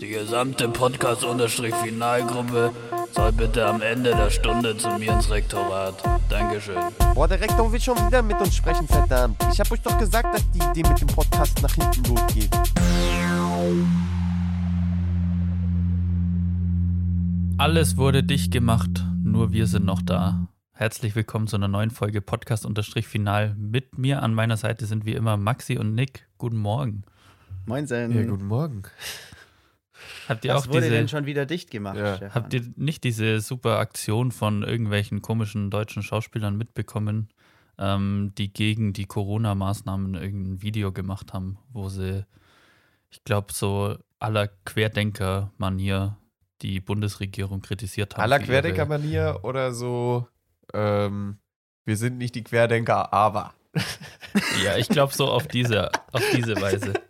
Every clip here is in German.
Die gesamte Podcast-Finalgruppe soll bitte am Ende der Stunde zu mir ins Rektorat. Dankeschön. Boah, der Rektor will schon wieder mit uns sprechen, verdammt. Ich hab euch doch gesagt, dass die Idee mit dem Podcast nach hinten losgeht. Alles wurde dicht gemacht, nur wir sind noch da. Herzlich willkommen zu einer neuen Folge Podcast-Final. Mit mir an meiner Seite sind wie immer Maxi und Nick. Guten Morgen. Moinsen. Ja, guten Morgen. Habt ihr Was auch wurde diese, denn schon wieder dicht gemacht, Ja. Stefan? habt ihr nicht diese super Aktion von irgendwelchen komischen deutschen Schauspielern mitbekommen, ähm, die gegen die Corona-Maßnahmen irgendein Video gemacht haben, wo sie, ich glaube, so aller Querdenker-Manier die Bundesregierung kritisiert haben. Aller Querdenker-Manier oder so, ähm, wir sind nicht die Querdenker, aber. Ja, ich glaube so auf diese, auf diese Weise.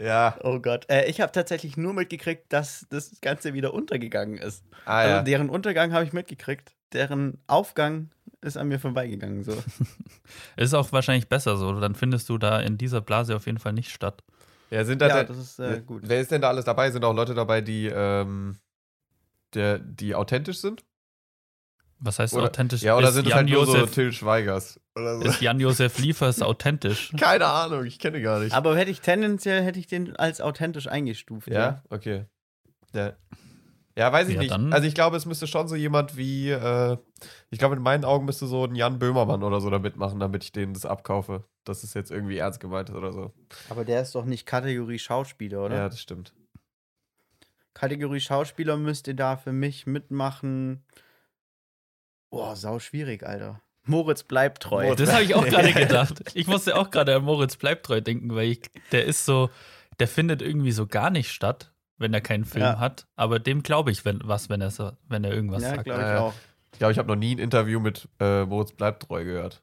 Ja, Oh Gott. Äh, ich habe tatsächlich nur mitgekriegt, dass das Ganze wieder untergegangen ist. ah ja. Also deren Untergang habe ich mitgekriegt. Deren Aufgang ist an mir vorbeigegangen. So. Ist auch wahrscheinlich besser so. Dann findest du da in dieser Blase auf jeden Fall nicht statt. ja, sind da ja, das ist äh, gut. Wer ist denn da alles dabei? Sind auch Leute dabei, die, ähm, der, die authentisch sind? Was heißt Oder- authentisch? Ja, oder ist sind es halt nur so Till Schweigers? Oder so? ist Jan-Josef Liefers authentisch? Keine Ahnung, ich kenne gar nicht. Aber hätte ich tendenziell hätte ich den als authentisch eingestuft. Ja, okay. Ja. Ja, weiß ich Ja, nicht. dann- Also ich glaube, es müsste schon so jemand wie, äh, ich glaube, in meinen Augen müsste so ein Jan Böhmermann oder so da mitmachen, damit ich denen das abkaufe. Dass es jetzt irgendwie ernst gemeint ist oder so. Aber der ist doch nicht Kategorie Schauspieler, oder? Ja, das stimmt. Kategorie Schauspieler müsste da für mich mitmachen. Boah, sau schwierig, Alter. Moritz bleibt treu. Moritz- Das habe ich auch gerade gedacht. Ich musste auch gerade an Moritz Bleibtreu denken, weil ich, der ist so, der findet irgendwie so gar nicht statt, wenn er keinen Film Ja. hat. Aber dem glaube ich wenn, was, wenn er, so, wenn er irgendwas ja, sagt. glaube ich Ja, ja. auch. Ich glaube, ich habe noch nie ein Interview mit äh, Moritz bleibt treu gehört.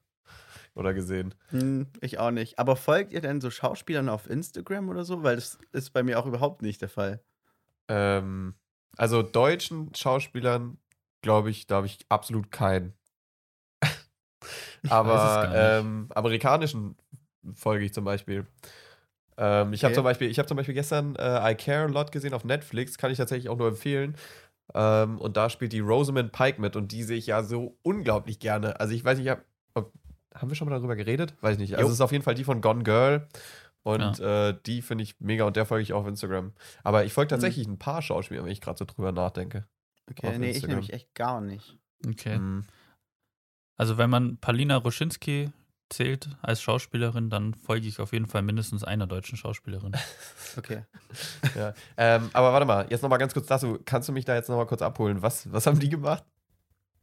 Oder gesehen. Hm, ich auch nicht. Aber folgt ihr denn so Schauspielern auf Instagram oder so? Weil das ist bei mir auch überhaupt nicht der Fall. Ähm, also deutschen Schauspielern, glaube ich, da habe ich absolut keinen. Aber ähm, amerikanischen folge ich zum Beispiel. Ähm, ich habe zum Beispiel, ich habe zum Beispiel gestern äh, I Care a Lot gesehen auf Netflix, kann ich tatsächlich auch nur empfehlen. Ähm, und da spielt die Rosamund Pike mit und die sehe ich ja so unglaublich gerne. Also ich weiß nicht, hab, ob, haben wir schon mal darüber geredet? Weiß ich nicht. Also Jo. es ist auf jeden Fall die von Gone Girl. Und äh, die finde ich mega und der folge ich auch auf Instagram. Aber ich Mhm. folge tatsächlich ein paar Schauspieler, wenn ich gerade so drüber nachdenke. Okay, nee, ich Instagram. nämlich echt gar nicht. Okay. Mhm. Also wenn man Palina Roschinski zählt als Schauspielerin, dann folge ich auf jeden Fall mindestens einer deutschen Schauspielerin. Okay. Ja. Ähm, aber warte mal, jetzt nochmal ganz kurz dazu. Kannst du mich da jetzt nochmal kurz abholen? Was, was haben die gemacht?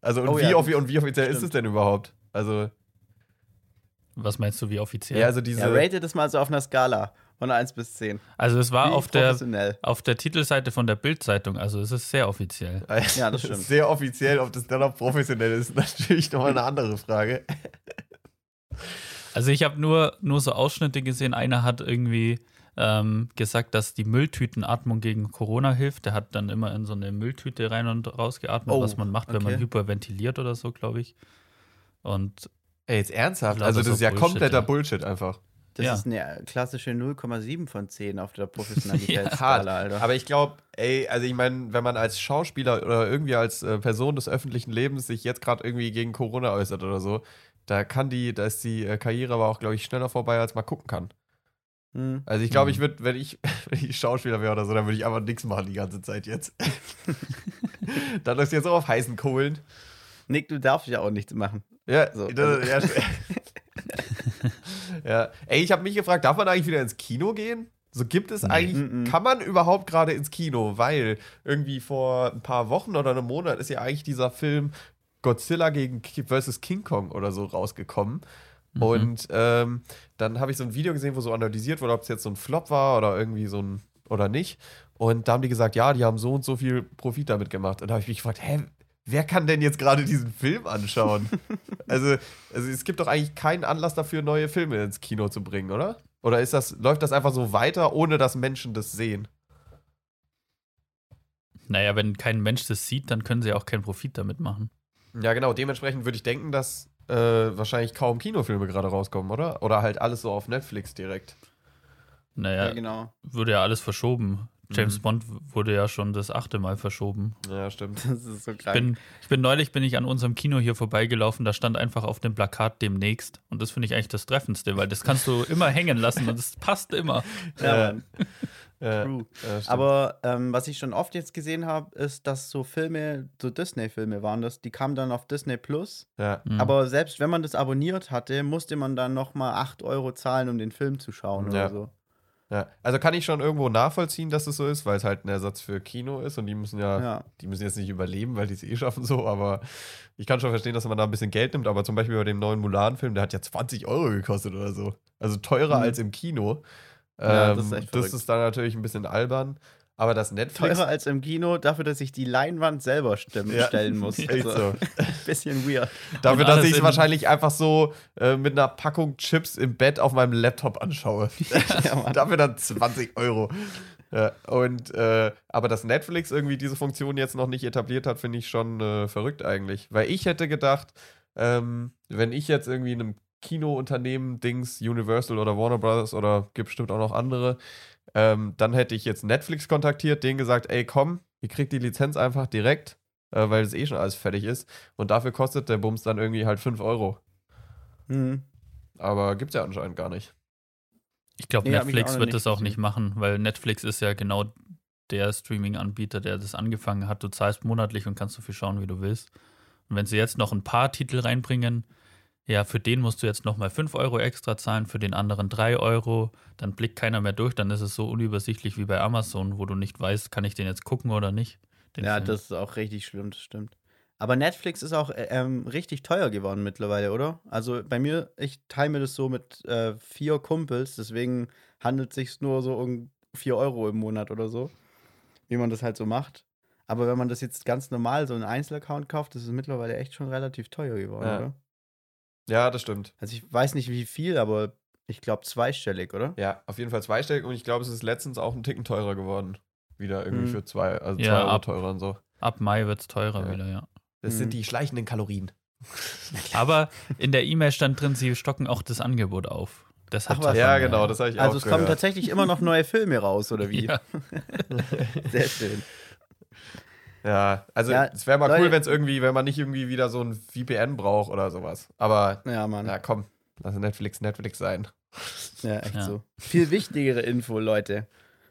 Also, und, Oh wie, ja, offi und wie offiziell ist es stimmt. denn überhaupt? Also, Was meinst du, wie offiziell? ja, also diese. Ja, rate das mal so auf einer Skala von 1 bis 10. also es war Wie auf der, auf der Titelseite von der Bild-Zeitung, also es ist sehr offiziell. Ja, das stimmt. Sehr offiziell, ob das dann auch professionell ist, natürlich nochmal eine andere Frage. Also ich habe nur, nur so Ausschnitte gesehen. Einer hat irgendwie ähm, gesagt, dass die Mülltütenatmung gegen Corona hilft. Der hat dann immer in so eine Mülltüte rein und raus geatmet, Oh, was man macht, wenn man okay. hyperventiliert oder so, glaube ich. Und Ey, jetzt ernsthaft? Lauter Also, das so ist ja Bullshit, kompletter ja. Bullshit einfach. Das Ja. ist eine klassische 0,7 von 10 auf der. Professionalitätsskala, Alter. Aber ich glaube, ey, also ich meine, wenn man als Schauspieler oder irgendwie als äh, Person des öffentlichen Lebens sich jetzt gerade irgendwie gegen Corona äußert oder so, da kann die, da ist die äh, Karriere aber auch, glaube ich, schneller vorbei, als man gucken kann. Hm. Also ich glaube, ich würde, wenn ich, wenn ich Schauspieler wäre oder so, dann würde ich einfach nichts machen die ganze Zeit jetzt. dann ist jetzt auch auf heißen Kohlen. Nick, du darfst ja auch nichts machen. Ja, So, das, also- ja, ja. Ey, ich habe mich gefragt, darf man eigentlich wieder ins Kino gehen? So gibt es eigentlich, Mhm. kann man überhaupt gerade ins Kino? Weil irgendwie vor ein paar Wochen oder einem Monat ist ja eigentlich dieser Film Godzilla gegen vs. King Kong oder so rausgekommen. Mhm. Und ähm, dann habe ich so ein Video gesehen, wo so analysiert wurde, ob es jetzt so ein Flop war oder irgendwie so ein oder nicht. Und da haben die gesagt, ja, die haben so und so viel Profit damit gemacht. Und da habe ich mich gefragt, hä, wer kann denn jetzt gerade diesen Film anschauen? also, also es gibt doch eigentlich keinen Anlass dafür, neue Filme ins Kino zu bringen, oder? Oder ist das, läuft das einfach so weiter, ohne dass Menschen das sehen? naja, wenn kein Mensch das sieht, dann können sie auch keinen Profit damit machen. Ja, genau. Dementsprechend würde ich denken, dass äh, wahrscheinlich kaum Kinofilme gerade rauskommen, oder? Oder halt alles so auf Netflix direkt. Naja, Ja, genau. wurde ja alles verschoben. James Mhm. Bond wurde ja schon das achte Mal verschoben. Ja, stimmt. Das ist so Ich krank. bin, ich bin neulich bin ich an unserem Kino hier vorbeigelaufen, da stand einfach auf dem Plakat demnächst. Und das finde ich eigentlich das Treffendste, weil das kannst du immer hängen lassen und es passt immer. ja, Äh, Mann. Ja, True. stimmt. Aber ähm, was ich schon oft jetzt gesehen habe, ist, dass so Filme, so Disney-Filme waren das, die kamen dann auf Disney Plus. ja. Mhm. Aber selbst wenn man das abonniert hatte, musste man dann nochmal 8 Euro zahlen, um den Film zu schauen Ja. oder so. Ja, also kann ich schon irgendwo nachvollziehen, dass es so ist, weil es halt ein Ersatz für Kino ist und die müssen ja, Ja. die müssen jetzt nicht überleben, weil die es eh schaffen so, aber ich kann schon verstehen, dass man da ein bisschen Geld nimmt, aber zum Beispiel bei dem neuen Mulan-Film, der hat ja 20 Euro gekostet oder so. Also teurer Mhm. als im Kino. Ja, Ähm, das ist das verrückt. ist dann natürlich ein bisschen albern, aber das Netflix. Teurer als im Kino, dafür, dass ich die Leinwand selber stimmen, Ja. stellen muss. Also, so. bisschen weird. Dafür, dass ich es in- wahrscheinlich einfach so äh, mit einer Packung Chips im Bett auf meinem Laptop anschaue. Ja. Dafür dann 20 Euro. Ja, und äh, aber dass Netflix irgendwie diese Funktion jetzt noch nicht etabliert hat, finde ich schon äh, verrückt eigentlich. Weil ich hätte gedacht, ähm, wenn ich jetzt irgendwie in einem Kinounternehmen, Dings, Universal oder Warner Brothers oder gibt bestimmt auch noch andere, ähm, dann hätte ich jetzt Netflix kontaktiert, denen gesagt, ey komm, ihr kriegt die Lizenz einfach direkt, äh, weil es eh schon alles fertig ist. Und dafür kostet der Bums dann irgendwie halt 5 Euro. Mhm. Aber gibt's ja anscheinend gar nicht. Ich glaube, Nee, Netflix wird das auch gesehen. nicht machen, weil Netflix ist ja genau der Streaming-Anbieter, der das angefangen hat. Du zahlst monatlich und kannst so viel schauen, wie du willst. Und wenn sie jetzt noch ein paar Titel reinbringen, ja, für den musst du jetzt nochmal 5 Euro extra zahlen, für den anderen 3 Euro, dann blickt keiner mehr durch, dann ist es so unübersichtlich wie bei Amazon, wo du nicht weißt, kann ich den jetzt gucken oder nicht. Ja, Film. das ist auch richtig schlimm, das stimmt. Aber Netflix ist auch äh, ähm, richtig teuer geworden mittlerweile, oder? Also bei mir, ich teile mir das so mit äh, vier Kumpels, deswegen handelt es sich nur so um 4 Euro im Monat oder so, wie man das halt so macht. Aber wenn man das jetzt ganz normal so einen Einzelaccount kauft, das ist mittlerweile echt schon relativ teuer geworden, Ja. oder? Ja, das stimmt. Also ich weiß nicht wie viel, aber ich glaube zweistellig, oder? Ja, auf jeden Fall zweistellig und ich glaube, es ist letztens auch ein Ticken teurer geworden. Wieder irgendwie Hm. für zwei, also Ja, zwei Euro ab- teurer und so. Ab Mai wird es teurer Ja. wieder, ja. Das Mhm. sind die schleichenden Kalorien. Aber in der E-Mail stand drin, sie stocken auch das Angebot auf. Deshalb Ach was. Ja, genau, das habe ich Also auch es kommen tatsächlich immer noch neue Filme raus, oder wie? Ja. Sehr schön. Ja, also Ja, es wäre mal Leute- cool, wenn es irgendwie, wenn man nicht irgendwie wieder so ein VPN braucht oder sowas. Aber Ja, Mann. na komm, lass Netflix Netflix sein. Ja, echt Ja. so. Viel wichtigere Info, Leute.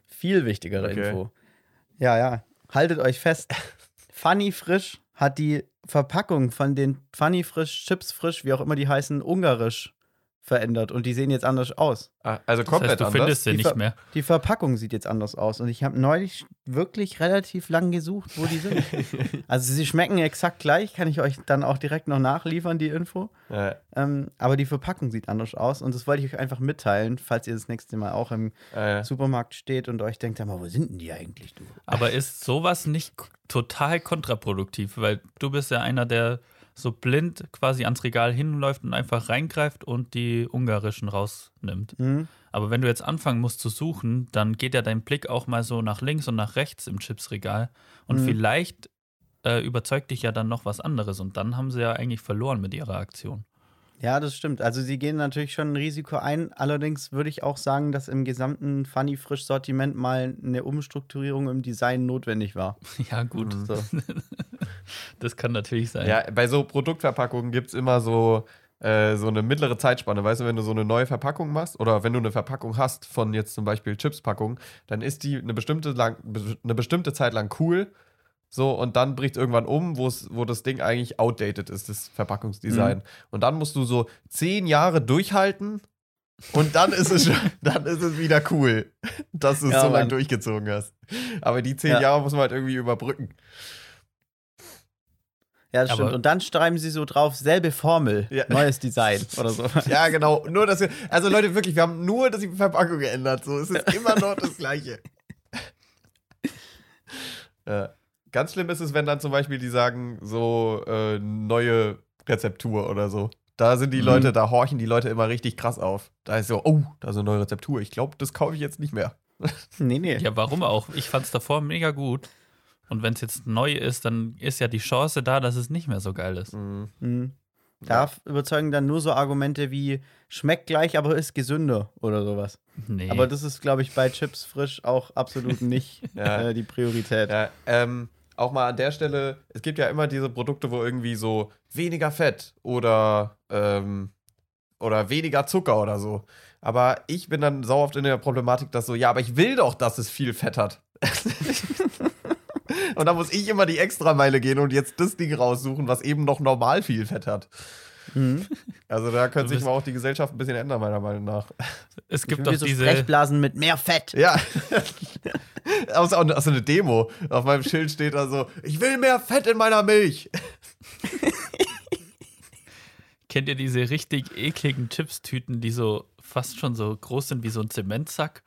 Viel wichtigere Okay. Info. Ja, ja. Haltet euch fest. Funny Frisch hat die Verpackung von den Funny Frisch, Chips Frisch, wie auch immer die heißen, ungarisch verändert und die sehen jetzt anders aus. Ah, also Das komplett heißt, du anders. findest sie nicht mehr. Die Verpackung sieht jetzt anders aus und ich habe neulich wirklich relativ lang gesucht, wo die sind. also sie schmecken exakt gleich, kann ich euch dann auch direkt noch nachliefern, die Info. Ja, Ähm, aber die Verpackung sieht anders aus und das wollte ich euch einfach mitteilen, falls ihr das nächste Mal auch im äh, Supermarkt steht und euch denkt, sag mal, wo sind denn die eigentlich, du? Aber ist sowas nicht total kontraproduktiv? Weil du bist ja einer, der so blind quasi ans Regal hinläuft und einfach reingreift und die ungarischen rausnimmt. Mhm. Aber wenn du jetzt anfangen musst zu suchen, dann geht ja dein Blick auch mal so nach links und nach rechts im Chipsregal. Und Mhm. vielleicht äh, überzeugt dich ja dann noch was anderes. Und dann haben sie ja eigentlich verloren mit ihrer Aktion. Ja, das stimmt. Also sie gehen natürlich schon ein Risiko ein. Allerdings würde ich auch sagen, dass im gesamten Funny Frisch Sortiment mal eine Umstrukturierung im Design notwendig war. Ja, gut. Mhm. So. Das kann natürlich sein. ja, bei so Produktverpackungen gibt es immer so, äh, so eine mittlere Zeitspanne. Weißt du, wenn du so eine neue Verpackung machst oder wenn du eine Verpackung hast von jetzt zum Beispiel Chipspackung, dann ist die eine bestimmte, lang, eine bestimmte Zeit lang cool. So, und dann bricht es irgendwann um, wo das Ding eigentlich outdated ist, das Verpackungsdesign. Mhm. Und dann musst du so zehn Jahre durchhalten und dann ist es, schon- dann ist es wieder cool, dass du es Ja, so lange durchgezogen hast. Aber die zehn Ja. Jahre muss man halt irgendwie überbrücken. Ja, das Aber- stimmt. Und dann schreiben sie so drauf, selbe Formel, Ja. neues Design oder so. Ja, genau. Nur, dass wir, also Leute, wirklich, wir haben nur das die Verpackung geändert. So, es ist immer noch das Gleiche. ja. Ganz schlimm ist es, wenn dann zum Beispiel die sagen, so äh, neue Rezeptur oder so. Da sind die Mhm. Leute, da horchen die Leute immer richtig krass auf. Da ist so, oh, da ist eine neue Rezeptur. Ich glaube, das kaufe ich jetzt nicht mehr. Nee, nee. Ja, warum auch? Ich fand es davor mega gut. Und wenn es jetzt neu ist, dann ist ja die Chance da, dass es nicht mehr so geil ist. Mhm. Mhm. Da überzeugen dann nur so Argumente wie schmeckt gleich, aber ist gesünder oder sowas. Nee. Aber das ist, glaube ich, bei Chips frisch auch absolut nicht Ja. äh, die Priorität. Ja, ähm, auch mal an der Stelle, es gibt ja immer diese Produkte, wo irgendwie so weniger Fett oder, ähm, oder weniger Zucker oder so. Aber ich bin dann sau oft in der Problematik, dass so, ja, aber ich will doch, dass es viel Fett hat. und da muss ich immer die Extrameile gehen und jetzt das Ding raussuchen, was eben noch normal viel Fett hat. Mhm. Also da könnte sich mal auch die Gesellschaft ein bisschen ändern, meiner Meinung nach. es gibt doch so diese. Sprechblasen mit mehr Fett. Ja. aus, aus eine Demo. Auf meinem Schild steht da so, ich will mehr Fett in meiner Milch. Kennt ihr diese richtig ekligen Chips-Tüten, die so fast schon so groß sind wie so ein Zementsack?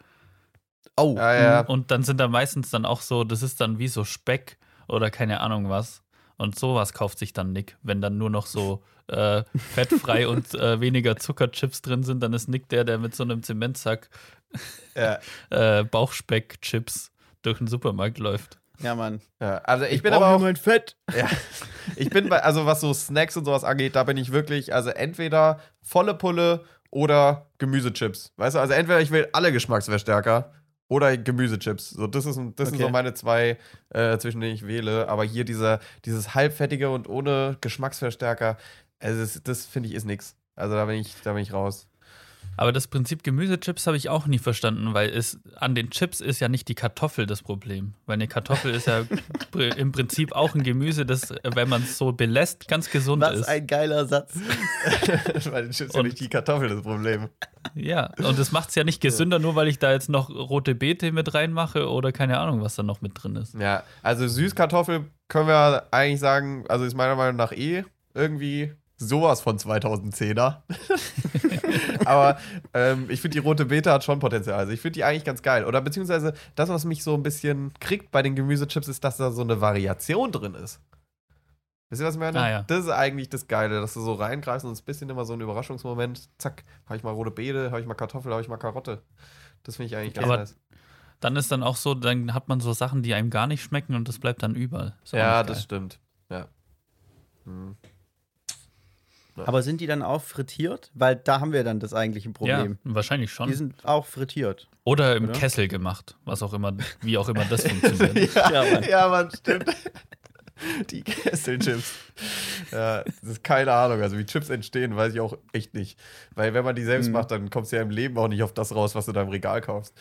Oh, Ja, ja. Und dann sind da meistens dann auch so, das ist dann wie so Speck oder keine Ahnung was. Und sowas kauft sich dann Nick. Wenn dann nur noch so äh, fettfrei und äh, weniger Zuckerchips drin sind, dann ist Nick der, der mit so einem Zementsack Ja. äh, Bauchspeck-Chips durch den Supermarkt läuft. ja, Mann. Ja, also ich, bin brauch aber auch, mein Fett. ja, ich bin bei, also was so Snacks und sowas angeht, da bin ich wirklich, also entweder volle Pulle oder Gemüsechips. Weißt du, also entweder ich will alle Geschmacksverstärker oder Gemüsechips. So, das, ist, das sind Okay. so meine zwei, äh, zwischen denen ich wähle. Aber hier dieser, dieses halbfettige und ohne Geschmacksverstärker, also das, das finde ich ist nix. Also da bin ich, da bin ich raus. Aber das Prinzip Gemüsechips habe ich auch nie verstanden, weil es an den Chips ist ja nicht die Kartoffel das Problem. Weil eine Kartoffel ist ja im Prinzip auch ein Gemüse, das, wenn man es so belässt, ganz gesund Was ist. ein geiler Satz. Bei den Chips ist ja nicht die Kartoffel das Problem. Ja, und das macht es ja nicht gesünder, nur weil ich da jetzt noch rote Beete mit reinmache oder keine Ahnung, was da noch mit drin ist. Ja, also Süßkartoffel können wir eigentlich sagen, also ist meiner Meinung nach eh irgendwie sowas von 2010er. Aber ähm, ich finde, die rote Beete hat schon Potenzial. Also ich finde die eigentlich ganz geil. Oder beziehungsweise das, was mich so ein bisschen kriegt bei den Gemüsechips, ist, dass da so eine Variation drin ist. Wisst ihr, was ich meine? Ah, ja. Das ist eigentlich das Geile, dass du so reingreifst und es ist ein bisschen immer so ein Überraschungsmoment. Zack, habe ich mal rote Beete, habe ich mal Kartoffel, habe ich mal Karotte. Das finde ich eigentlich ganz Aber nice. Dann ist dann auch so, dann hat man so Sachen, die einem gar nicht schmecken und das bleibt dann überall. Ja, das stimmt. Ja. Hm. Aber sind die dann auch frittiert? Weil da haben wir dann das eigentliche Problem. Ja, wahrscheinlich Die schon. sind auch frittiert. Oder im Oder? Kessel gemacht, was auch immer, wie auch immer das funktioniert. ja, Ja, Mann. ja, Mann, stimmt. Die Kesselchips. Ja, das ist keine Ahnung. Also, wie Chips entstehen, weiß ich auch echt nicht. Weil, wenn man die selbst Mhm. macht, dann kommst du ja im Leben auch nicht auf das raus, was du da im Regal kaufst.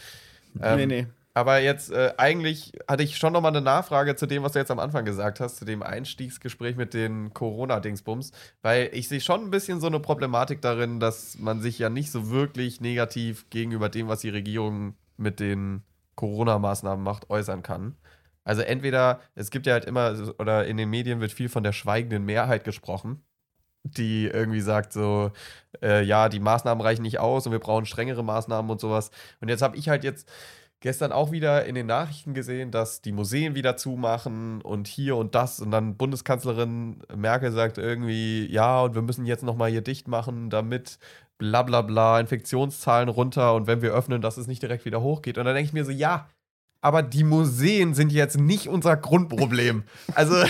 Ähm, nee, nee. Aber jetzt, äh, eigentlich hatte ich schon nochmal eine Nachfrage zu dem, was du jetzt am Anfang gesagt hast, zu dem Einstiegsgespräch mit den Corona-Dingsbums. Weil ich sehe schon ein bisschen so eine Problematik darin, dass man sich ja nicht so wirklich negativ gegenüber dem, was die Regierung mit den Corona-Maßnahmen macht, äußern kann. Also entweder, es gibt ja halt immer, oder in den Medien wird viel von der schweigenden Mehrheit gesprochen, die irgendwie sagt so, äh, ja, die Maßnahmen reichen nicht aus und wir brauchen strengere Maßnahmen und sowas. Und jetzt habe ich halt jetzt gestern auch wieder in den Nachrichten gesehen, dass die Museen wieder zumachen und hier und das und dann Bundeskanzlerin Merkel sagt irgendwie, ja, und wir müssen jetzt nochmal hier dicht machen, damit bla bla bla, Infektionszahlen runter und wenn wir öffnen, dass es nicht direkt wieder hochgeht. Und dann denke ich mir so, ja, aber die Museen sind jetzt nicht unser Grundproblem. Also,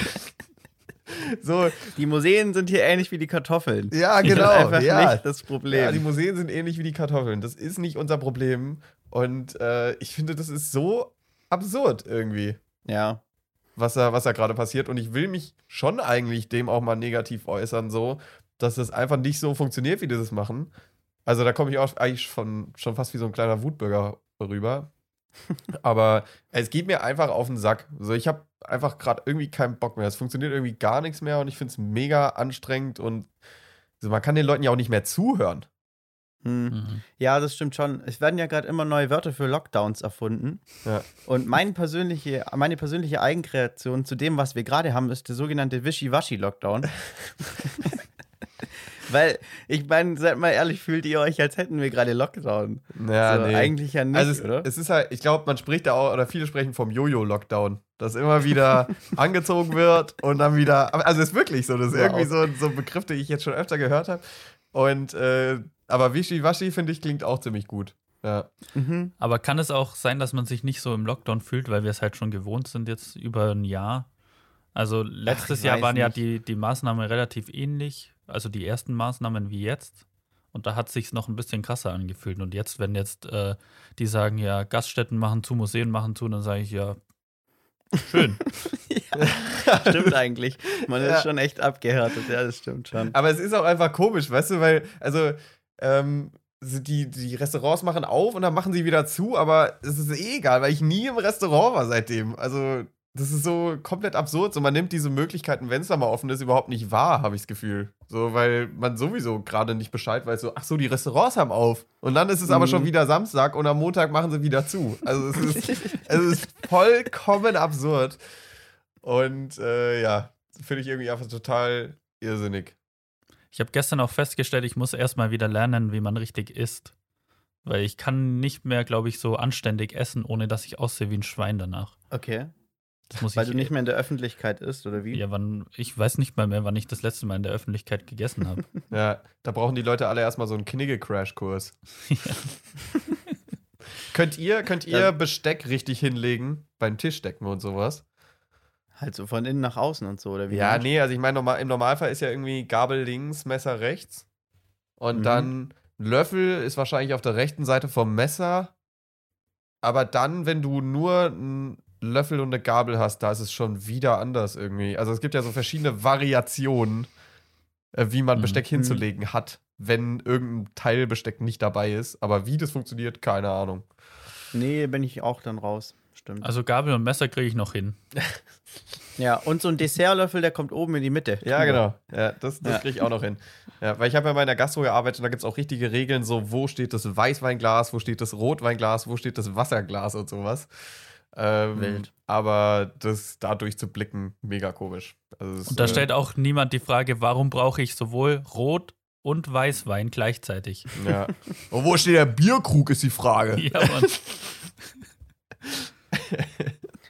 so, Die Museen sind hier ähnlich wie die Kartoffeln. ja, Das ist genau. ja. nicht das Problem. Ja, die Museen sind ähnlich wie die Kartoffeln. Das ist nicht unser Problem. Und äh, ich finde, das ist so absurd irgendwie, ja. was da, was da gerade passiert. Und ich will mich schon eigentlich dem auch mal negativ äußern, so, dass das einfach nicht so funktioniert, wie die das machen. Also da komme ich auch eigentlich von, schon fast wie so ein kleiner Wutbürger rüber. Aber es geht mir einfach auf den Sack. So, ich habe einfach gerade irgendwie keinen Bock mehr. Es funktioniert irgendwie gar nichts mehr und ich finde es mega anstrengend und so, man kann den Leuten ja auch nicht mehr zuhören. Hm. Mhm. Ja, das stimmt schon. Es werden ja gerade immer neue Wörter für Lockdowns erfunden. Ja. Und mein persönliche, meine persönliche Eigenkreation zu dem, was wir gerade haben, ist der sogenannte Wischi-Waschi-Lockdown. Weil, ich meine, seid mal ehrlich, fühlt ihr euch, als hätten wir gerade Lockdown? Ja, so, nee. Eigentlich ja nicht, also es, oder? es ist halt, ich glaube, man spricht da auch, oder viele sprechen vom Jojo-Lockdown, dass immer wieder angezogen wird und dann wieder, also es ist wirklich so, das ist Wow. irgendwie so, so ein Begriff, den ich jetzt schon öfter gehört habe. Und, äh, aber Wischi-Waschi, finde ich, klingt auch ziemlich gut. Ja. mhm. Aber kann es auch sein, dass man sich nicht so im Lockdown fühlt, weil wir es halt schon gewohnt sind jetzt über ein Jahr? Also letztes ich Jahr waren ja nicht. die, die Maßnahmen relativ ähnlich. Also die ersten Maßnahmen wie jetzt. Und da hat sich noch ein bisschen krasser angefühlt. Und jetzt, wenn jetzt äh, die sagen, ja, Gaststätten machen zu, Museen machen zu, dann sage ich ja, schön. ja, stimmt eigentlich. Man Ja. ist schon echt abgehärtet, ja, das stimmt schon. Aber es ist auch einfach komisch, weißt du, weil, also, ähm, die, die Restaurants machen auf und dann machen sie wieder zu, aber es ist eh egal, weil ich nie im Restaurant war seitdem. Also, das ist so komplett absurd. So, man nimmt diese Möglichkeiten, wenn es da mal offen ist, überhaupt nicht wahr, habe ich das Gefühl. So, weil man sowieso gerade nicht Bescheid weiß, so, ach so, die Restaurants haben auf. Und dann ist es aber Mhm. schon wieder Samstag und am Montag machen sie wieder zu. Also, es ist, es ist vollkommen absurd. Und äh, ja, finde ich irgendwie einfach total irrsinnig. Ich habe gestern auch festgestellt, ich muss erstmal wieder lernen, wie man richtig isst. Weil ich kann nicht mehr, glaube ich, so anständig essen, ohne dass ich aussehe wie ein Schwein danach. Okay. Das muss Weil ich du nicht mehr in der Öffentlichkeit ist, oder wie? Ja, wann, ich weiß nicht mal mehr, wann ich das letzte Mal in der Öffentlichkeit gegessen habe. Ja, da brauchen die Leute alle erstmal so einen Knigge-Crash-Kurs. könnt ihr, könnt ihr Ja. Besteck richtig hinlegen beim Tischdecken und sowas? Halt so von innen nach außen und so, oder wie? Ja, nee, also ich meine, normal, im Normalfall ist ja irgendwie Gabel links, Messer rechts. Und Mhm. dann Löffel ist wahrscheinlich auf der rechten Seite vom Messer. Aber dann, wenn du nur einen Löffel und eine Gabel hast, da ist es schon wieder anders irgendwie. Also es gibt ja so verschiedene Variationen, äh, wie man Mhm. Besteck hinzulegen hat, wenn irgendein Teil Besteck nicht dabei ist. Aber wie das funktioniert, keine Ahnung. Nee, bin ich auch dann raus. Stimmt. Also Gabel und Messer kriege ich noch hin. ja, und so ein Dessertlöffel, der kommt oben in die Mitte. Ja, genau. Ja, das das Ja. kriege ich auch noch hin. Ja, weil ich habe ja mal in der Gastro gearbeitet und da gibt es auch richtige Regeln, so wo steht das Weißweinglas, wo steht das Rotweinglas, wo steht das Wasserglas und sowas. Ähm, Wild. Aber das da durchzublicken, mega komisch. Also Und da äh, stellt auch niemand die Frage, warum brauche ich sowohl Rot- und Weißwein gleichzeitig? Ja. Und wo steht der Bierkrug, ist die Frage. Ja, Mann.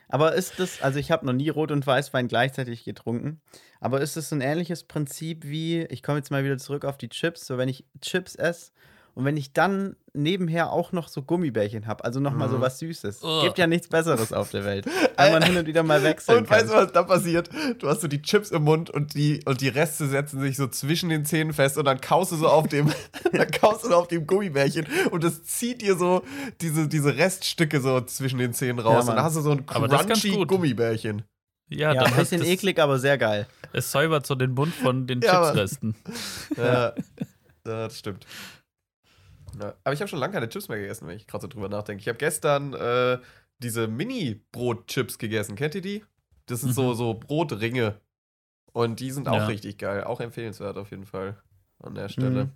Aber ist das, also ich habe noch nie Rot- und Weißwein gleichzeitig getrunken, aber ist das ein ähnliches Prinzip wie, ich komme jetzt mal wieder zurück auf die Chips, so wenn ich Chips esse und wenn ich dann nebenher auch noch so Gummibärchen habe, also nochmal so Mhm. was Süßes. Ugh. Gibt ja nichts Besseres auf der Welt. Wenn man hin und wieder mal wechseln Und kann. weißt du, was da passiert? Du hast so die Chips im Mund und die, und die Reste setzen sich so zwischen den Zähnen fest und dann kaust du so auf dem, dann kaust du so auf dem Gummibärchen und das zieht dir so diese, diese Reststücke so zwischen den Zähnen raus. Ja, und dann hast du so ein crunchy. Gummibärchen. Ja, ja, ein bisschen eklig, aber sehr geil. Es säubert so den Mund von den Ja. Chipsresten. Ja, das stimmt. Ja, aber ich habe schon lange keine Chips mehr gegessen, wenn ich gerade so drüber nachdenke. Ich habe gestern äh, diese Mini-Brot-Chips gegessen. Kennt ihr die? Das sind so, Mhm. so Brotringe. Und die sind auch Ja. richtig geil. Auch empfehlenswert auf jeden Fall an der Stelle. Mhm.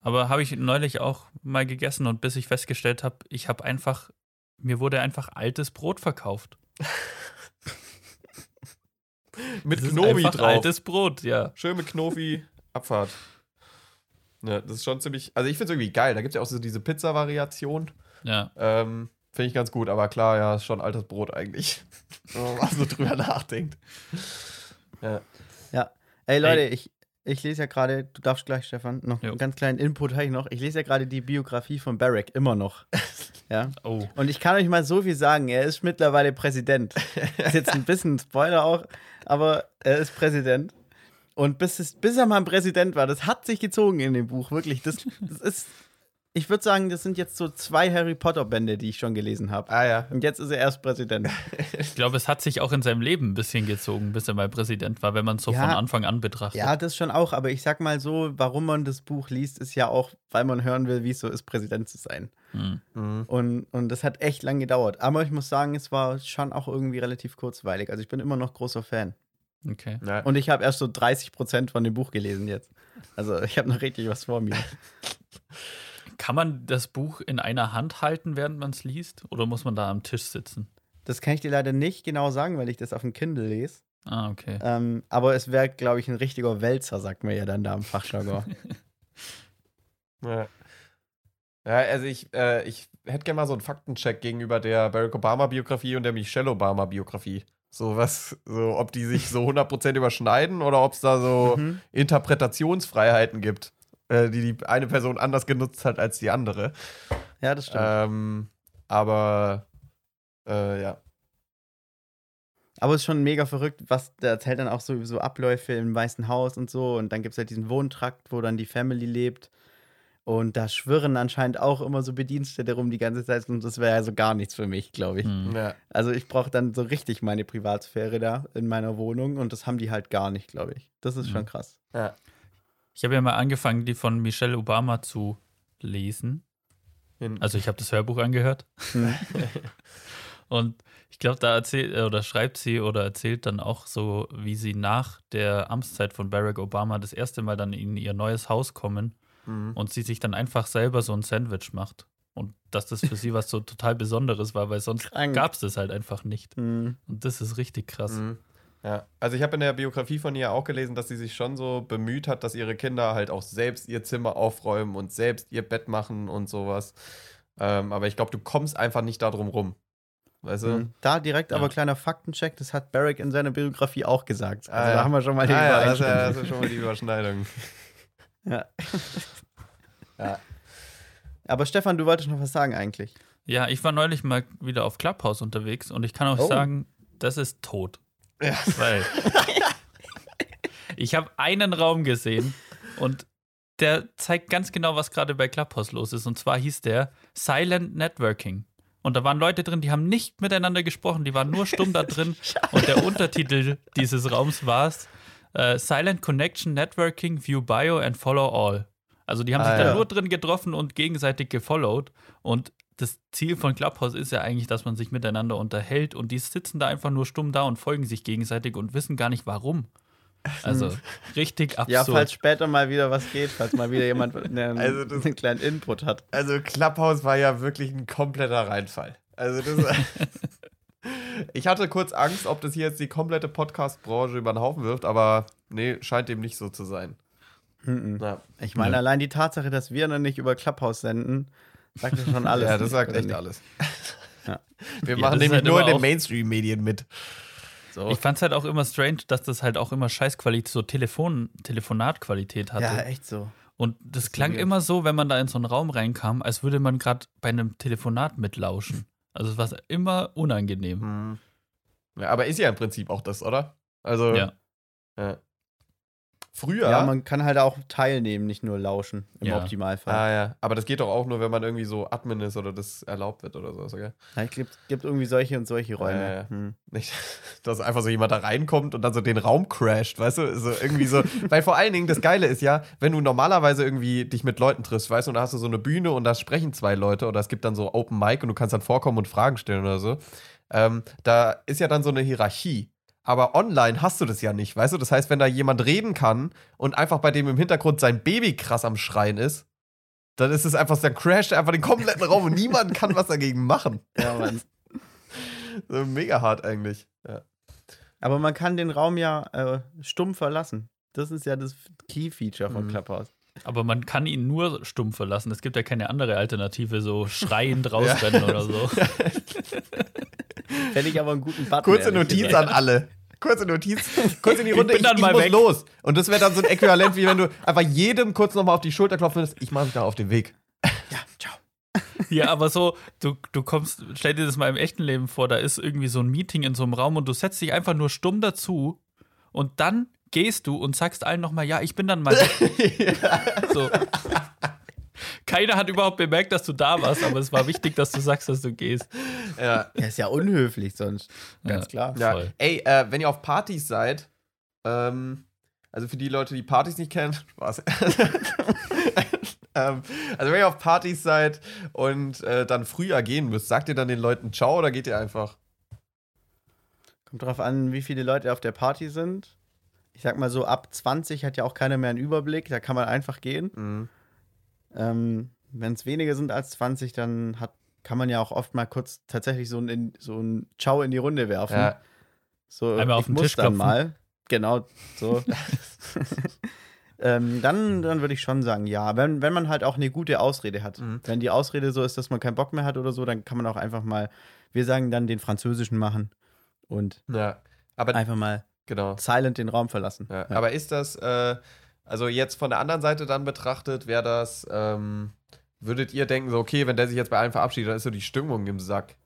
Aber habe ich neulich auch mal gegessen und bis ich festgestellt habe, ich habe einfach, mir wurde einfach altes Brot verkauft. Mit Knobi drauf. altes Brot, ja. Schön mit Knofi, Abfahrt. Ja, das ist schon ziemlich. Also, ich finde es irgendwie geil. Da gibt es ja auch so diese Pizza-Variation. Ja. Ähm, finde ich ganz gut. Aber klar, ja, ist schon altes Brot eigentlich. Wenn man mal so drüber nachdenkt. Ja. Ey Leute, ich, ich lese ja gerade, du darfst gleich, Stefan, noch Jo. einen ganz kleinen Input habe ich noch. Ich lese ja gerade die Biografie von Barack, immer noch. ja. Oh. Und ich kann euch mal so viel sagen, er ist mittlerweile Präsident. ist jetzt ein bisschen ein Spoiler auch, aber er ist Präsident. Und bis, es, bis er mal Präsident war, das hat sich gezogen in dem Buch, wirklich. Das, das ist, ich würde sagen, das sind jetzt so zwei Harry Potter-Bände, die ich schon gelesen habe. Ah, ja. Und jetzt ist er erst Präsident. Ich glaube, es hat sich auch in seinem Leben ein bisschen gezogen, bis er mal Präsident war, wenn man es so Ja. von Anfang an betrachtet. Ja, das schon auch, aber ich sag mal so, warum man das Buch liest, ist ja auch, weil man hören will, wie es so ist, Präsident zu sein. Hm. Mhm. Und, und das hat echt lang gedauert. Aber ich muss sagen, es war schon auch irgendwie relativ kurzweilig. Also ich bin immer noch großer Fan. Okay. Ja. Und ich habe erst so 30 Prozent von dem Buch gelesen jetzt. Also ich habe noch richtig was vor mir. Kann man das Buch in einer Hand halten, während man es liest? Oder muss man da am Tisch sitzen? Das kann ich dir leider nicht genau sagen, weil ich das auf dem Kindle lese. Ah, okay. Ähm, aber es wäre, glaube ich, ein richtiger Wälzer, sagt man ja dann da im Fachjargon. Ja. Ja, also ich, äh, ich hätte gerne mal so einen Faktencheck gegenüber der Barack Obama-Biografie und der Michelle Obama-Biografie. So was, so ob die sich so 100% überschneiden oder ob es da so Mhm. Interpretationsfreiheiten gibt, äh, die die eine Person anders genutzt hat als die andere. Ja, das stimmt. Ähm, aber äh, ja. Aber es ist schon mega verrückt, was der erzählt dann auch so, so Abläufe im Weißen Haus und so. Und dann gibt es halt diesen Wohntrakt, wo dann die Family lebt. Und da schwirren anscheinend auch immer so Bedienstete rum die ganze Zeit. Und das wäre ja so gar nichts für mich, glaube ich. Hm. Ja. Also ich brauche dann so richtig meine Privatsphäre da in meiner Wohnung. Und das haben die halt gar nicht, glaube ich. Das ist schon krass. Ja. Ich habe ja mal angefangen, die von Michelle Obama zu lesen. In, Also ich habe das Hörbuch angehört. Hm. Und ich glaube, da erzählt äh, oder schreibt sie oder erzählt dann auch so, wie sie nach der Amtszeit von Barack Obama das erste Mal dann in ihr neues Haus kommen Mhm. und sie sich dann einfach selber so ein Sandwich macht. Und dass das für sie was so total Besonderes war, weil sonst gab es das halt einfach nicht. Hm. Und das ist richtig krass. Mhm. Ja, also ich habe in der Biografie von ihr auch gelesen, dass sie sich schon so bemüht hat, dass ihre Kinder halt auch selbst ihr Zimmer aufräumen und selbst ihr Bett machen und sowas. Ähm, aber ich glaube, du kommst einfach nicht darum rum. Weißt du? Hm. Da direkt aber Ja. kleiner Faktencheck, das hat Barack in seiner Biografie auch gesagt. Also Ah, da haben wir schon mal die Ah, ja, das, ist ja- das ist schon mal die Überschneidung. Ja. Ja. Aber Stefan, du wolltest noch was sagen eigentlich. Ja, ich war neulich mal wieder auf Clubhouse unterwegs und ich kann euch Oh. sagen, das ist tot. Ja. Weil ich habe einen Raum gesehen und der zeigt ganz genau, was gerade bei Clubhouse los ist. Und zwar hieß der Silent Networking. Und da waren Leute drin, die haben nicht miteinander gesprochen, die waren nur stumm da drin. Und der Untertitel dieses Raums war äh, Silent Connection Networking, View Bio and Follow All. Also die haben Ah, sich da ja. nur drin getroffen und gegenseitig gefollowed. Und das Ziel von Clubhouse ist ja eigentlich, dass man sich miteinander unterhält und die sitzen da einfach nur stumm da und folgen sich gegenseitig und wissen gar nicht warum. Also richtig absurd. Ja, falls später mal wieder was geht, falls mal wieder jemand einen, Also das- einen kleinen Input hat. Also Clubhouse war ja wirklich ein kompletter Reinfall. Also das Ich hatte kurz Angst, ob das hier jetzt die komplette Podcast-Branche über den Haufen wirft, aber nee, scheint dem nicht so zu sein. Mhm. Ja, Ich meine, Ja. allein die Tatsache, dass wir noch nicht über Clubhouse senden, sagt ja schon alles. ja das sagt echt nicht? alles. Ja. Wir Ja, machen das nämlich halt nur in den Mainstream-Medien mit. So. Ich fand es halt auch immer strange, dass das halt auch immer Scheißqualität, so Telefon, Telefonatqualität hatte. Ja, echt so. Und das klang weird. immer so, wenn man da in so einen Raum reinkam, als würde man gerade bei einem Telefonat mitlauschen. Also es war immer unangenehm. Hm. Ja, aber ist ja im Prinzip auch das, oder? Also, Ja. ja. Früher. Ja, man kann halt auch teilnehmen, nicht nur lauschen, im Ja. Optimalfall. ah, ja. Aber das geht doch auch nur, wenn man irgendwie so Admin ist oder das erlaubt wird oder so. Okay? Ja, es gibt, gibt irgendwie solche und solche Räume. Ja, ja. Hm. Nicht, dass einfach so jemand da reinkommt und dann so den Raum crasht, weißt du? So irgendwie so. Weil vor allen Dingen, das Geile ist ja, wenn du normalerweise irgendwie dich mit Leuten triffst, weißt du, und da hast du so eine Bühne und da sprechen zwei Leute oder es gibt dann so Open Mic und du kannst dann vorkommen und Fragen stellen oder so. Ähm, da ist ja dann so eine Hierarchie. Aber online hast du das ja nicht, weißt du? Das heißt, wenn da jemand reden kann und einfach bei dem im Hintergrund sein Baby krass am Schreien ist, dann ist es einfach, dann crasht einfach den kompletten Raum und niemand kann was dagegen machen. Ja, Mann. So mega hart eigentlich. Ja. Aber man kann den Raum ja äh, stumm verlassen. Das ist ja das Key-Feature von Mhm. Clubhouse. Aber man kann ihn nur stumm verlassen. Es gibt ja keine andere Alternative, so schreiend rausrennen oder so. Fände ich aber einen guten Button. Kurze Notiz an alle. Kurze Notiz, kurz in die Ich Runde, bin dann mal muss weg. los. Und das wäre dann so ein Äquivalent, wie wenn du einfach jedem kurz nochmal auf die Schulter klopfen würdest, ich mache mich da auf den Weg. Ja, ciao. Ja, aber so, du, du kommst, stell dir das mal im echten Leben vor, da ist irgendwie so ein Meeting in so einem Raum und du setzt dich einfach nur stumm dazu und dann gehst du und sagst allen nochmal, ja, ich bin dann mal weg. So. Keiner hat überhaupt bemerkt, dass du da warst, aber es war wichtig, dass du sagst, dass du gehst. Ja, Ja, ist ja unhöflich sonst. Ganz Ja. klar. ja. Voll. Ey, äh, wenn ihr auf Partys seid, ähm, also für die Leute, die Partys nicht kennen, Spaß. ähm, also wenn ihr auf Partys seid und äh, dann früher gehen müsst, sagt ihr dann den Leuten Ciao oder geht ihr einfach? Kommt drauf an, wie viele Leute auf der Party sind. Ich sag mal so, ab 20 hat ja auch keiner mehr einen Überblick, da kann man einfach gehen. Mhm. Ähm, Wenn es weniger sind als 20, dann hat, kann man ja auch oft mal kurz tatsächlich so ein, so ein Ciao in die Runde werfen. Ja. So, Einmal auf den muss Tisch dann klopfen. mal. Genau, so. ähm, dann dann würde ich schon sagen, ja. Wenn, wenn man halt auch eine gute Ausrede hat. Mhm. Wenn die Ausrede so ist, dass man keinen Bock mehr hat oder so, dann kann man auch einfach mal, wir sagen dann den französischen machen und ja. Aber einfach mal genau. silent den Raum verlassen. Ja, Ja. Aber ist das, äh, also jetzt von der anderen Seite dann betrachtet, wäre das, ähm, würdet ihr denken, so, okay, wenn der sich jetzt bei allen verabschiedet, dann ist so die Stimmung im Sack.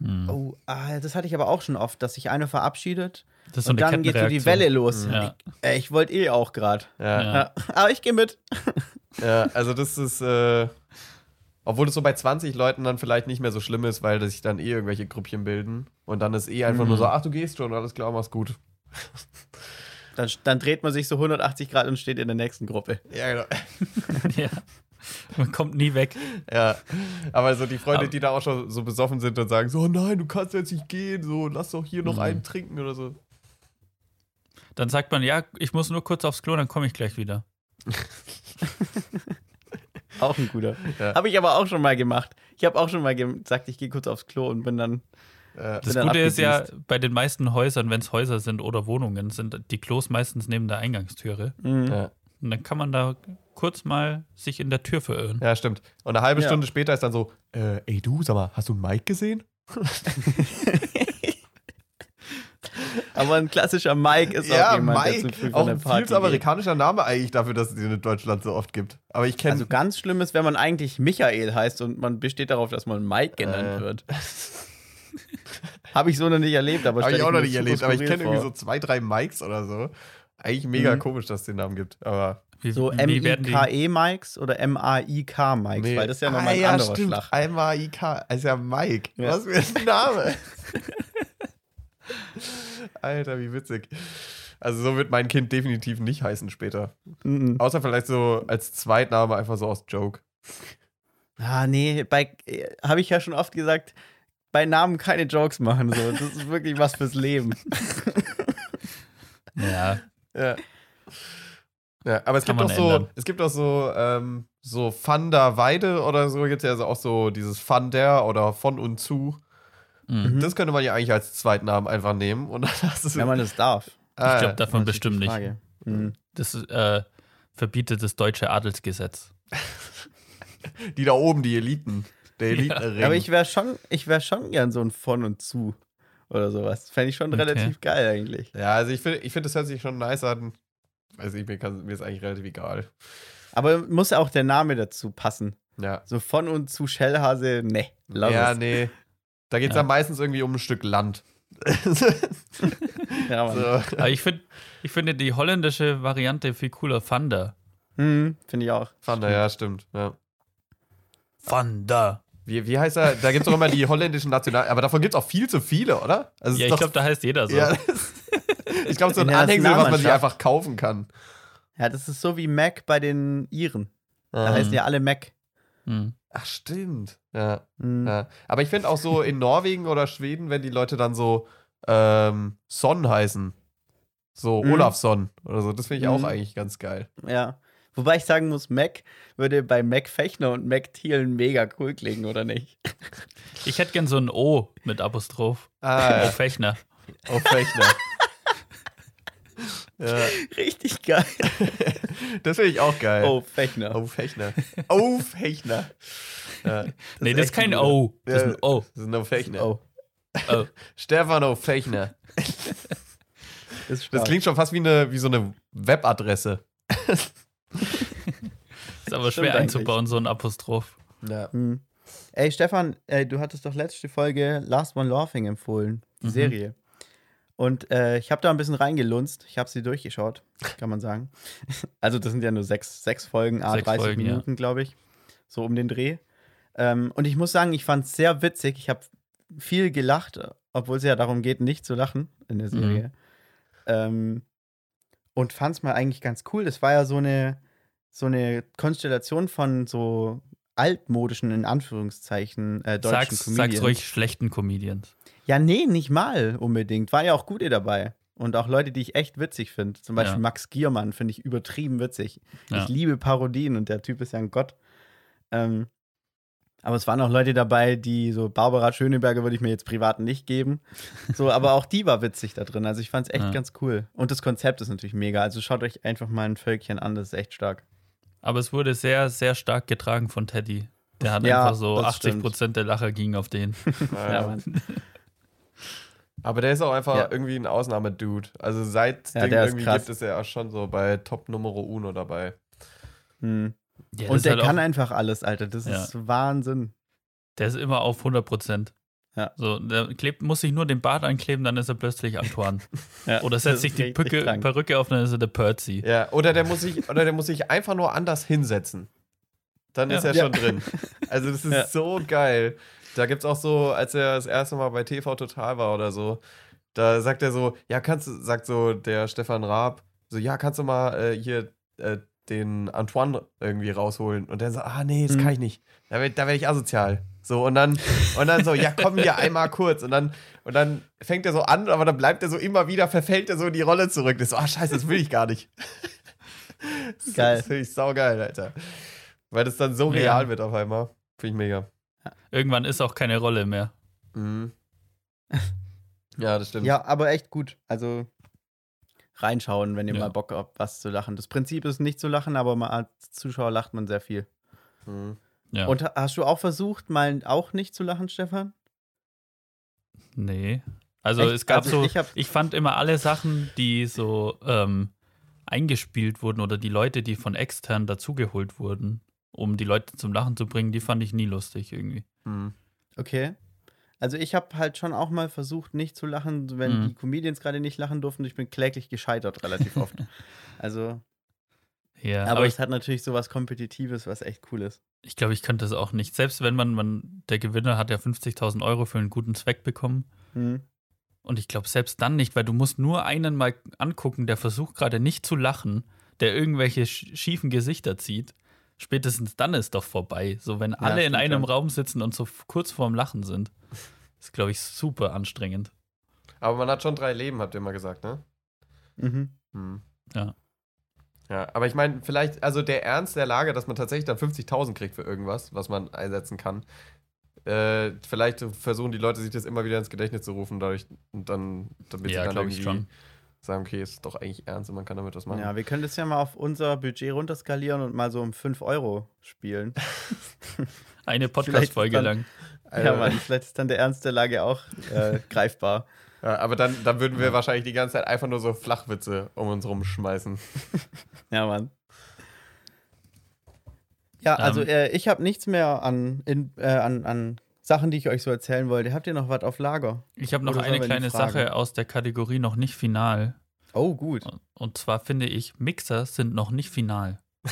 Hm. Oh, ah, das hatte ich aber auch schon oft, dass sich einer verabschiedet Das ist so und dann geht so die. Welle los. Ja. Ich, äh, ich wollte eh auch gerade. Ja, Ja. Ja. Aber ich gehe mit. ja, also das ist, äh, obwohl es so bei 20 Leuten dann vielleicht nicht mehr so schlimm ist, weil sich dann eh irgendwelche Grüppchen bilden. Und dann ist eh einfach Mhm. nur so, ach, du gehst schon, alles klar, mach's gut. Dann, dann dreht man sich so 180 Grad und steht in der nächsten Gruppe. Ja, genau. ja. Man kommt nie weg. Ja, aber so die Freunde, Aber- die da auch schon so besoffen sind und sagen so, oh nein, du kannst jetzt nicht gehen, so, lass doch hier noch Mhm. einen trinken oder so. Dann sagt man, ja, ich muss nur kurz aufs Klo, dann komme ich gleich wieder. Auch ein guter. Ja. Habe ich aber auch schon mal gemacht. Ich habe auch schon mal gesagt, ich gehe kurz aufs Klo und bin dann. Äh, Das Gute ist ja, bei den meisten Häusern, wenn es Häuser sind oder Wohnungen, sind die Klos meistens neben der Eingangstüre. Mhm. ja. Und dann kann man da kurz mal sich in der Tür verirren. ja, stimmt. Und eine halbe Ja. Stunde später ist dann so, äh, ey du, sag mal, hast du Mike gesehen? Aber ein klassischer Mike ist auch jemand, der zu früh von auch der ein Party viel amerikanischer Name eigentlich dafür, dass es den in Deutschland so oft gibt. Aber ich kenne Also ganz schlimm ist, wenn man eigentlich Michael heißt und man besteht darauf, dass man Mike genannt Äh. wird. Habe ich so noch nicht erlebt, aber Habe ich auch noch nicht erlebt, aber ich kenne irgendwie so zwei, drei Mikes oder so. Eigentlich mega Mhm. komisch, dass es den Namen gibt. Aber So? M-I-K-E-Mikes oder M-A-I-K-Mikes, nee. weil das ist ja ah, nochmal ein ja, anderer stimmt. Schlag. Einmal IK, ist ja Mike. Ja. Was für ein Name. Alter, wie witzig. Also so wird mein Kind definitiv nicht heißen später. Mhm. Außer vielleicht so als Zweitname einfach so aus Joke. Ah, nee, bei habe ich ja schon oft gesagt, bei Namen keine Jokes machen. So. Das ist wirklich was fürs Leben. Ja, Ja. Ja, aber es Kann gibt auch so, ändern. es gibt auch so, ähm, so Van der Weide oder so, gibt es ja also auch so dieses Van der oder von und zu. mhm. Das könnte man ja eigentlich als Zweitnamen einfach nehmen und du Wenn man das darf. ah, ich glaube davon bestimmt nicht. Mhm. Das äh, verbietet das deutsche Adelsgesetz. die da oben, die Eliten. Der Ja. Aber ich wäre schon, ich wäre schon gern so ein von und zu oder sowas. Fände ich schon Okay. relativ geil eigentlich. ja, also ich finde, ich find, das hört sich schon nice an. Weiß ich, mir, kann, mir ist eigentlich relativ egal. Aber muss auch der Name dazu passen. Ja. So von und zu Shellhase, ne. Lass ja, es. nee. Da geht es Ja. dann meistens irgendwie um ein Stück Land. Ja, Mann. so. Aber ich, find, ich finde die holländische Variante viel cooler. Thunder. Mhm, Finde ich auch. Fand er, ja, stimmt. Ja. Thunder. Wie, wie heißt er? Da gibt es doch immer die holländischen National... Aber davon gibt es auch viel zu viele, oder? Also Ja, ich glaube, da heißt jeder so. Ja, ich glaube, so ein Anhängsel, was man sich einfach kaufen kann. Ja, das ist so wie Mac bei den Iren. Da Ah. heißen ja alle Mac. Mhm. Ach, stimmt. Ja, Mhm. ja. Aber ich finde auch so in Norwegen oder Schweden, wenn die Leute dann so ähm, Son heißen. So Mhm. Olafsson oder so. Das finde ich auch Mhm. eigentlich ganz geil. Ja. Wobei ich sagen muss, Mac würde bei Mac Fechner und Mac Thielen mega cool klingen, oder nicht? Ich hätte gern so ein O mit Apostroph. Ah, O Fechner. auf Fechner. ja, Richtig geil. das finde ich auch geil. Oh, Fechner. Auf Fechner. Auf Fechner. Ja, nee, das ist kein ein O. Das ist ein O. das ist ein Fechner. Oh, oh. Stefan auf Fechner. das Das klingt schon fast wie, eine, wie so eine Webadresse. Ist aber schwer einzubauen, so ein Apostroph. Ja. Hm. Ey, Stefan, äh, du hattest doch letzte Folge Last One Laughing empfohlen, die Mhm. Serie. Und äh, ich habe da ein bisschen reingelunzt. Ich habe sie durchgeschaut, kann man sagen. Also, das sind ja nur sechs, sechs Folgen, a Sechs 30 Folgen, ja. Minuten, glaube ich. So um den Dreh. Ähm, und ich muss sagen, ich fand es sehr witzig. Ich habe viel gelacht, obwohl es ja darum geht, nicht zu lachen in der Serie. Ähm, und fand es mal eigentlich ganz cool. Das war ja so eine, so eine Konstellation von so altmodischen, in Anführungszeichen, äh, deutschen Sag's, Comedians. sag's ruhig schlechten Comedians. Ja, nee, nicht mal unbedingt. War ja auch gute dabei. Und auch Leute, die ich echt witzig finde. Zum Beispiel Ja. Max Giermann finde ich übertrieben witzig. Ja. Ich liebe Parodien und der Typ ist ja ein Gott. Ähm, aber es waren auch Leute dabei, die so Barbara Schöneberger würde ich mir jetzt privat nicht geben. So, aber auch die war witzig da drin. Also ich fand es echt Ja. ganz cool. Und das Konzept ist natürlich mega. Also schaut euch einfach mal ein Völkchen an, das ist echt stark. Aber es wurde sehr, sehr stark getragen von Teddy. Der hat Ja, einfach so das 80 Prozent der Lacher ging auf den. Ja, Mann. Aber der ist auch einfach Ja. irgendwie ein Ausnahmedude. Also seit Ja, Ding irgendwie krass. gibt es ja auch schon so bei Top Numero Uno dabei. Hm. Ja, Und der halt kann einfach alles, Alter. Das Ja. ist Wahnsinn. der ist immer auf 100 Prozent. Ja. So, der klebt, muss sich nur den Bart ankleben, dann ist er plötzlich Antoine. Ja, Oder setzt ist sich die Pücke. Perücke auf, dann ist er der Percy. Ja, oder der muss sich, oder der muss sich einfach nur anders hinsetzen. Dann ist Ja. er Ja. schon drin. Also das ist Ja. so geil. Da gibt es auch so, als er das erste Mal bei TV Total war oder so, da sagt er so, ja, kannst du, sagt so der Stefan Raab, so, ja, kannst du mal äh, hier äh, den Antoine irgendwie rausholen? Und der sagt, ah, nee, das Mhm. kann ich nicht. Da werde da werd ich asozial. So, und dann, und dann so, ja, komm hier einmal kurz. Und dann, und dann fängt er so an, aber dann bleibt er so immer wieder, verfällt er so in die Rolle zurück. Das ist so, ah, scheiße, das will ich gar nicht. Das Geil. Das finde ich saugeil, Alter. Weil das dann so Ja. real wird auf einmal. Finde ich mega. Irgendwann ist auch keine Rolle mehr. Mhm. Ja, das stimmt. Ja, aber echt gut. Also reinschauen, wenn ihr Ja. mal Bock habt, was zu lachen. Das Prinzip ist nicht zu lachen, aber mal als Zuschauer lacht man sehr viel. Mhm. Ja. Und ha- hast du auch versucht, mal auch nicht zu lachen, Stefan? nee. Also Echt? es gab Also so, ich ich, fand immer alle Sachen, die so ähm, eingespielt wurden oder die Leute, die von extern dazugeholt wurden, um die Leute zum Lachen zu bringen, die fand ich nie lustig irgendwie. Mhm. Okay. Also ich habe halt schon auch mal versucht, nicht zu lachen, wenn Mhm. die Comedians gerade nicht lachen durften. Ich bin kläglich gescheitert relativ oft. Also, Ja, aber, aber, ich, es hat natürlich sowas Kompetitives, was echt cool ist. ich glaube, ich könnte das auch nicht. Selbst wenn man, man der Gewinner hat ja 50.000 Euro für einen guten Zweck bekommen. Hm. Und ich glaube, selbst dann nicht, weil du musst nur einen mal angucken, der versucht gerade nicht zu lachen, der irgendwelche sch- schiefen Gesichter zieht. Spätestens dann ist doch vorbei. So, wenn alle in einem schon. Raum sitzen und so kurz vorm Lachen sind. ist, glaube ich, super anstrengend. Aber man hat schon drei Leben, habt ihr mal gesagt, ne? Mhm. Mhm. Ja. Ja, aber ich meine, vielleicht, also der Ernst der Lage, dass man tatsächlich dann 50.000 kriegt für irgendwas, was man einsetzen kann. Äh, vielleicht versuchen die Leute sich das immer wieder ins Gedächtnis zu rufen, dadurch und dann, damit sie Ja, dann glaube ich irgendwie schon. sagen, okay, ist doch eigentlich ernst und man kann damit was machen. Ja, wir können das ja mal auf unser Budget runterskalieren und mal so um 5 Euro spielen. Eine Podcast-Folge dann- lang. Äh, Ja, Mann, vielleicht ist dann der Ernst der Lage auch äh, greifbar. ja, aber dann, dann würden wir wahrscheinlich die ganze Zeit einfach nur so Flachwitze um uns rumschmeißen. Ja, Mann. Ja, also Ähm. äh, ich habe nichts mehr an, in, äh, an, an Sachen, die ich euch so erzählen wollte. Habt ihr noch was auf Lager? Ich habe noch Oder eine kleine? Sache aus der Kategorie noch nicht final. Oh, gut. Und zwar finde ich, Mixer sind noch nicht final.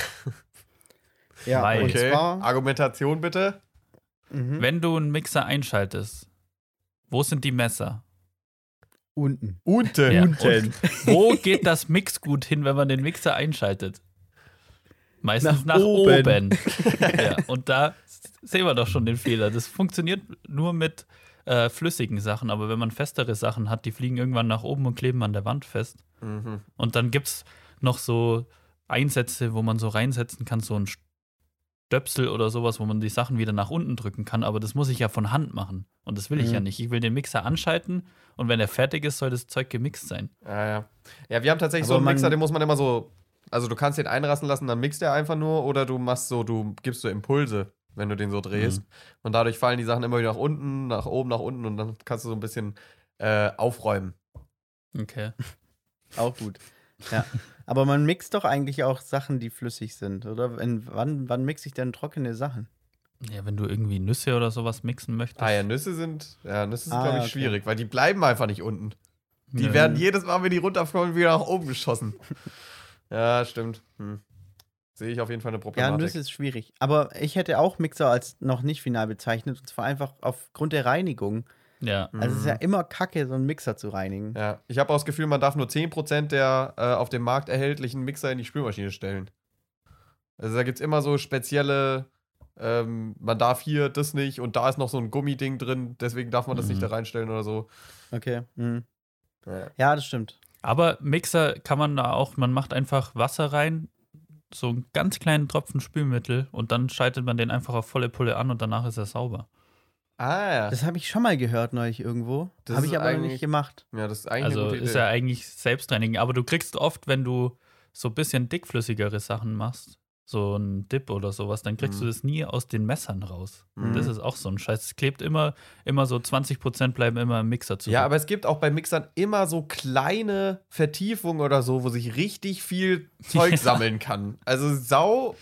Ja, Weil- und Okay, zwar. Argumentation bitte. Mhm. Wenn du einen Mixer einschaltest, wo sind die Messer? Unten. Unten. Ja, Unten. und wo geht das Mixgut hin, wenn man den Mixer einschaltet? Meistens Nach nach, oben. oben. ja, und da sehen wir doch schon den Fehler. Das funktioniert nur mit äh, flüssigen Sachen, aber wenn man festere Sachen hat, die fliegen irgendwann nach oben und kleben an der Wand fest. Mhm. Und dann gibt es noch so Einsätze, wo man so reinsetzen kann, so ein Stöpsel oder sowas, wo man die Sachen wieder nach unten drücken kann. Aber das muss ich ja von Hand machen. Und das will ich Mhm. ja nicht. Ich will den Mixer anschalten und wenn er fertig ist, soll das Zeug gemixt sein. Ja, ja. Ja, wir haben tatsächlich Aber so einen Mixer, den muss man immer so. Also du kannst den einrasten lassen, dann mixt er einfach nur oder du machst so, du gibst so Impulse, wenn du den so drehst. Und dadurch fallen die Sachen immer wieder nach unten, nach oben, nach unten und dann kannst du so ein bisschen äh, aufräumen. Okay. Auch gut. Ja. Aber man mixt doch eigentlich auch Sachen, die flüssig sind, oder? In, wann, wann mixe ich denn trockene Sachen? Ja, wenn du irgendwie Nüsse oder sowas mixen möchtest. Ah ja, Nüsse sind, ja, Nüsse sind, Ah, glaube ich, okay. schwierig, weil die bleiben einfach nicht unten. Die Ja. werden jedes Mal, wenn die runterfallen, wieder nach oben geschossen. ja, stimmt. Hm. Sehe ich auf jeden Fall eine Ja, Problematik. Nüsse ist schwierig. Aber ich hätte auch Mixer als noch nicht final bezeichnet, und zwar einfach aufgrund der Reinigung. Ja. Also es ist ja immer kacke, so einen Mixer zu reinigen. Mhm. Ja, ich habe auch das Gefühl, man darf nur 10% der äh, auf dem Markt erhältlichen Mixer in die Spülmaschine stellen. Also da gibt es immer so spezielle, ähm, man darf hier das nicht und da ist noch so ein Gummiding drin, deswegen darf man das Mhm. nicht da reinstellen oder so. Okay. Mhm. Ja. Ja, das stimmt. Aber Mixer kann man da auch, man macht einfach Wasser rein, so einen ganz kleinen Tropfen Spülmittel und dann schaltet man den einfach auf volle Pulle an und danach ist er sauber. Ah ja. Das habe ich schon mal gehört neulich irgendwo. Das Habe ich aber noch eigentlich- nicht gemacht. ja, das ist eigentlich Also eine gute ist Idee. ja eigentlich Selbstreinigen. Aber du kriegst oft, wenn du so ein bisschen dickflüssigere Sachen machst, so ein Dip oder sowas, dann kriegst Mhm. du das nie aus den Messern raus. Mhm. Und das ist auch so ein Scheiß. Es klebt immer, immer so 20% bleiben immer im Mixer zurück. Ja, aber es gibt auch bei Mixern immer so kleine Vertiefungen oder so, wo sich richtig viel Zeug sammeln kann. Also sau,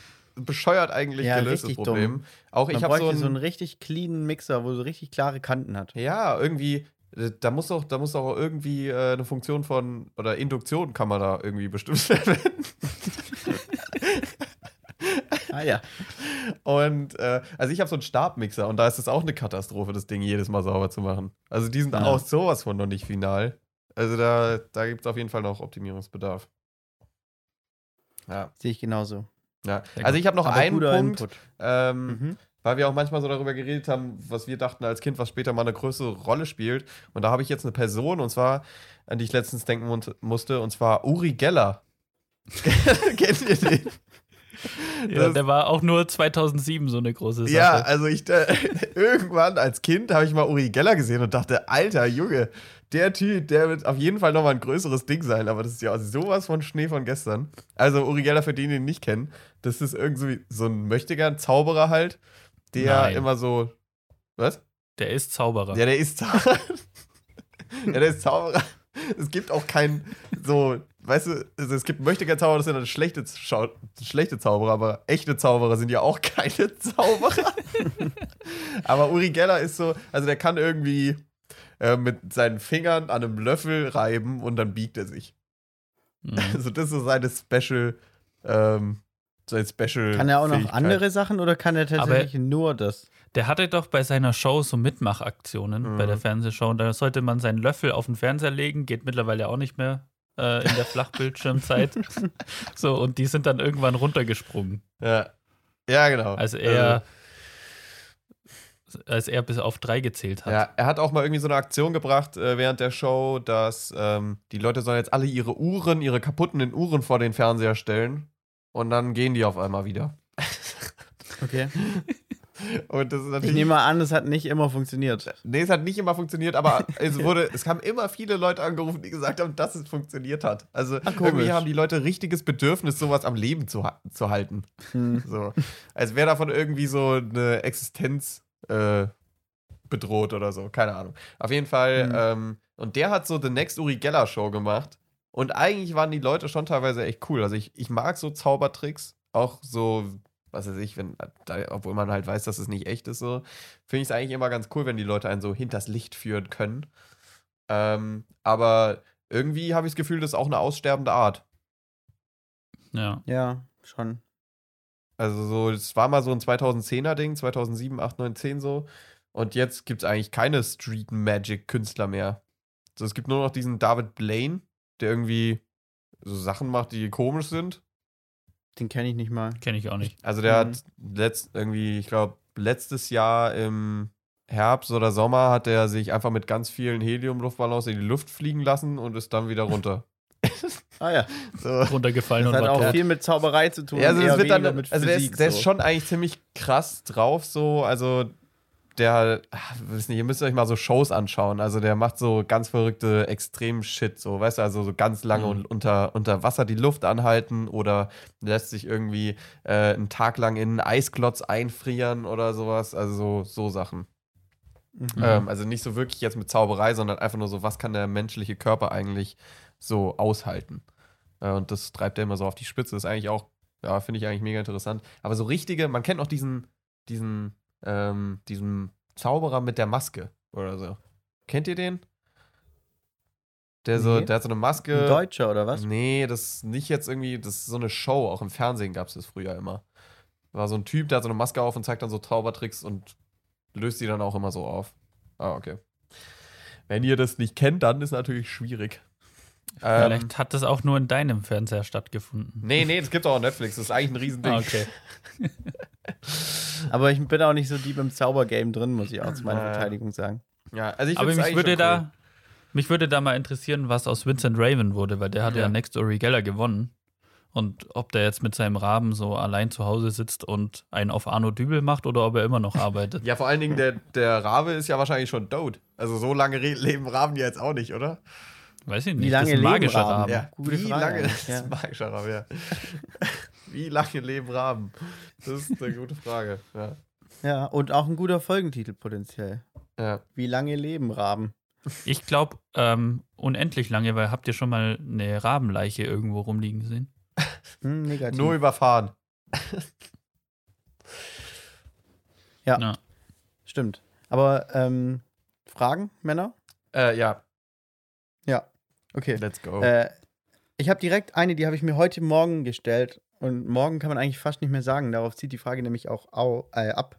bescheuert eigentlich Ja, gelöst, das Problem. dumm. Auch ich habe so so einen richtig cleanen Mixer, wo so richtig klare Kanten hat. Ja, irgendwie, äh, da muss doch, da muss doch auch irgendwie äh, eine Funktion von, oder Induktion kann man da irgendwie bestimmt verwenden. Ah ja. Und äh, also ich habe so einen Stabmixer und da ist es auch eine Katastrophe, das Ding jedes Mal sauber zu machen. Also die sind Ja. auch sowas von noch nicht final. Also da, da gibt es auf jeden Fall noch Optimierungsbedarf. Ja. Sehe ich genauso. Ja. Also ich habe noch Aber einen Punkt, ähm, Mhm. weil wir auch manchmal so darüber geredet haben, was wir dachten als Kind, was später mal eine größere Rolle spielt. Und da habe ich jetzt eine Person, und zwar, an die ich letztens denken musste, und zwar Uri Geller. Kennt ihr den? Ja, Das- der war auch nur 2007 so eine große Sache. Ja, also ich äh, irgendwann als Kind habe ich mal Uri Geller gesehen und dachte, alter Junge, der Typ, der wird auf jeden Fall nochmal ein größeres Ding sein, aber das ist ja sowas von Schnee von gestern. Also Uri Geller, für den, den ihn nicht kennen, das ist irgendwie so ein Möchtegern Zauberer halt, der Nein. immer so was? Der ist Zauberer. Ja, der ist Zauberer. ja, der ist Zauberer. Es gibt auch keinen so, weißt du, also es gibt Möchtegern Zauberer, das sind dann schlechte, Schau schlechte Zauberer, aber echte Zauberer sind ja auch keine Zauberer. aber Uri Geller ist so, also der kann irgendwie äh, mit seinen Fingern an einem Löffel reiben und dann biegt er sich. Mhm. Also das ist so seine Special, ähm, sein Special. Kann er auch noch andere Sachen oder kann er tatsächlich nur das? Der hatte doch bei seiner Show so Mitmachaktionen Mhm. bei der Fernsehshow. Und da sollte man seinen Löffel auf den Fernseher legen, geht mittlerweile auch nicht mehr äh, in der Flachbildschirmzeit. so, und die sind dann irgendwann runtergesprungen. Ja. Ja, genau. Als er, als er bis auf drei gezählt hat. Ja, er hat auch mal irgendwie so eine Aktion gebracht äh, während der Show, dass ähm, die Leute sollen jetzt alle ihre Uhren, ihre kaputten Uhren vor den Fernseher stellen und dann gehen die auf einmal wieder. Okay. Und das ist Ich natürlich. nehme mal an, es hat nicht immer funktioniert. Nee, es hat nicht immer funktioniert, aber es wurde, es kamen immer viele Leute angerufen, die gesagt haben, dass es funktioniert hat. Also Ach, irgendwie haben die Leute richtiges Bedürfnis, sowas am Leben zu, zu halten. Hm. So. Als wäre davon irgendwie so eine Existenz äh, bedroht oder so. Keine Ahnung. Auf jeden Fall. Mhm. Ähm, und der hat so The Next Uri Geller Show gemacht. Und eigentlich waren die Leute schon teilweise echt cool. Also ich, ich mag so Zaubertricks. Auch so, was weiß ich, wenn, da, obwohl man halt weiß, dass es nicht echt ist, so, finde ich es eigentlich immer ganz cool, wenn die Leute einen so hinters Licht führen können. Ähm, aber irgendwie habe ich das Gefühl, das ist auch eine aussterbende Art. Ja. Ja, schon. Also so, es war mal so ein 2010er Ding, 2007, 8, 9, 10 so. Und jetzt gibt es eigentlich keine Street Magic Künstler mehr. So, es gibt nur noch diesen David Blaine, der irgendwie so Sachen macht, die komisch sind. Den kenne ich nicht mal. Kenne ich auch nicht. Also der Mhm. hat letzt, irgendwie, ich glaube, letztes Jahr im Herbst oder Sommer hat er sich einfach mit ganz vielen Helium-Luftballons in die Luft fliegen lassen und ist dann wieder runter. Ah ja. So. Runtergefallen Das und hat auch tot. viel mit Zauberei zu tun. Ja, also, das wird dann, mit also der, Physik, ist, der ist so. schon eigentlich ziemlich krass drauf, so. Also, der, ach, nicht, ihr müsst euch mal so Shows anschauen. Also, der macht so ganz verrückte Extrem-Shit, so, weißt du, also so ganz lange Mhm. und unter, unter Wasser die Luft anhalten oder lässt sich irgendwie äh, einen Tag lang in einen Eisklotz einfrieren oder sowas. Also, so, so Sachen. Mhm. Ähm, also, nicht so wirklich jetzt mit Zauberei, sondern einfach nur so, was kann der menschliche Körper eigentlich so aushalten? Äh, und das treibt er immer so auf die Spitze. Das ist eigentlich auch, ja, finde ich eigentlich mega interessant. Aber so richtige, man kennt noch diesen, diesen, ähm, diesen Zauberer mit der Maske oder so. Kennt ihr den? Der so, Nee. der hat so eine Maske. Ein Deutscher oder was? Nee, das ist nicht jetzt irgendwie, das ist so eine Show, auch im Fernsehen gab es das früher immer. War so ein Typ, der hat so eine Maske auf und zeigt dann so Zaubertricks und löst die dann auch immer so auf. Ah, okay. Wenn ihr das nicht kennt, dann ist natürlich schwierig. Ähm, Vielleicht hat das auch nur in deinem Fernseher stattgefunden. nee, nee, das gibt's auch auf Netflix. Das ist eigentlich ein Riesending. Ah, okay. Aber ich bin auch nicht so deep im Zaubergame drin, muss ich auch zu meiner Ja. Verteidigung sagen. Ja, also ich Aber mich würde da, mich würde da mal interessieren, was aus Vincent Raven wurde, weil der hat ja, Ja. Next Uri Geller gewonnen. Und ob der jetzt mit seinem Raben so allein zu Hause sitzt und einen auf Arno Dübel macht oder ob er immer noch arbeitet. Ja, vor allen Dingen, der, der Rabe ist ja wahrscheinlich schon tot. Also so lange leben Raben die jetzt auch nicht, oder? Weiß ich nicht. Wie lange das ist ein leben magischer Raben? Raben. Ja, Gute wie Frage lange eigentlich, ist ja. ein magischer Rabe, ja. Wie lange leben Raben? Das ist eine gute Frage. Ja. Ja, und auch ein guter Folgentitel potenziell. ja. Wie lange leben Raben? Ich glaube, ähm, unendlich lange, weil habt ihr schon mal eine Rabenleiche irgendwo rumliegen gesehen? Hm, negativ. Nur überfahren. Ja. Ja. Stimmt. Aber ähm, Fragen, Männer? Äh, ja, Okay. let's go. Äh, ich habe direkt eine, die habe ich mir heute Morgen gestellt. Und morgen kann man eigentlich fast nicht mehr sagen. Darauf zieht die Frage nämlich auch au, äh, ab.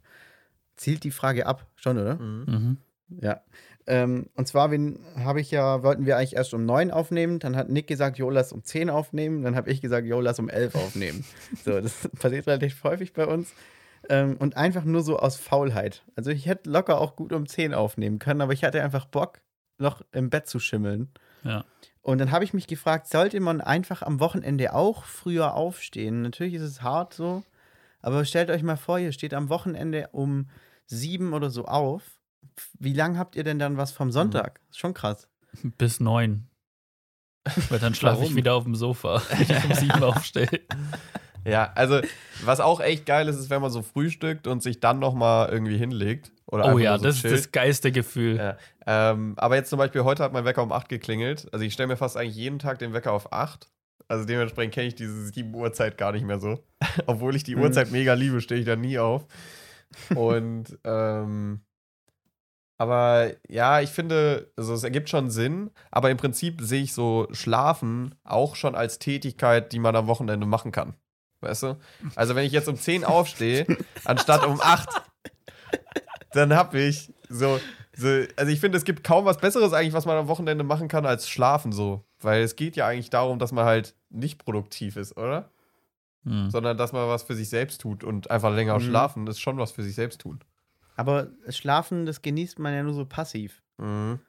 Zielt die Frage ab? Schon, oder? Mhm. Mhm. Ja. Ähm, und zwar wen- habe ich ja, wollten wir eigentlich erst um 9 aufnehmen. Dann hat Nick gesagt, Jo, lass um 10 aufnehmen. Dann habe ich gesagt, Jo, lass um 11 aufnehmen. so, das passiert relativ häufig bei uns. Ähm, und einfach nur so aus Faulheit. Also ich hätte locker auch gut um 10 aufnehmen können, aber ich hatte einfach Bock, noch im Bett zu schimmeln. Ja. Und dann habe ich mich gefragt, sollte man einfach am Wochenende auch früher aufstehen? Natürlich ist es hart so, aber stellt euch mal vor, ihr steht am Wochenende um sieben oder so auf. Wie lange habt ihr denn dann was vom Sonntag? Ist schon krass. Bis neun. Weil dann schlafe ich wieder auf dem Sofa, wenn ich um sieben aufstehe. Ja, also was auch echt geil ist, ist, wenn man so frühstückt und sich dann noch mal irgendwie hinlegt. Oder Oh ja, so das ist chillt. das geilste Gefühl. Ja. Ähm, aber jetzt zum Beispiel, heute hat mein Wecker um 8 geklingelt. Also ich stelle mir fast eigentlich jeden Tag den Wecker auf 8. Also dementsprechend kenne ich diese 7 Uhr Zeit gar nicht mehr so. Obwohl ich die Mhm. Uhrzeit mega liebe, stehe ich da nie auf. Und ähm, aber ja, ich finde, also es ergibt schon Sinn, aber im Prinzip sehe ich so Schlafen auch schon als Tätigkeit, die man am Wochenende machen kann. Weißt du? Also wenn ich jetzt um 10 aufstehe, anstatt um 8, dann habe ich so, so, also ich finde, es gibt kaum was Besseres eigentlich, was man am Wochenende machen kann, als schlafen so. Weil es geht ja eigentlich darum, dass man halt nicht produktiv ist, oder? Hm. Sondern dass man was für sich selbst tut und einfach länger Mhm. schlafen ist schon was für sich selbst tun. Aber Schlafen, das genießt man ja nur so passiv. Mhm.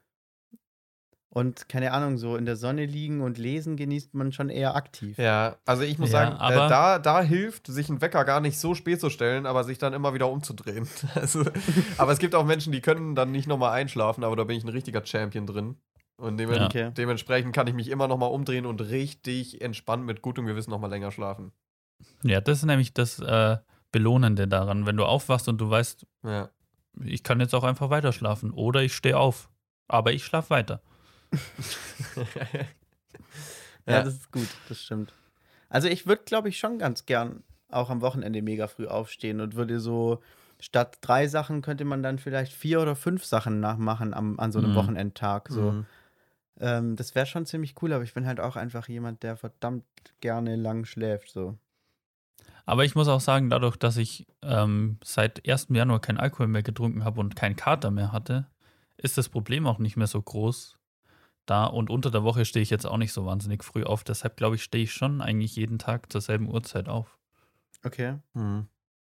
Und keine Ahnung, so in der Sonne liegen und lesen genießt man schon eher aktiv. Ja, also ich muss Ja, sagen, aber- äh, da, da hilft, sich einen Wecker gar nicht so spät zu stellen, aber sich dann immer wieder umzudrehen. Also, aber es gibt auch Menschen, die können dann nicht nochmal einschlafen, aber da bin ich ein richtiger Champion drin. Und demen Ja. Okay. dementsprechend kann ich mich immer nochmal umdrehen und richtig entspannt mit gutem Gewissen nochmal länger schlafen. Ja, das ist nämlich das äh, Belohnende daran. Wenn du aufwachst und du weißt, Ja. ich kann jetzt auch einfach weiter schlafen oder ich stehe auf. Aber ich schlafe weiter. Ja, Ja. das ist gut, das stimmt. Also ich würde, glaube ich, schon ganz gern auch am Wochenende mega früh aufstehen und würde so statt drei Sachen könnte man dann vielleicht vier oder fünf Sachen nachmachen am, an so einem Mhm. Wochenendtag. So. Mhm. Ähm, das wäre schon ziemlich cool, aber ich bin halt auch einfach jemand, der verdammt gerne lang schläft. So. Aber ich muss auch sagen, dadurch, dass ich ähm, seit 1. Januar keinen Alkohol mehr getrunken habe und keinen Kater mehr hatte, ist das Problem auch nicht mehr so groß da. Und unter der Woche stehe ich jetzt auch nicht so wahnsinnig früh auf. Deshalb glaube ich, stehe ich schon eigentlich jeden Tag zur selben Uhrzeit auf. Okay. Mhm.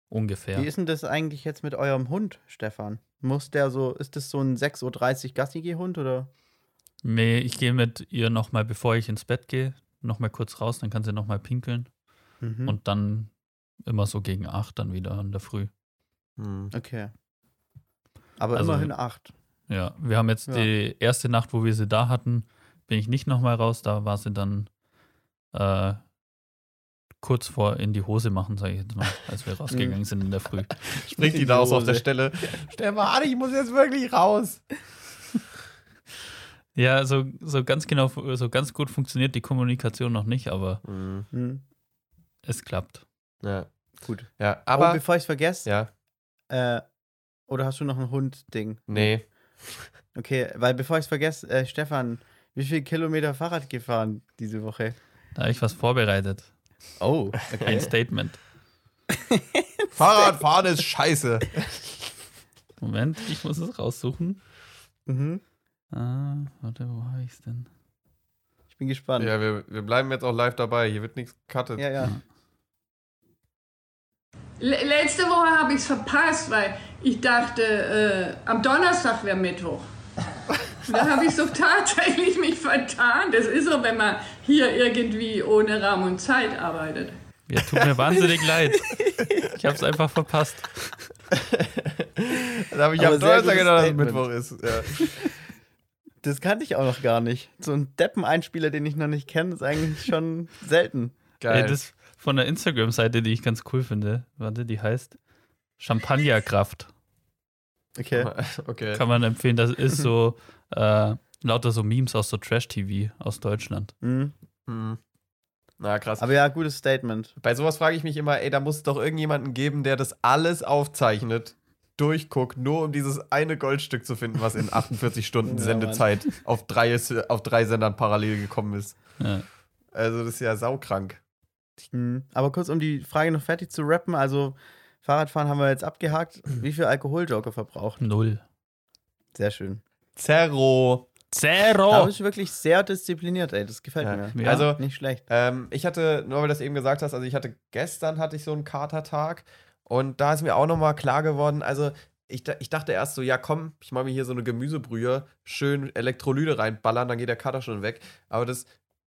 Ungefähr. Wie ist denn das eigentlich jetzt mit eurem Hund, Stefan? Muss der so, ist das so ein 6.30 Uhr Gassi-Hund oder? Nee, ich gehe mit ihr nochmal, bevor ich ins Bett gehe, nochmal kurz raus, dann kann sie nochmal pinkeln. Mhm. Und dann immer so gegen 8 dann wieder in der Früh. Mhm. okay. Aber Also- immerhin acht. Ja, wir haben jetzt Ja. die erste Nacht, wo wir sie da hatten, bin ich nicht nochmal raus. Da war sie dann äh, kurz vor in die Hose machen, sage ich jetzt mal, als wir rausgegangen sind in der Früh. Springt die da so auf der. Stelle. Stefan, ich muss jetzt wirklich raus. Ja, so, so ganz genau, so ganz gut funktioniert die Kommunikation noch nicht, aber Mhm. Hm. es klappt. Ja. Gut. Ja, Aber aber. oh, bevor ich es vergesse, ja, äh, oder hast du noch ein Hund-Ding? nee. Okay, weil bevor ich es vergesse, äh, Stefan, wie viel Kilometer Fahrrad gefahren diese Woche? Da habe ich was vorbereitet. Oh, Ein Statement. Fahrradfahren ist scheiße. Moment, ich muss es raussuchen. mhm. Ah, warte, wo habe ich es denn? Ich bin gespannt. Ja, wir, wir bleiben jetzt auch live dabei. Hier wird nichts cuttet. ja. ja. Le- Letzte Woche habe ich es verpasst, weil ich dachte, äh, am Donnerstag wäre Mittwoch. Da habe ich so tatsächlich mich vertan. Das ist so, wenn man hier irgendwie ohne Raum und Zeit arbeitet. Ja, tut mir wahnsinnig leid. Ich habe es einfach verpasst. Da habe ich Aber am Donnerstag gedacht, dass. Mittwoch ist. Ja. Das kannte ich auch noch gar nicht. So ein Deppen-Einspieler, den ich noch nicht kenne, ist eigentlich schon selten. Geil. Ey, das von der Instagram-Seite, die ich ganz cool finde. Warte, die heißt Champagnerkraft. Okay. okay. Kann man empfehlen. Das ist so äh, lauter so Memes aus so Trash-TV aus Deutschland. Mhm. Mhm. Na, krass. Aber ja, gutes Statement. Bei sowas frage ich mich immer, ey, da muss es doch irgendjemanden geben, der das alles aufzeichnet. durchgucke, nur um dieses eine Goldstück zu finden, was in 48 Stunden Ja, Sendezeit auf drei, auf drei Sendern parallel gekommen ist. Ja. Also das ist ja saukrank. Mhm. Aber kurz, um die Frage noch fertig zu rappen, also Fahrradfahren haben wir jetzt abgehakt. Wie viel Alkohol Joker verbraucht? Null. Sehr schön. Zerro. Da Zero! bist du wirklich sehr diszipliniert, ey. Das gefällt Ja. mir. Ja. Also Nicht schlecht. Ähm, ich hatte, nur weil du das eben gesagt hast, also ich hatte gestern hatte ich so einen Katertag und da ist mir auch nochmal klar geworden, also ich, da- ich dachte erst so, ja komm, ich mache mir hier so eine Gemüsebrühe, schön Elektrolyte reinballern, dann geht der Kater schon weg. Aber das,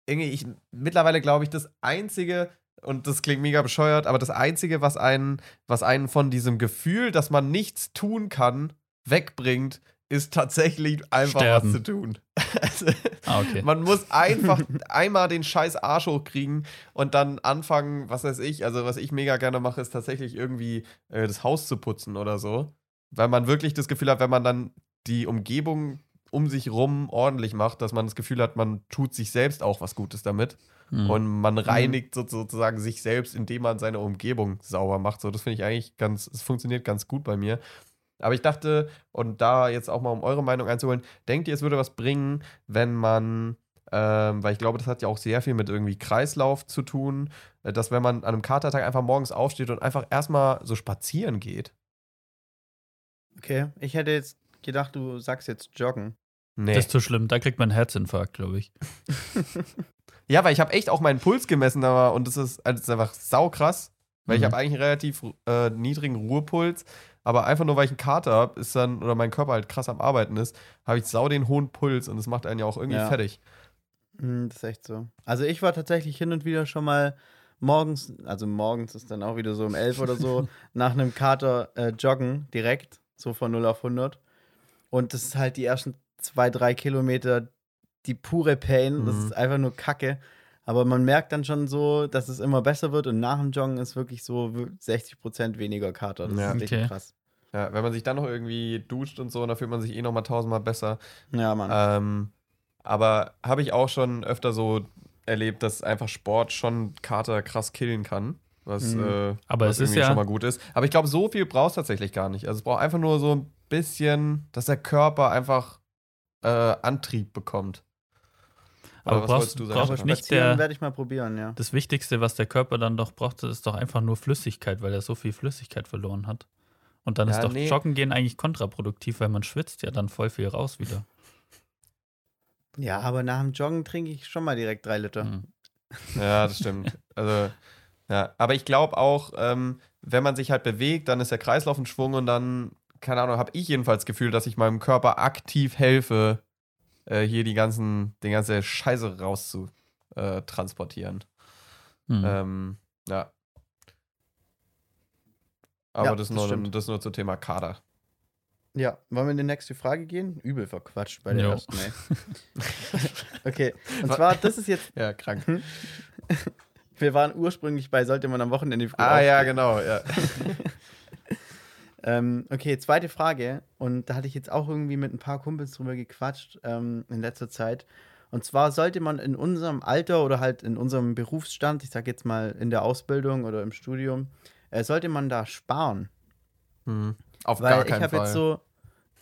irgendwie, ich, mittlerweile glaube ich, das Einzige, und das klingt mega bescheuert, aber das Einzige, was einen, was einen von diesem Gefühl, dass man nichts tun kann, wegbringt, ist tatsächlich einfach Sterben. was zu tun. Also, Ah, okay. man muss einfach einmal den scheiß Arsch hochkriegen und dann anfangen, was weiß ich, also was ich mega gerne mache, ist tatsächlich irgendwie äh, das Haus zu putzen oder so. Weil man wirklich das Gefühl hat, wenn man dann die Umgebung um sich rum ordentlich macht, dass man das Gefühl hat, man tut sich selbst auch was Gutes damit. Hm. Und man reinigt so, sozusagen sich selbst, indem man seine Umgebung sauber macht. So, das finde ich eigentlich ganz, es funktioniert ganz gut bei mir. Aber ich dachte, und da jetzt auch mal um eure Meinung einzuholen, denkt ihr, es würde was bringen, wenn man, ähm, weil ich glaube, das hat ja auch sehr viel mit irgendwie Kreislauf zu tun, äh, dass wenn man an einem Katertag einfach morgens aufsteht und einfach erstmal so spazieren geht. Okay, ich hätte jetzt gedacht, du sagst jetzt joggen. Nee. Das ist zu schlimm. Da kriegt man einen Herzinfarkt, glaube ich. Ja, weil ich habe echt auch meinen Puls gemessen war, und das ist, also das ist einfach saukrass, weil ich Mhm. habe eigentlich einen relativ äh, niedrigen Ruhepuls, aber einfach nur weil ich einen Kater habe, ist dann, oder mein Körper halt krass am Arbeiten ist, habe ich sau den hohen Puls und das macht einen ja auch irgendwie Ja. fertig. Hm, das ist echt so. Also ich war tatsächlich hin und wieder schon mal morgens, also morgens ist dann auch wieder so um 11 oder so, nach einem Kater äh, joggen direkt, so von 0 auf 100. Und das ist halt die ersten zwei, drei Kilometer die pure Pain. Das Mhm. ist einfach nur Kacke. Aber man merkt dann schon so, dass es immer besser wird und nach dem Joggen ist wirklich so 60% weniger Kater. Das Ja. ist richtig Okay. krass. Ja, wenn man sich dann noch irgendwie duscht und so, dann fühlt man sich eh nochmal tausendmal besser. Ja, Mann. Ähm, aber habe ich auch schon öfter so erlebt, dass einfach Sport schon Kater krass killen kann. Was, Mhm. äh, Aber was es ist irgendwie ja- schon mal gut ist. Aber ich glaube, so viel brauchst du tatsächlich gar nicht. Also es braucht einfach nur so ein bisschen, dass der Körper einfach äh, Antrieb bekommt. Aber was brauchst- wolltest du sagen, brauchst Aber nicht der- werde ich mal probieren, ja. Das Wichtigste, was der Körper dann doch braucht, ist doch einfach nur Flüssigkeit, weil er so viel Flüssigkeit verloren hat. Und dann Ja, ist doch nee. Joggen gehen eigentlich kontraproduktiv, weil man schwitzt ja dann voll viel raus wieder. Ja, aber nach dem Joggen trinke ich schon mal direkt drei Liter. Hm. Ja, das stimmt. Also, ja. Aber ich glaube auch, ähm, wenn man sich halt bewegt, dann ist der Kreislauf in Schwung und dann, keine Ahnung, habe ich jedenfalls das Gefühl, dass ich meinem Körper aktiv helfe, äh, hier die ganzen, den ganze Scheiße raus zu äh, transportieren. Hm. Ähm, ja. Aber Ja, das, das nur, stimmt. das nur zum Thema Kader. Ja, wollen wir in die nächste Frage gehen? Übel verquatscht bei der Jo. ersten, ey. okay, und zwar, das ist jetzt, Ja, krank. wir waren ursprünglich bei, sollte man am Wochenende früh ah, ja, aufstehen. genau. Ja. Ähm, okay, zweite Frage. Und da hatte ich jetzt auch irgendwie mit ein paar Kumpels drüber gequatscht ähm, in letzter Zeit. Und zwar sollte man in unserem Alter oder halt in unserem Berufsstand, ich sag jetzt mal in der Ausbildung oder im Studium, äh, sollte man da sparen. Hm. Auf Weil gar ich keinen habe Fall. jetzt so,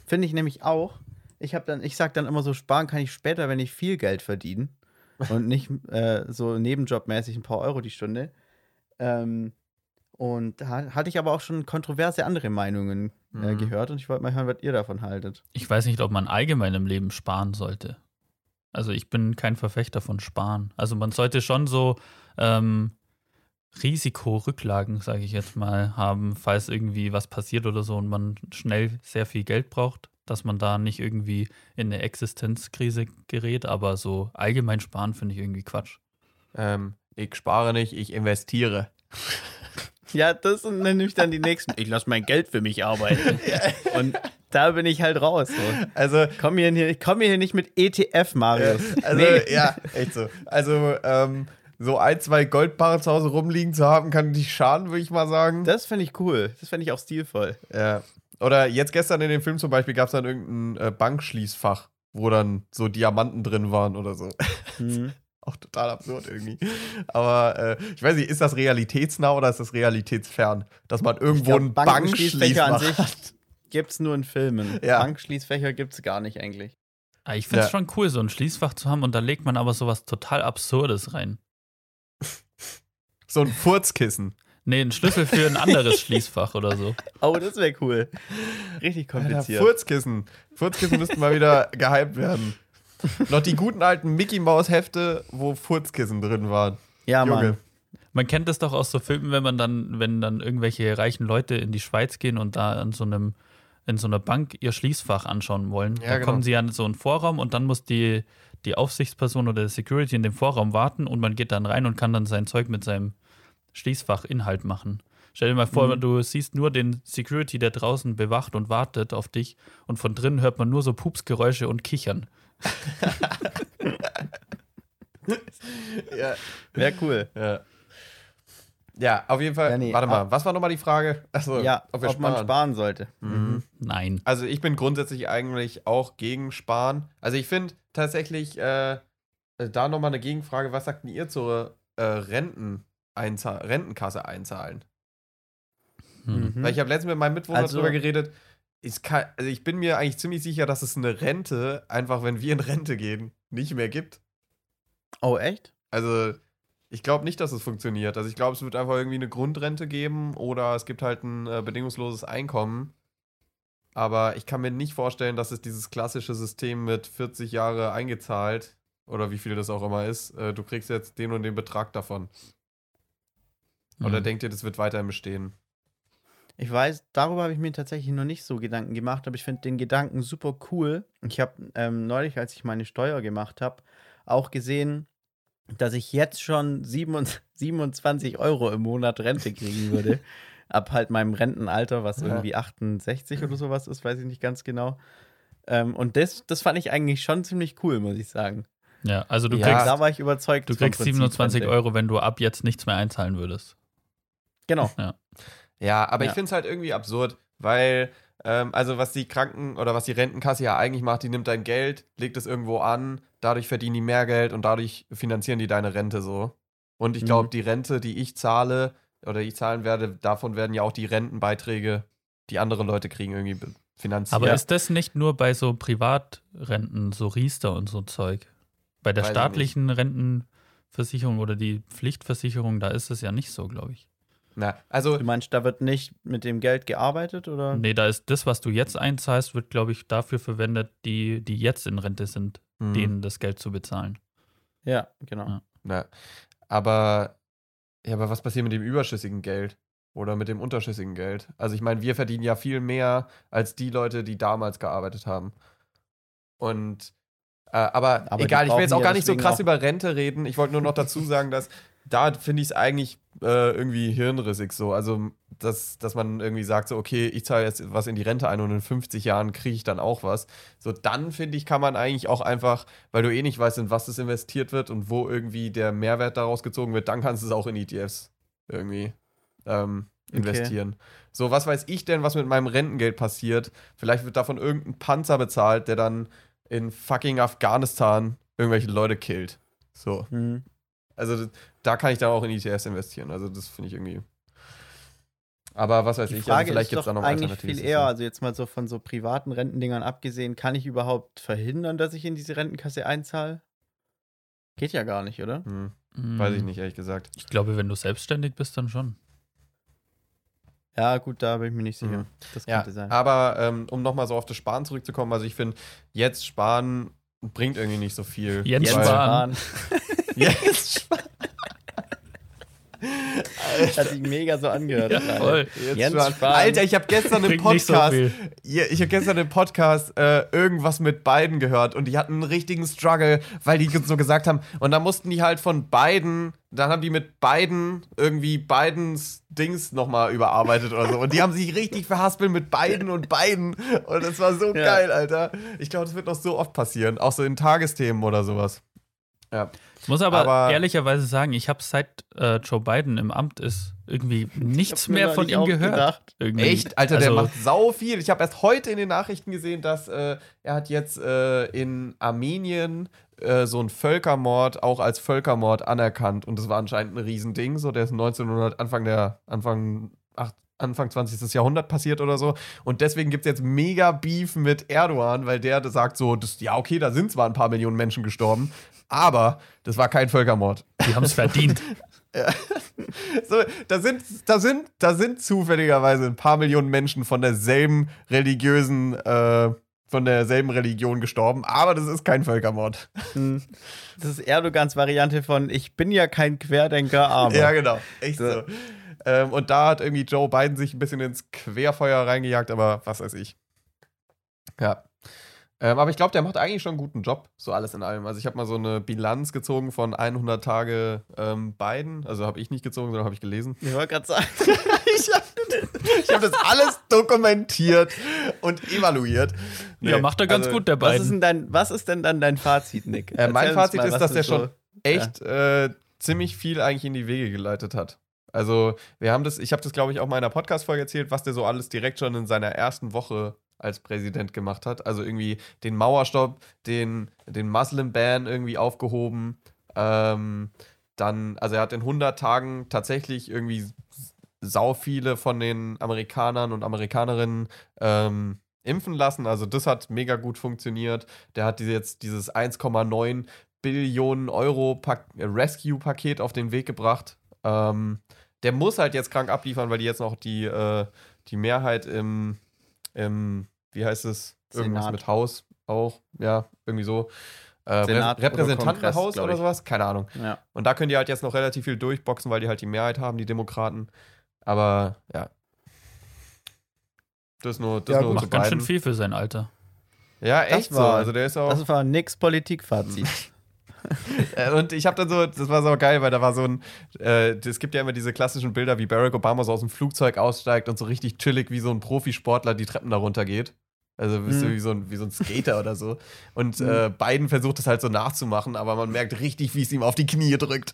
finde ich nämlich auch, ich habe dann, ich sag dann immer so, sparen kann ich später, wenn ich viel Geld verdiene und nicht äh, so nebenjobmäßig ein paar Euro die Stunde. Ähm, und da hatte ich aber auch schon kontroverse andere Meinungen äh, Mhm. gehört und ich wollte mal hören, was ihr davon haltet. Ich weiß nicht, ob man allgemein im Leben sparen sollte. Also ich bin kein Verfechter von Sparen. Also man sollte schon so ähm, Risikorücklagen, sage ich jetzt mal, haben, falls irgendwie was passiert oder so und man schnell sehr viel Geld braucht, dass man da nicht irgendwie in eine Existenzkrise gerät. Aber so allgemein sparen finde ich irgendwie Quatsch. ähm, ich spare nicht, ich investiere. Ja, das sind nämlich dann die nächsten. Ich lasse mein Geld für mich arbeiten. und da bin ich halt raus. So. Also, Komm hier, ich komme hier nicht mit ETF, Marius. Also, ja, echt so. Also, ähm, so ein, zwei Goldbarren zu Hause rumliegen zu haben, kann nicht schaden, würde ich mal sagen. Das finde ich cool. Das finde ich auch stilvoll. ja. Oder jetzt gestern in dem Film zum Beispiel gab es dann irgendein äh, Bankschließfach, wo dann so Diamanten drin waren oder so. Mhm. Auch total absurd irgendwie. Aber äh, ich weiß nicht, ist das realitätsnah oder ist das realitätsfern? Dass man irgendwo glaub, ein Bankenschließfächer Bankschließfach an sich- hat. gibt's nur in Filmen. Ja. Bankschließfächer gibt's gar nicht eigentlich. Ah, Ich finde es Ja. schon cool, so ein Schließfach zu haben und da legt man aber sowas total Absurdes rein. So ein Furzkissen. Nee, ein Schlüssel für ein anderes Schließfach oder so. Oh, das wäre cool. Richtig Alter, kompliziert. Furzkissen. Furzkissen müssten mal wieder gehypt werden. Noch die guten alten Mickey Maus Hefte, wo Furzkissen drin waren. ja, Junge. Mann. Man kennt das doch aus so Filmen, wenn man dann, wenn dann irgendwelche reichen Leute in die Schweiz gehen und da an so einem, in so einer Bank ihr Schließfach anschauen wollen. Ja, da genau. kommen sie an so einen Vorraum und dann muss die, die Aufsichtsperson oder der Security in dem Vorraum warten und man geht dann rein und kann dann sein Zeug mit seinem Schließfachinhalt machen. Stell dir mal vor, Mhm. du siehst nur den Security, der draußen bewacht und wartet auf dich und von drinnen hört man nur so Pupsgeräusche und Kichern. Ja, Wäre cool. ja. ja, auf jeden Fall. Ja, nee, Warte mal, ah. was war nochmal die Frage? Achso, Ja, ob ob, wir man sparen. sparen sollte. Mhm. Nein. Also ich bin grundsätzlich eigentlich auch gegen Sparen. Also ich finde tatsächlich äh, da nochmal eine Gegenfrage, was sagt denn ihr zur äh, Renten Rentenkasse einzahlen? Hm. Mhm. Weil ich habe letztens mit meinem Mitwohner Also- drüber geredet. Ich, kann, also ich bin mir eigentlich ziemlich sicher, dass es eine Rente, einfach wenn wir in Rente gehen, nicht mehr gibt. Oh, echt? Also ich glaube nicht, dass es funktioniert. Also ich glaube, es wird einfach irgendwie eine Grundrente geben oder es gibt halt ein äh, bedingungsloses Einkommen. Aber ich kann mir nicht vorstellen, dass es dieses klassische System mit 40 Jahre eingezahlt oder wie viel das auch immer ist, äh, du kriegst jetzt den und den Betrag davon. Oder Hm. denkt ihr, das wird weiterhin bestehen? Ich weiß, darüber habe ich mir tatsächlich noch nicht so Gedanken gemacht, aber ich finde den Gedanken super cool. Ich habe ähm, neulich, als ich meine Steuer gemacht habe, auch gesehen, dass ich jetzt schon 27 27 Euro im Monat Rente kriegen würde. ab halt meinem Rentenalter, was Ja. irgendwie 68 oder sowas ist, weiß ich nicht ganz genau. Ähm, und das, das fand ich eigentlich schon ziemlich cool, muss ich sagen. Ja, also du Ja. kriegst, da war ich überzeugt. du kriegst Prinzip 27 Rente. Euro, wenn du ab jetzt nichts mehr einzahlen würdest. Genau. Ja, aber ich Ja. finde es halt irgendwie absurd, weil, ähm, also was die Kranken- oder was die Rentenkasse ja eigentlich macht, die nimmt dein Geld, legt es irgendwo an, dadurch verdienen die mehr Geld und dadurch finanzieren die deine Rente so. Und ich glaube, Mhm. die Rente, die ich zahle oder ich zahlen werde, davon werden ja auch die Rentenbeiträge, die andere Leute kriegen, irgendwie finanziert. Aber ist das nicht nur bei so Privatrenten, so Riester und so Zeug? Bei der Weiß ich staatlichen Rentenversicherung oder die Pflichtversicherung, da ist es ja nicht so, glaube ich. Na, also, Du meinst, da wird nicht mit dem Geld gearbeitet oder? Nee, da ist das, was du jetzt einzahlst, wird, glaube ich, dafür verwendet, die, die jetzt in Rente sind, hm, denen das Geld zu bezahlen. Ja, genau. Ja. na, aber, ja, aber was passiert mit dem überschüssigen Geld? Oder mit dem unterschüssigen Geld? Also ich meine, wir verdienen ja viel mehr als die Leute, die damals gearbeitet haben. Und äh, aber, Aber egal, ich will jetzt auch ja gar nicht so krass über Rente reden. Ich wollte nur noch dazu sagen, dass da finde ich es eigentlich äh, irgendwie hirnrissig so. Also, dass, dass man irgendwie sagt, so, okay, ich zahle jetzt was in die Rente ein und in 50 Jahren kriege ich dann auch was. So, dann finde ich, kann man eigentlich auch einfach, weil du eh nicht weißt, in was es investiert wird und wo irgendwie der Mehrwert daraus gezogen wird, dann kannst du es auch in ETFs irgendwie ähm, investieren. So, was weiß ich denn, was mit meinem Rentengeld passiert? Vielleicht wird davon irgendein Panzer bezahlt, der dann in fucking Afghanistan irgendwelche Leute killt. So. Mhm. Also da kann ich dann auch in ETFs investieren. Also das finde ich irgendwie. Aber was weiß Die ich, Frage also vielleicht gibt es da noch eigentlich alternatives viel eher, also jetzt mal so von so privaten Rentendingern abgesehen, kann ich überhaupt verhindern, dass ich in diese Rentenkasse einzahle? Geht ja gar nicht, oder? Hm, weiß ich Hm, nicht, ehrlich gesagt. Ich glaube, wenn du selbstständig bist, dann schon. Ja, gut, da bin ich mir nicht sicher. Mhm. Das Ja, könnte sein. aber ähm, um nochmal so auf das Sparen zurückzukommen, also ich finde, jetzt sparen bringt irgendwie nicht so viel. Weil- Spahn. Jetzt sparen. Das hat sich mega so angehört. Ja, voll. Jetzt Jens. Spahn. Alter, ich habe gestern im so Podcast, ja, ich habe gestern im Podcast äh, irgendwas mit beiden gehört und die hatten einen richtigen Struggle, weil die so gesagt haben und dann mussten die halt von beiden, dann haben die mit beiden irgendwie beidens Dings nochmal überarbeitet oder so und die haben sich richtig verhaspelt mit beiden und beiden und das war so Ja. geil, Alter. Ich glaube, das wird noch so oft passieren, auch so in Tagesthemen oder sowas. Ja. Ich muss aber, Aber- ehrlicherweise sagen, ich habe seit äh, Joe Biden im Amt ist irgendwie nichts mehr von ihm auch gehört. Echt? Alter, also, der macht sau viel. Ich habe erst heute in den Nachrichten gesehen, dass äh, er hat jetzt äh, in Armenien äh, so einen Völkermord auch als Völkermord anerkannt. Und das war anscheinend ein Riesending. So, der ist 1900, Anfang der, Anfang Anfang 20. Jahrhundert passiert oder so. Und deswegen gibt es jetzt mega Beef mit Erdogan, weil der sagt so, das, ja, okay, da sind zwar ein paar Millionen Menschen gestorben, aber das war kein Völkermord. Die haben es verdient. So, da sind, da sind, da sind zufälligerweise ein paar Millionen Menschen von derselben religiösen, äh, von derselben Religion gestorben, aber das ist kein Völkermord. Hm. Das ist Erdogans Variante von Ich bin ja kein Querdenker, aber. Ja, genau. Echt So. so. Ähm, und da hat irgendwie Joe Biden sich ein bisschen ins Querfeuer reingejagt, aber was weiß ich. Ja. Ähm, aber ich glaube, der macht eigentlich schon einen guten Job, so alles in allem. Also ich habe mal so eine Bilanz gezogen von 100 Tage ähm, Biden. Also habe ich nicht gezogen, sondern habe ich gelesen. Ich wollte gerade sagen. ich habe hab das alles dokumentiert und evaluiert. ja, Nee, macht er ganz also, gut, der Was ist, dein, was ist denn dann dein Fazit, Nick? Äh, mein Fazit mal, ist, dass der so- schon echt äh, ziemlich viel eigentlich in die Wege geleitet hat. Also, wir haben das, ich habe das, glaube ich, auch mal in einer Podcast-Folge erzählt, was der so alles direkt schon in seiner ersten Woche als Präsident gemacht hat. Also irgendwie den Mauerstopp, den, den Muslim-Ban irgendwie aufgehoben. Ähm, dann, also er hat in 100 Tagen tatsächlich irgendwie sau viele von den Amerikanern und Amerikanerinnen ähm, impfen lassen. Also das hat mega gut funktioniert. Der hat diese jetzt dieses 1,9 Billionen Euro äh, Rescue-Paket auf den Weg gebracht. Ähm, der muss halt jetzt krank abliefern, weil die jetzt noch die, äh, die Mehrheit im, im, wie heißt es, irgendwas Senat. mit Haus auch, ja, irgendwie so. Äh, Senat Rep oder Repräsentantenhaus oder ich. sowas, keine Ahnung. Ja. Und da können die halt jetzt noch relativ viel durchboxen, weil die halt die Mehrheit haben, die Demokraten. Aber ja. Das ist nur, das Ja, nur Macht ganz schön viel für sein Alter. Ja, Das echt so. war- Also der ist auch. Das war Nicks Politikfazit. Äh, Und ich habe dann so, das war so geil, weil da war so ein, äh, es gibt ja immer diese klassischen Bilder, wie Barack Obama so aus dem Flugzeug aussteigt und so richtig chillig wie so ein Profisportler die Treppen da runter geht. Also bist du Mhm. wie so, ein, wie so ein Skater oder so. Und äh, Biden versucht es halt so nachzumachen, aber man merkt richtig, wie es ihm auf die Knie drückt.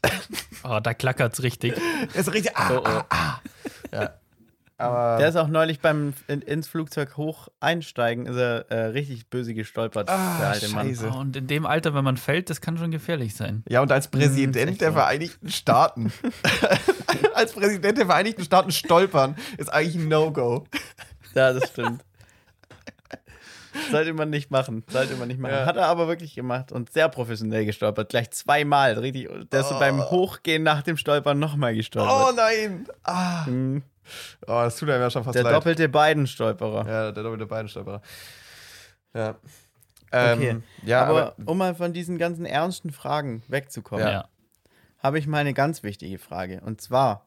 Oh, da klackert's richtig. Es ist richtig. Ah, Oh, oh. ah, ah. Ja. Aber. Der ist auch neulich beim in, ins Flugzeug hoch einsteigen, ist er äh, richtig böse gestolpert, Ah, der alte Mann. scheiße. Oh, und in dem Alter, wenn man fällt, das kann schon gefährlich sein. Ja, und als Mhm, Präsident echt der so. Vereinigten Staaten, als Präsident der Vereinigten Staaten stolpern, ist eigentlich ein No-Go. Ja, das stimmt. Sollte man nicht machen. Sollte man nicht machen. Ja. Hat er aber wirklich gemacht und sehr professionell gestolpert. Gleich zweimal. Richtig. Der ist so Oh. beim Hochgehen nach dem Stolpern nochmal Oh gestolpert. nein! Ah. Mhm. Oh, das tut einem ja schon fast Der leid. doppelte Beidenstolperer. Ja, der doppelte Beinstolperer. Ja. Ähm, Okay. Ja, aber, aber, um mal von diesen ganzen ernsten Fragen wegzukommen, Ja. habe ich mal eine ganz wichtige Frage. Und zwar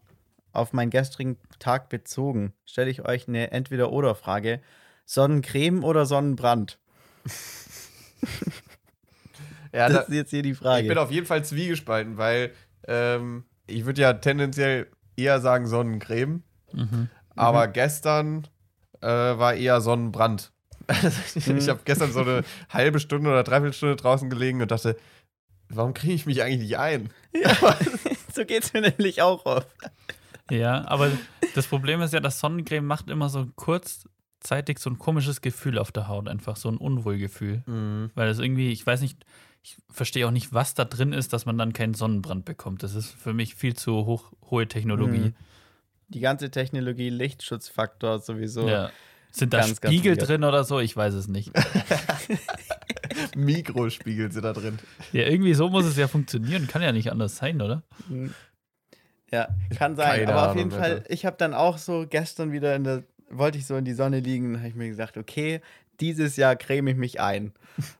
auf meinen gestrigen Tag bezogen, stelle ich euch eine Entweder-Oder-Frage. Sonnencreme oder Sonnenbrand? ja, Das da, ist jetzt hier die Frage. ich bin auf jeden Fall zwiegespalten, weil ähm, ich würde ja tendenziell eher sagen Sonnencreme, Mhm. aber gestern äh, war eher Sonnenbrand. ich Mhm. habe gestern so eine halbe Stunde oder dreiviertel Stunde draußen gelegen und dachte, warum kriege ich mich eigentlich nicht ein? so geht es mir nämlich auch oft. Ja, aber das Problem ist ja, dass Sonnencreme macht immer so kurzzeitig so ein komisches Gefühl auf der Haut, einfach so ein Unwohlgefühl. Weil das irgendwie, ich weiß nicht, ich verstehe auch nicht, was da drin ist, dass man dann keinen Sonnenbrand bekommt. Das ist für mich viel zu hoch, hohe Technologie. Mhm. Die ganze Technologie, Lichtschutzfaktor sowieso. Ja. Sind da Ganz, ganz Spiegel weird. drin oder so? Ich weiß es nicht. Mikrospiegel sind da drin. Ja, irgendwie so muss es ja funktionieren. Kann ja nicht anders sein, oder? Ja, kann sein. Keine aber auf Ahnung, jeden Fall, Alter. ich habe dann auch so gestern wieder in der, wollte ich so in die Sonne liegen, habe ich mir gesagt, okay, dieses Jahr creme ich mich ein.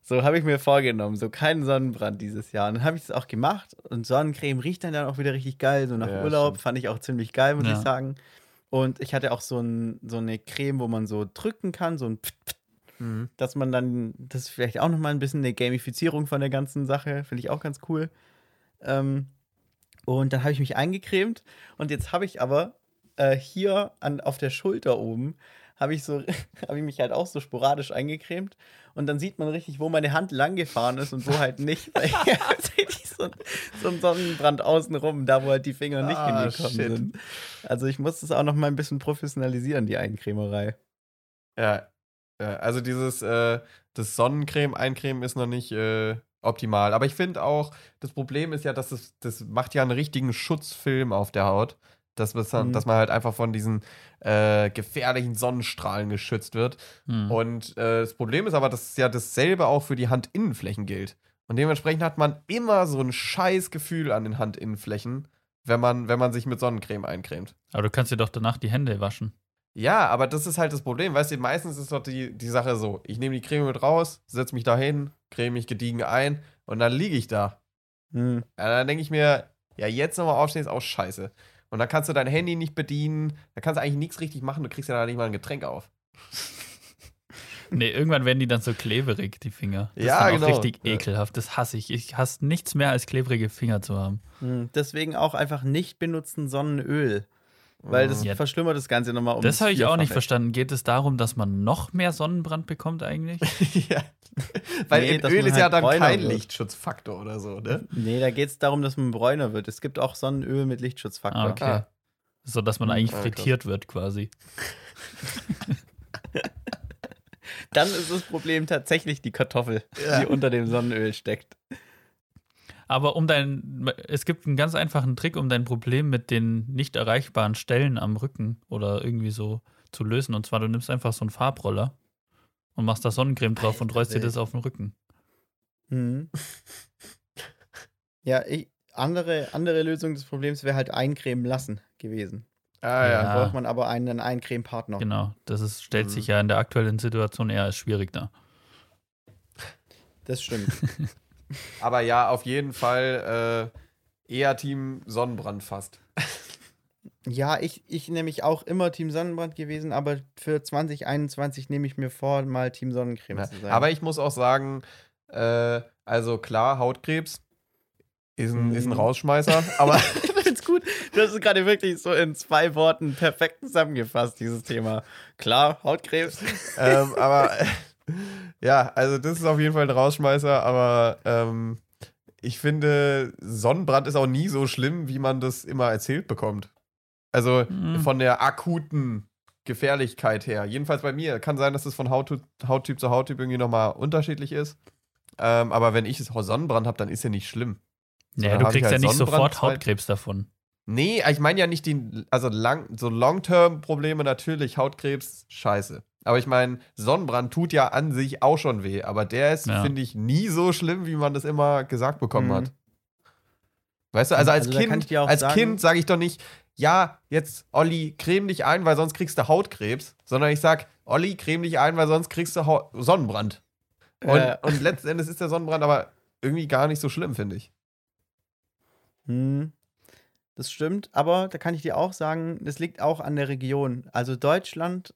So habe ich mir vorgenommen, so keinen Sonnenbrand dieses Jahr. Und dann habe ich es auch gemacht und Sonnencreme riecht dann, dann auch wieder richtig geil, so nach Ja, Urlaub, stimmt. fand ich auch ziemlich geil, muss Ja. ich sagen. Und ich hatte auch so, ein, so eine Creme, wo man so drücken kann, so ein Pft, Pft, Mhm. dass man dann, das ist vielleicht auch nochmal ein bisschen eine Gamifizierung von der ganzen Sache, finde ich auch ganz cool. Ähm, und dann habe ich mich eingecremt und jetzt habe ich aber äh, hier an, auf der Schulter oben, habe ich, so, habe ich mich halt auch so sporadisch eingecremt und dann sieht man richtig, wo meine Hand lang gefahren ist und wo halt nicht. Weil hab so, ein- so ein Sonnenbrand außenrum, da wo halt die Finger nicht Ah, hingekommen shit. sind. Also ich muss das auch noch mal ein bisschen professionalisieren, die Eincremerei. Ja. ja also dieses äh, das Sonnencreme eincremen ist noch nicht äh, optimal. Aber ich finde auch, das Problem ist ja, dass es, das macht ja einen richtigen Schutzfilm auf der Haut. Dass, man- Mhm. dass man halt einfach von diesen äh, gefährlichen Sonnenstrahlen geschützt wird. Hm. Und äh, das Problem ist aber, dass ja dasselbe auch für die Handinnenflächen gilt. Und dementsprechend hat man immer so ein scheiß Gefühl an den Handinnenflächen, wenn man, wenn man sich mit Sonnencreme eincremt. Aber du kannst dir doch danach die Hände waschen. Ja, aber das ist halt das Problem. Weißt du, meistens ist doch die, die Sache so: Ich nehme die Creme mit raus, setze mich da hin, creme mich gediegen ein und dann liege ich da. Hm. Ja, dann denke ich mir, ja, jetzt nochmal aufstehen ist auch scheiße. Und dann kannst du dein Handy nicht bedienen, da kannst du eigentlich nichts richtig machen, du kriegst ja da nicht mal ein Getränk auf. Nee, irgendwann werden die dann so kleberig, die Finger. Das Ja, ist dann genau. auch richtig Ja. ekelhaft. Das hasse ich. Ich hasse nichts mehr, als klebrige Finger zu haben. Hm. Deswegen auch einfach nicht benutzen Sonnenöl. Weil das Ja. verschlimmert das Ganze nochmal um. das habe ich auch nicht verstanden. Geht es darum, dass man noch mehr Sonnenbrand bekommt eigentlich? ja. Weil Nee, in Öl ist ja halt dann bräuner kein wird. Lichtschutzfaktor oder so, ne? Nee, da geht es darum, dass man bräuner wird. Es gibt auch Sonnenöl mit Lichtschutzfaktor. Ah, okay. Ah. So dass man Hm, eigentlich ah, frittiert wird quasi. Dann ist das Problem tatsächlich die Kartoffel, Ja. die unter dem Sonnenöl steckt. Aber um dein, es gibt einen ganz einfachen Trick, um dein Problem mit den nicht erreichbaren Stellen am Rücken oder irgendwie so zu lösen. Und zwar, du nimmst einfach so einen Farbroller und machst da Sonnencreme drauf und Alter, rollst dir das auf den Rücken. Mhm. Ja, ich, andere, andere Lösung des Problems wäre halt eincremen lassen gewesen. Ah Ja. Dann braucht man aber einen Eincremepartner. Genau. Das ist, stellt Mhm. sich ja in der aktuellen Situation eher als schwierig dar. Das stimmt. Aber ja, auf jeden Fall äh, eher Team Sonnenbrand fast. ja, ich, ich nämlich auch immer Team Sonnenbrand gewesen, aber für 2021 nehme ich mir vor, mal Team Sonnencreme Ja. zu sein. Aber ich muss auch sagen, äh, also klar, Hautkrebs ist ein, ist ein Mhm. Rausschmeißer, aber find's gut. Du hast es gerade wirklich so in zwei Worten perfekt zusammengefasst, dieses Thema. Klar, Hautkrebs. ähm, aber ja, also das ist auf jeden Fall ein Rausschmeißer, aber ähm, ich finde, Sonnenbrand ist auch nie so schlimm, wie man das immer erzählt bekommt. Also Mhm. von der akuten Gefährlichkeit her. Jedenfalls bei mir. Kann sein, dass es von Hauttyp, Hauttyp zu Hauttyp irgendwie nochmal unterschiedlich ist. Ähm, aber wenn ich Sonnenbrand habe, dann ist ja nicht schlimm. So, Ja, dann du kriegst ja halt nicht sofort. Hautkrebs davon. Nee, ich meine ja nicht die, also lang, so Long-Term-Probleme natürlich, Hautkrebs, scheiße. Aber ich meine, Sonnenbrand tut ja an sich auch schon weh, aber der ist, Ja. finde ich, nie so schlimm, wie man das immer gesagt bekommen Mhm. hat. Weißt du, also als Also kann ich Kind, dir auch als sagen- Kind sage ich doch nicht, ja, jetzt Olli, creme dich ein, weil sonst kriegst du Hautkrebs, sondern ich sag, Olli, creme dich ein, weil sonst kriegst du Hau Sonnenbrand. Und, Äh. und letzten Endes ist der Sonnenbrand aber irgendwie gar nicht so schlimm, finde ich. Hm, das stimmt, aber da kann ich dir auch sagen, das liegt auch an der Region. Also Deutschland,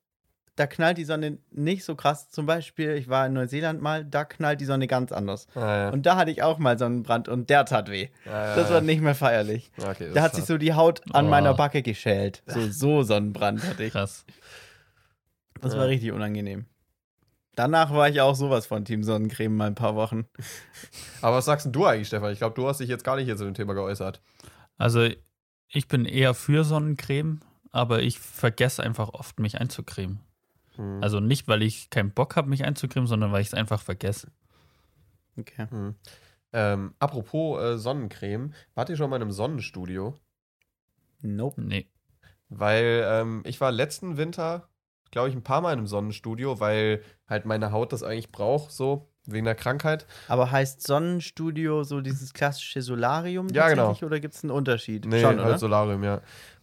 da knallt die Sonne nicht so krass. Zum Beispiel, ich war in Neuseeland mal, da knallt die Sonne ganz anders. Ah, ja. Und da hatte ich auch mal Sonnenbrand und der tat weh. Ja, Das war nicht mehr feierlich. Okay, Da hat sich so die Haut an Oh. meiner Backe geschält. So, so Sonnenbrand hatte ich. Krass. Das Ja. war richtig unangenehm. Danach war ich auch sowas von Team Sonnencreme mal ein paar Wochen. Aber was sagst denn du eigentlich, Stefan? Ich glaube, du hast dich jetzt gar nicht hier zu dem Thema geäußert. Also, ich bin eher für Sonnencreme, aber ich vergesse einfach oft, mich einzucremen. Hm. Also nicht, weil ich keinen Bock habe, mich einzucremen, sondern weil ich es einfach vergesse. Okay. Hm. Ähm, apropos äh, Sonnencreme, wart ihr schon mal in einem Sonnenstudio? Nope. Nee. Weil ähm, ich war letzten Winter, glaube ich, ein paar Mal in einem Sonnenstudio, weil halt meine Haut das eigentlich braucht, so wegen der Krankheit. Aber heißt Sonnenstudio so dieses klassische Solarium Ja, genau. oder gibt es einen Unterschied? Nee, Schon, halt oder? Solarium, ja.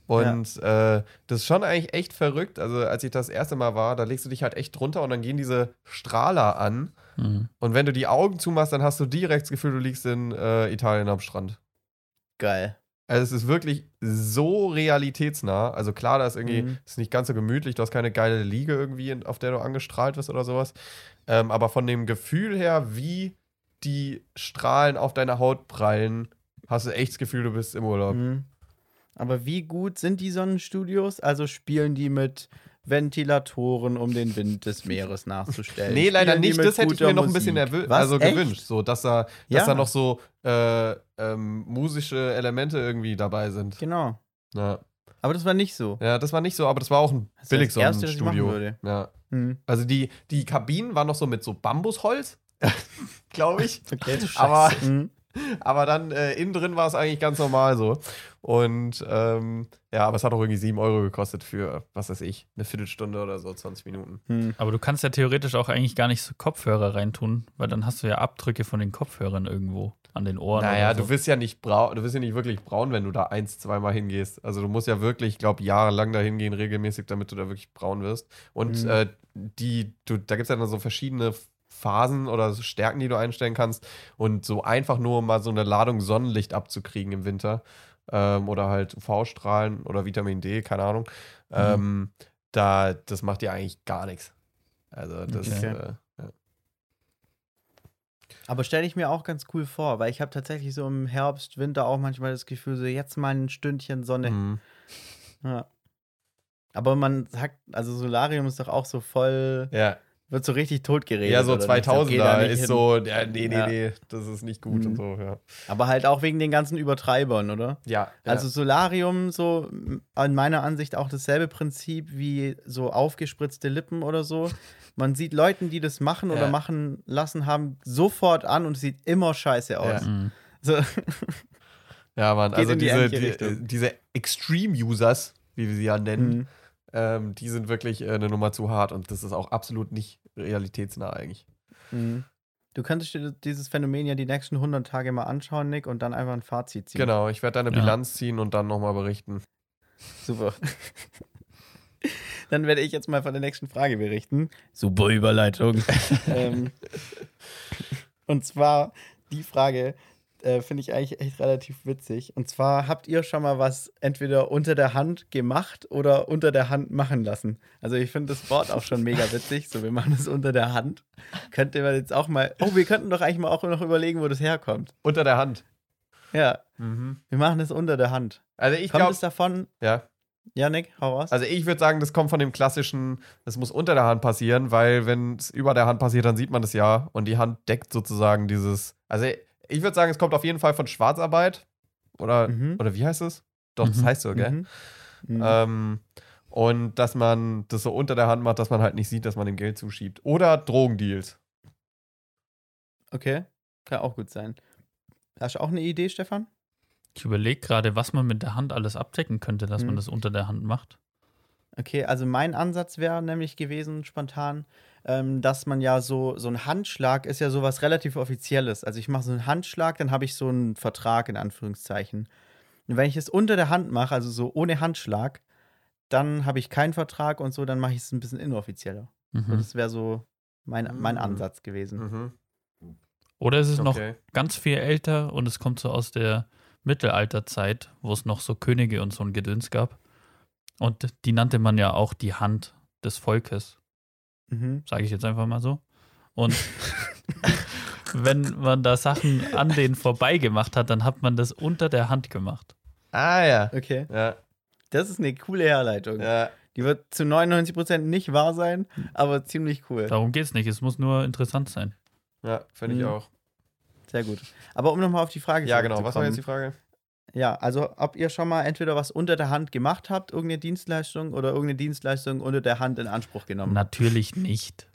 Und äh, das ist schon eigentlich echt verrückt. Also, als ich das erste Mal war, da legst du dich halt echt drunter und dann gehen diese Strahler an. Mhm. Und wenn du die Augen zumachst, dann hast du direkt das Gefühl, du liegst in äh, Italien am Strand. Geil. Also es ist wirklich so realitätsnah. Also klar, da ist irgendwie, Mhm. ist nicht ganz so gemütlich, du hast keine geile Liege irgendwie, auf der du angestrahlt wirst oder sowas. Ähm, aber von dem Gefühl her, wie die Strahlen auf deine Haut prallen, hast du echt das Gefühl, du bist im Urlaub. Mhm. Aber wie gut sind die Sonnenstudios? Also spielen die mit Ventilatoren, um den Wind des Meeres nachzustellen? Nee, leider Spielen nicht. Das hätte ich mir noch ein bisschen also Echt? gewünscht. So, dass da, dass Ja. da noch so äh, ähm, musische Elemente irgendwie dabei sind. Genau. Ja. Aber das war nicht so. ja, das war nicht so, aber das war auch ein Das machen würde. Ja. Hm. Also die, die Kabinen waren noch so mit so Bambusholz, glaube ich. Okay. Aber, Mhm. aber dann äh, innen drin war es eigentlich ganz normal so. Und ähm, ja, aber es hat auch irgendwie 7 Euro gekostet für, was weiß ich, eine Viertelstunde oder so, 20 Minuten. Hm. Aber du kannst ja theoretisch auch eigentlich gar nicht so Kopfhörer reintun, weil dann hast du ja Abdrücke von den Kopfhörern irgendwo an den Ohren. Naja, oder so. du wirst ja nicht braun, du wirst ja nicht wirklich braun, wenn du da eins, zweimal hingehst. Also du musst ja wirklich, ich glaube, jahrelang da hingehen, regelmäßig, damit du da wirklich braun wirst. Und Mhm. äh, die, du, da gibt es ja dann so verschiedene Phasen oder so Stärken, die du einstellen kannst. Und so einfach nur mal so eine Ladung Sonnenlicht abzukriegen im Winter. Ähm, oder halt UV-Strahlen oder Vitamin D, keine Ahnung. Mhm. Ähm, da, das macht dir eigentlich gar nichts. Also das Okay. äh, ja. Aber stelle ich mir auch ganz cool vor, weil ich habe tatsächlich so im Herbst, Winter auch manchmal das Gefühl, so jetzt mal ein Stündchen Sonne. Mhm. Ja. Aber man sagt, also Solarium ist doch auch so voll, ja. Wird so richtig tot geredet. Ja, so oder nicht? 2000 Geh da nicht ist hin. so, ja, nee, nee, Ja. nee, das ist nicht gut Mhm. und so, ja. Aber halt auch wegen den ganzen Übertreibern, oder? Ja, Also Solarium, so an meiner Ansicht auch dasselbe Prinzip wie so aufgespritzte Lippen oder so. Man sieht Leuten, die das machen oder machen lassen haben, sofort an und es sieht immer scheiße aus. Ja. Mhm. So, ja, Mann, also in die diese, die, diese Extreme-Users, wie wir sie ja nennen, Mhm. Ähm, die sind wirklich äh, eine Nummer zu hart und das ist auch absolut nicht realitätsnah eigentlich. Mhm. Du könntest dir dieses Phänomen ja die nächsten 100 Tage mal anschauen, Nick, und dann einfach ein Fazit ziehen. Genau, ich werde deine Ja. Bilanz ziehen und dann nochmal berichten. Super. Dann werde ich jetzt mal von der nächsten Frage berichten. Super Überleitung. ähm, und zwar die Frage äh, finde ich eigentlich echt relativ witzig. Und zwar habt ihr schon mal was entweder unter der Hand gemacht oder unter der Hand machen lassen? Also ich finde das Wort auch schon mega witzig. So, wir machen es unter der Hand. Könnte man jetzt auch mal. Oh, wir könnten doch eigentlich mal auch noch überlegen, wo das herkommt. Unter der Hand. Ja, wir machen es unter der Hand. Also ich Kommt glaube, es davon? ja. Ja, Nick, hau raus. Also ich würde sagen, das kommt von dem klassischen, das muss unter der Hand passieren, weil wenn es über der Hand passiert, dann sieht man das ja und die Hand deckt sozusagen dieses. Also ich würde sagen, es kommt auf jeden Fall von Schwarzarbeit oder Mhm. oder wie heißt es? Doch, das Mhm. heißt so, gell? Mhm. Mhm. Ähm, und dass man das so unter der Hand macht, dass man halt nicht sieht, dass man dem Geld zuschiebt. Oder Drogendeals. Okay, kann auch gut sein. Hast du auch eine Idee, Stefan? Ich überlege gerade, was man mit der Hand alles abdecken könnte, dass Mhm. man das unter der Hand macht. Okay, also mein Ansatz wäre nämlich gewesen, spontan, ähm, dass man ja so, so ein Handschlag ist ja sowas relativ Offizielles. Also ich mache so einen Handschlag, dann habe ich so einen Vertrag in Anführungszeichen. Und wenn ich es unter der Hand mache, also so ohne Handschlag, dann habe ich keinen Vertrag und so, dann mache ich es ein bisschen inoffizieller. Mhm. das wäre so mein, mein Mhm. Ansatz gewesen. Mhm. Oder ist es noch Okay. ganz viel älter und es kommt so aus der Mittelalterzeit, wo es noch so Könige und so ein Gedöns gab. Und die nannte man ja auch die Hand des Volkes, Mhm. sage ich jetzt einfach mal so. Und wenn man da Sachen an denen vorbei gemacht hat, dann hat man das unter der Hand gemacht. Ah ja. Okay, Ja, das ist eine coole Herleitung. ja. Die wird zu 99% nicht wahr sein, aber ziemlich cool. Darum geht es nicht, es muss nur interessant sein. ja finde ich Mhm. auch. Sehr gut. Aber um nochmal auf die Frage Ja, genau. Was war jetzt die Frage? Ja, also ob ihr schon mal entweder was unter der Hand gemacht habt, irgendeine Dienstleistung oder irgendeine Dienstleistung unter der Hand in Anspruch genommen habt. Natürlich nicht.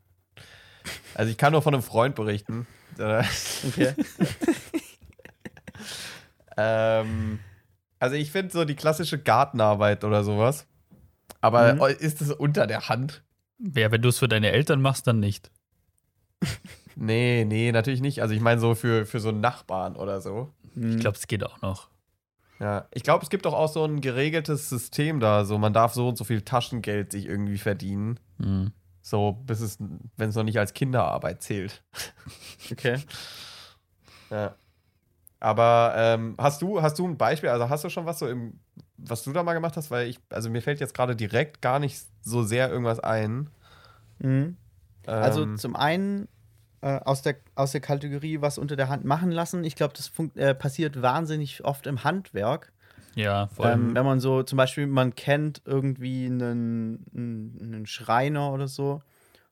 Also ich kann nur von einem Freund berichten. Okay. ähm, also ich finde so die klassische Gartenarbeit oder sowas. Aber Mhm. ist es unter der Hand? Ja, wenn du es für deine Eltern machst, dann nicht. Nee, nee, natürlich nicht. Also ich meine so für, für so einen Nachbarn oder so. Ich glaube, es geht auch noch. Ja, ich glaube, es gibt doch auch so ein geregeltes System da. So, man darf so und so viel Taschengeld sich irgendwie verdienen. Mhm. So, bis es, wenn es noch nicht als Kinderarbeit zählt. okay. Ja. Aber ähm, hast du, hast du ein Beispiel, also hast du schon was so im, was du da mal gemacht hast? Weil ich, also mir fällt jetzt gerade direkt gar nicht so sehr irgendwas ein. Mhm. Also Ähm, zum einen äh, aus, der, aus der Kategorie was unter der Hand machen lassen. Ich glaube, das äh, passiert wahnsinnig oft im Handwerk. Ja, voll. Ähm, wenn man so, zum Beispiel, man kennt irgendwie einen, einen einen Schreiner oder so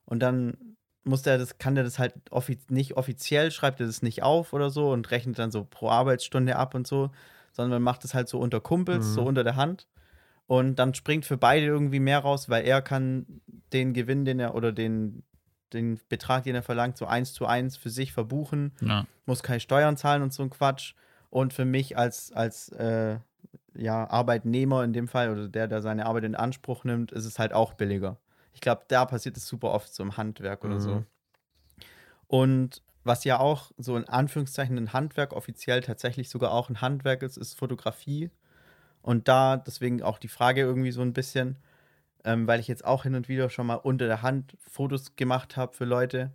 und dann muss der das, kann der das halt offi nicht offiziell, schreibt er das nicht auf oder so und rechnet dann so pro Arbeitsstunde ab und so, sondern man macht das halt so unter Kumpels, Mhm. so unter der Hand. Und dann springt für beide irgendwie mehr raus, weil er kann den Gewinn, den er oder den, den Betrag, den er verlangt, so eins zu eins für sich verbuchen ja. muss keine Steuern zahlen und so ein Quatsch. Und für mich als, als äh, ja, Arbeitnehmer in dem Fall oder der, der seine Arbeit in Anspruch nimmt, ist es halt auch billiger. Ich glaube, da passiert es super oft so im Handwerk oder so. Mhm. Und was ja auch so in Anführungszeichen ein Handwerk offiziell tatsächlich sogar auch ein Handwerk ist, ist Fotografie. Und da deswegen auch die Frage irgendwie so ein bisschen, ähm, weil ich jetzt auch hin und wieder schon mal unter der Hand Fotos gemacht habe für Leute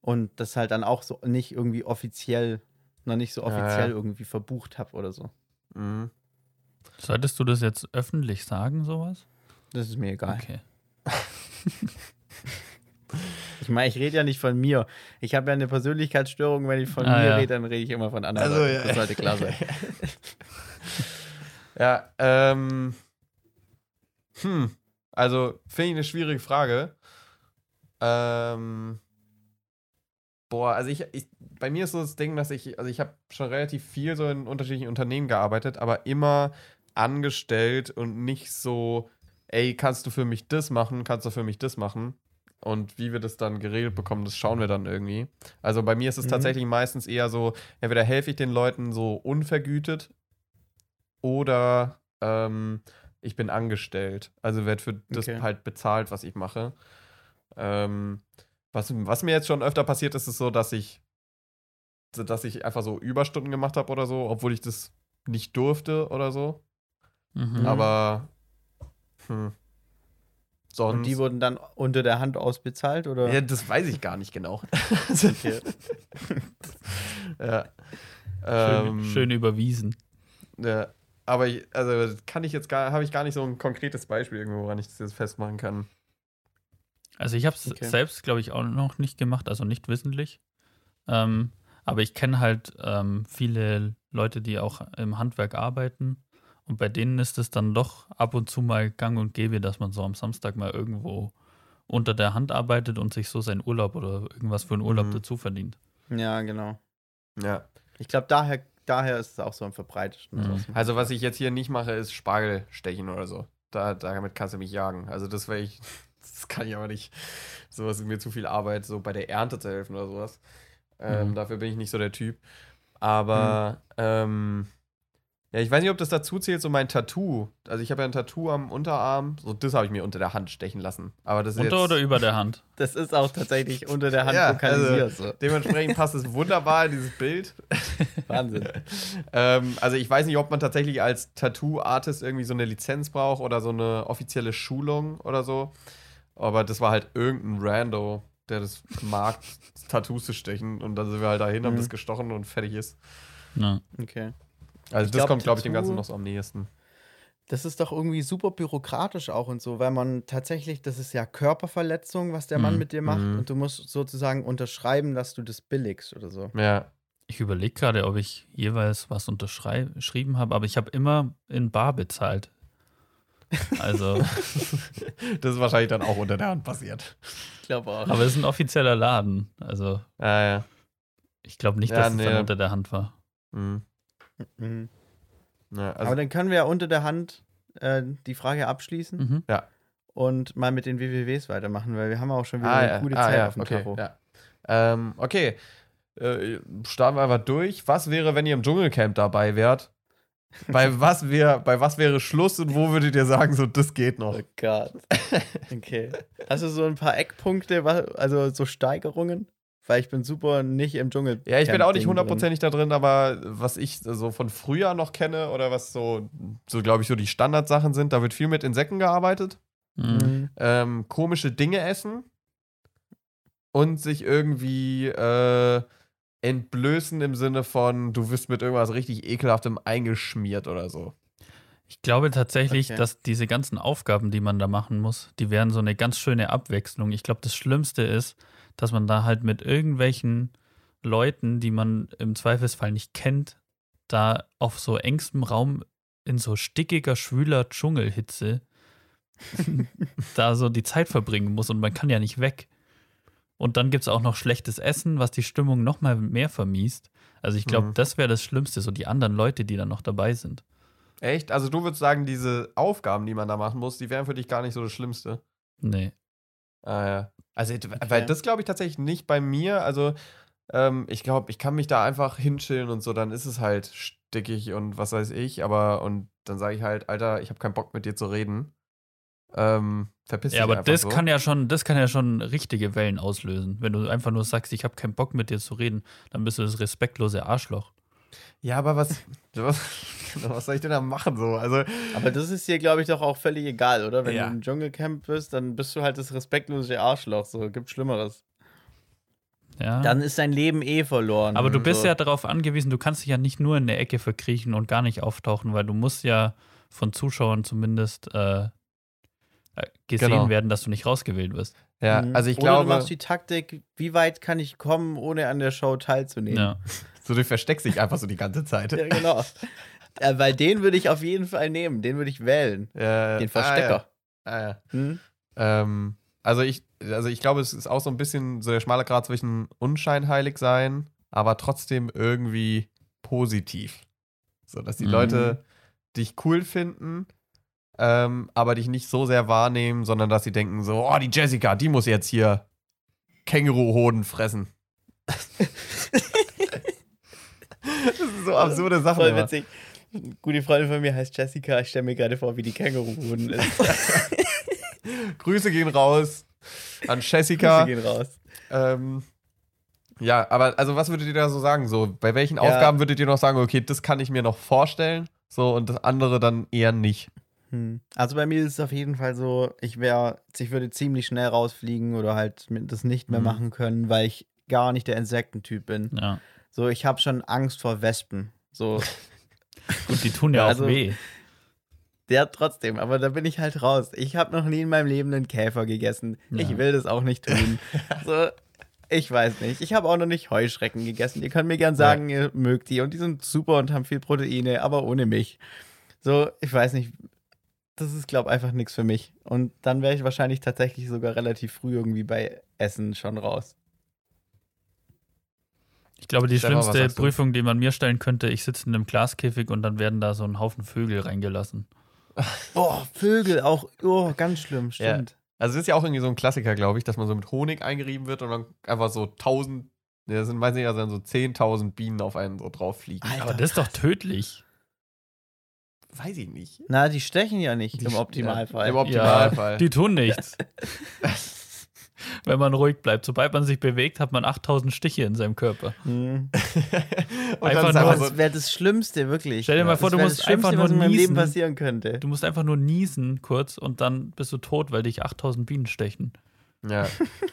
und das halt dann auch so nicht irgendwie offiziell, noch nicht so Ja, ja. offiziell irgendwie verbucht habe oder so. Mhm. Solltest du das jetzt öffentlich sagen, sowas? Das ist mir egal. Okay. Ich meine, ich rede ja nicht von mir. Ich habe ja eine Persönlichkeitsstörung. Wenn ich von Ah, mir ja. rede, dann rede ich immer von anderen. Also, Leuten. ja. Das sollte klar sein. Ja, ähm. Hm. Also, finde ich eine schwierige Frage. Ähm. Boah, also ich, ich, bei mir ist so das Ding, dass ich, also ich habe schon relativ viel so in unterschiedlichen Unternehmen gearbeitet, aber immer angestellt und nicht so, ey, kannst du für mich das machen, kannst du für mich das machen? Und wie wir das dann geregelt bekommen, das schauen wir dann irgendwie. Also bei mir ist es Mhm. tatsächlich meistens eher so, entweder helfe ich den Leuten so unvergütet oder ähm, ich bin angestellt. Also werde für das Okay. halt bezahlt, was ich mache. Ähm, was, was mir jetzt schon öfter passiert ist, ist so, dass ich, dass ich einfach so Überstunden gemacht habe oder so, obwohl ich das nicht durfte oder so. Mhm. Aber hm, sonst. Und die wurden dann unter der Hand ausbezahlt, oder? ja, das weiß ich gar nicht genau. Okay. ja. schön, Ähm, schön überwiesen. Ja, aber ich, also kann ich jetzt gar, habe ich gar nicht so ein konkretes Beispiel irgendwo, woran ich das jetzt festmachen kann. Also ich habe es Okay. selbst, glaube ich, auch noch nicht gemacht, also nicht wissentlich. Ähm, aber ich kenne halt ähm, viele Leute, die auch im Handwerk arbeiten. Und bei denen ist es dann doch ab und zu mal gang und gäbe, dass man so am Samstag mal irgendwo unter der Hand arbeitet und sich so seinen Urlaub oder irgendwas für einen Urlaub Mhm. dazu verdient. Ja, genau. Ja. Ich glaube, daher, daher ist es auch so am verbreitetsten. Mhm. Also was ich jetzt hier nicht mache, ist Spargel stechen oder so. Da, damit kannst du mich jagen. Also das wäre ich, das kann ich aber nicht. Sowas ist mir zu viel Arbeit, so bei der Ernte zu helfen oder sowas. Ähm, Mhm. Dafür bin ich nicht so der Typ. Aber ähm, ja, ich weiß nicht, ob das dazu zählt, so mein Tattoo. Also ich habe ja ein Tattoo am Unterarm. So das habe ich mir unter der Hand stechen lassen. Aber das ist Unter jetzt, oder über der Hand? Das ist auch tatsächlich unter der Hand Ja, lokalisiert. so. Dementsprechend passt es wunderbar in dieses Bild. Wahnsinn. ähm, also ich weiß nicht, ob man tatsächlich als Tattoo-Artist irgendwie so eine Lizenz braucht oder so eine offizielle Schulung oder so. Aber das war halt irgendein Rando, der das mag, Tattoos zu stechen. Und dann sind wir halt dahin, haben Mhm. das gestochen und fertig ist. Ja. Okay. Also Ich das glaub, kommt, glaube ich, dem Ganzen noch so am nächsten. Das ist doch irgendwie super bürokratisch auch und so, weil man tatsächlich, das ist ja Körperverletzung, was der Mann Mhm. mit dir macht. Mhm. Und du musst sozusagen unterschreiben, dass du das billigst oder so. Ja. Ich überlege gerade, ob ich jeweils was unterschrieben habe, aber ich habe immer in Bar bezahlt. Also, Das ist wahrscheinlich dann auch unter der Hand passiert. Ich glaube auch. aber es ist ein offizieller Laden. Also, Ja, ja. ich glaube nicht, Ja, dass es nee. dann unter der Hand war. Mhm. Mhm. ja also, Aber dann können wir ja unter der Hand äh, die Frage abschließen Mhm. und mal mit den WWWs weitermachen, weil wir haben auch schon wieder ah, eine ja. gute ah, Zeit ja. auf dem okay. Tacho. Ja. Ähm, okay. Äh, starten wir einfach durch. Was wäre, wenn ihr im Dschungelcamp dabei wärt? bei, was wär, bei was wäre Schluss und wo würdet ihr sagen, so, das geht noch? Oh Gott. Okay. Hast du so ein paar Eckpunkte, also so Steigerungen? Weil ich bin super nicht im Dschungel. Ja, ich bin auch nicht hundertprozentig da drin, aber was ich so von früher noch kenne oder was so, so glaube ich, so die Standardsachen sind, da wird viel mit Insekten gearbeitet. Mhm. ähm, komische Dinge essen und sich irgendwie äh, entblößen im Sinne von, du wirst mit irgendwas richtig ekelhaftem eingeschmiert oder so. Ich glaube tatsächlich, Okay. dass diese ganzen Aufgaben, die man da machen muss, die wären so eine ganz schöne Abwechslung. Ich glaube, das Schlimmste ist, dass man da halt mit irgendwelchen Leuten, die man im Zweifelsfall nicht kennt, da auf so engstem Raum in so stickiger, schwüler Dschungelhitze da so die Zeit verbringen muss und man kann ja nicht weg. Und dann gibt es auch noch schlechtes Essen, was die Stimmung noch mal mehr vermiest. Also ich glaube, Mhm. das wäre das Schlimmste, so die anderen Leute, die dann noch dabei sind. Echt? Also du würdest sagen, diese Aufgaben, die man da machen muss, die wären für dich gar nicht so das Schlimmste. Nee. Ah, ja. Also, weil das glaube ich tatsächlich nicht bei mir. Also, Ähm, ich glaube, ich kann mich da einfach hinchillen und so, dann ist es halt stickig und was weiß ich, aber und dann sage ich halt, Alter, ich habe keinen Bock mit dir zu reden. Ähm, verpiss dich Ja, aber einfach das so. kann ja schon, das kann ja schon richtige Wellen auslösen. Wenn du einfach nur sagst, ich habe keinen Bock mit dir zu reden, dann bist du das respektlose Arschloch. Ja, aber was, was, was soll ich denn da machen so? Also, Aber das ist dir, glaube ich, doch auch völlig egal, oder? Wenn Ja. du im Dschungelcamp bist, dann bist du halt das respektlose Arschloch. So, gibt Schlimmeres. Ja. Dann ist dein Leben eh verloren. aber du bist so. ja darauf angewiesen, du kannst dich ja nicht nur in der Ecke verkriechen und gar nicht auftauchen, weil du musst ja von Zuschauern zumindest äh, äh, gesehen Genau. werden, dass du nicht rausgewählt wirst. ja, Mhm. also ich Oder glaube, du machst die Taktik, wie weit kann ich kommen, ohne an der Show teilzunehmen. Ja. so du versteckst dich einfach so die ganze Zeit. Ja, genau. äh, weil den würde ich auf jeden Fall nehmen. Den würde ich wählen. Äh, Den Verstecker. Ah, ja. Ah, ja. Hm? Ähm, also ich, also ich glaube, es ist auch so ein bisschen so der schmale Grad zwischen unscheinheilig sein, aber trotzdem irgendwie positiv. So, dass die Mhm. Leute dich cool finden, ähm, aber dich nicht so sehr wahrnehmen, sondern dass sie denken so, oh, die Jessica, die muss jetzt hier Känguruhoden fressen. das sind so absurde Sachen. Voll immer. witzig. Eine Gute Freundin von mir heißt Jessica. Ich stelle mir gerade vor, wie die Känguruhoden ist. Grüße gehen raus an Grüße Jessica. gehen raus. Ähm, ja, aber also was würdet ihr da so sagen? So, bei welchen Ja. Aufgaben würdet ihr noch sagen, okay, das kann ich mir noch vorstellen? So, und das andere dann eher nicht. Hm. Also bei mir ist es auf jeden Fall so, ich wäre, ich würde ziemlich schnell rausfliegen oder halt das nicht mehr Mhm. machen können, weil ich gar nicht der Insektentyp bin. ja. So, ich habe schon Angst vor Wespen. So, Gut, die tun ja auch Also- weh. der trotzdem, aber da bin ich halt raus. Ich habe noch nie in meinem Leben einen Käfer gegessen. Ja. Ich will das auch nicht tun. so, ich weiß nicht. Ich habe auch noch nicht Heuschrecken gegessen. Ihr könnt mir gern sagen, ihr mögt die und die sind super und haben viel Proteine, aber ohne mich. So, ich weiß nicht. Das ist, glaube ich, einfach nichts für mich. Und dann wäre ich wahrscheinlich tatsächlich sogar relativ früh irgendwie bei Essen schon raus. Ich glaube, die Stefan, schlimmste? Prüfung, die man mir stellen könnte, ich sitze in einem Glaskäfig und dann werden da so ein Haufen Vögel reingelassen. Oh, Vögel auch. Oh, ganz schlimm, Ja. stimmt. Also es ist ja auch irgendwie so ein Klassiker, glaube ich, dass man so mit Honig eingerieben wird und dann einfach so tausend, ne, das sind meistens ja dann so 10.000 Bienen auf einen so drauf fliegen. Alter, Aber das ist doch tödlich. Weiß ich nicht. Na, die stechen ja nicht Die- im Optimalfall. Ja, Im Optimalfall. Die tun nichts. Wenn man ruhig bleibt. Sobald man sich bewegt, hat man 8000 Stiche in seinem Körper. Hm. und dann Einfach nur- Das wäre das Schlimmste, wirklich. Stell dir mal das vor, du musst das Schlimmste, einfach nur was in meinem Leben niesen. passieren könnte. Du musst einfach nur niesen kurz und dann bist du tot, weil dich 8000 Bienen stechen. ja.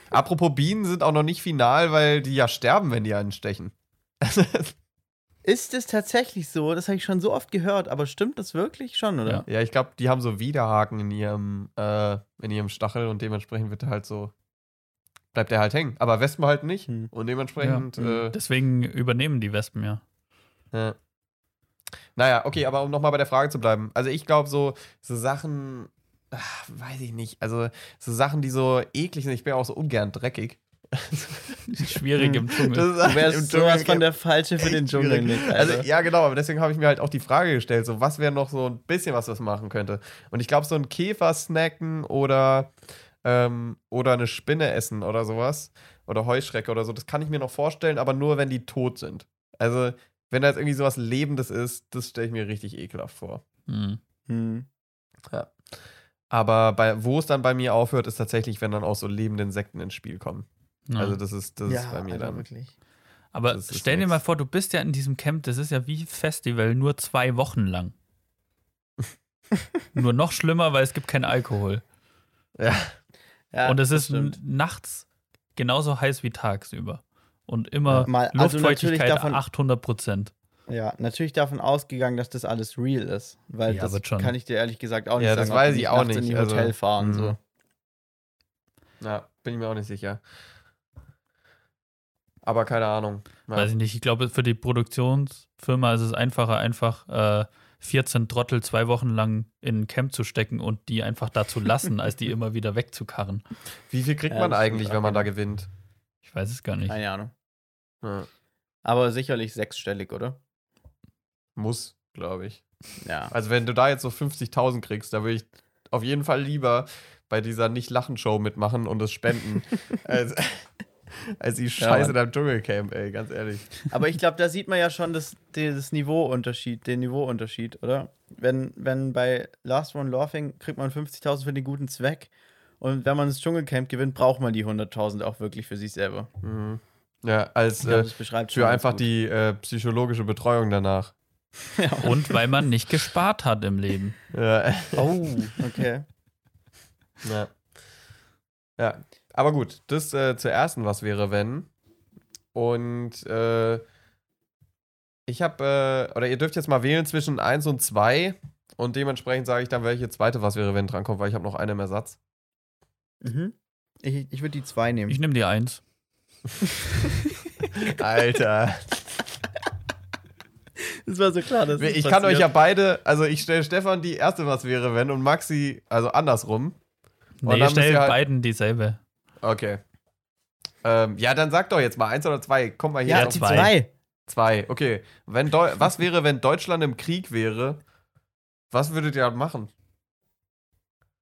Apropos Bienen sind auch noch nicht final, weil die ja sterben, wenn die einen stechen. Ist es tatsächlich so? Das habe ich schon so oft gehört, aber stimmt das wirklich schon, oder? Ja, ich glaube, die haben so Widerhaken in ihrem, äh, in ihrem Stachel und dementsprechend wird er halt so, bleibt er halt hängen. Aber Wespen halt nicht. Hm. Und dementsprechend, Ja. äh, Deswegen übernehmen die Wespen ja. ja. Naja, okay, aber um nochmal bei der Frage zu bleiben. Also ich glaube, so, so Sachen, ach, weiß ich nicht, also so Sachen, die so eklig sind, ich bin ja auch so ungern dreckig. Schwierig im Dschungel. Das ist Du wärst sowas von der Falsche für den Dschungel. Nick. Also, Alter. ja, genau, aber deswegen habe ich mir halt auch die Frage gestellt, so was wäre noch so ein bisschen was, was man machen könnte. Und ich glaube, so ein Käfer snacken oder, ähm, oder eine Spinne essen oder sowas oder Heuschrecke oder so, das kann ich mir noch vorstellen, aber nur, wenn die tot sind. Also, wenn da jetzt irgendwie sowas Lebendes ist, das stelle ich mir richtig ekelhaft vor. Hm. Hm. Aber bei, wo es dann bei mir aufhört, ist tatsächlich, wenn dann auch so lebende Insekten ins Spiel kommen. Ja. Also, das ist, das ist bei mir Alter, dann. wirklich. Aber stell dir nix. mal vor, du bist ja in diesem Camp, das ist ja wie Festival, nur zwei Wochen lang. nur noch schlimmer, weil es gibt keinen Alkohol. Ja. Ja, und es das ist nachts genauso heiß wie tagsüber. Und immer Mal- also Luftfeuchtigkeit davon- 800 Prozent. Ja, natürlich davon ausgegangen, dass das alles real ist. Weil Ja, das kann ich dir ehrlich gesagt auch nicht Ja, sagen. das ob weiß ich auch nachts in nicht, die also, Hotel fahren. mhm. So. Ja, bin ich mir auch nicht sicher. Aber keine Ahnung. Ja. Weiß ich nicht. Ich glaube, für die Produktionsfirma ist es einfacher, einfach äh, 14 Trottel zwei Wochen lang in ein Camp zu stecken und die einfach da zu lassen, als die immer wieder wegzukarren. Wie viel kriegt Ja, man eigentlich, wenn man da gewinnt? Ich weiß es gar nicht. Keine Ahnung. Ja. Aber sicherlich sechsstellig, oder? Muss, glaube ich. Ja. Also wenn du da jetzt so 50.000 kriegst, da würde ich auf jeden Fall lieber bei dieser Nicht-Lachen-Show mitmachen und es spenden. also, als die Ja, Scheiße Mann. da im Dschungelcamp, ey, ganz ehrlich. Aber ich glaube, da sieht man ja schon das, das Niveauunterschied, den Niveauunterschied, oder? Wenn, wenn bei Last One Laughing kriegt man 50.000 für den guten Zweck und wenn man das Dschungelcamp gewinnt, braucht man die 100.000 auch wirklich für sich selber. Mhm. Ja, als Ich glaube, äh, das beschreibt schon für einfach gut. die äh, psychologische Betreuung danach. Und weil man nicht gespart hat im Leben. Ja. Oh, okay. Ja. ja. Aber gut, das äh, zur ersten, was wäre, wenn. Und äh, ich habe, äh, oder ihr dürft jetzt mal wählen zwischen 1 und 2. Und dementsprechend sage ich dann, welche zweite, was wäre, wenn drankommt, weil ich habe noch einen im Ersatz. Mhm. Ich, ich würde die zwei nehmen. Ich nehme die eins. Alter. das war so klar, dass ich das kann euch ja beide, also ich stelle Stefan die erste, was wäre, wenn, und Maxi, also andersrum. Und Nee, dann stell halt- beiden dieselbe. Okay. Ähm, ja, dann sag doch jetzt mal eins oder zwei. Komm mal hier Ja, die zwei. zwei. Zwei, okay. Wenn Deu was wäre, wenn Deutschland im Krieg wäre? Was würdet ihr machen?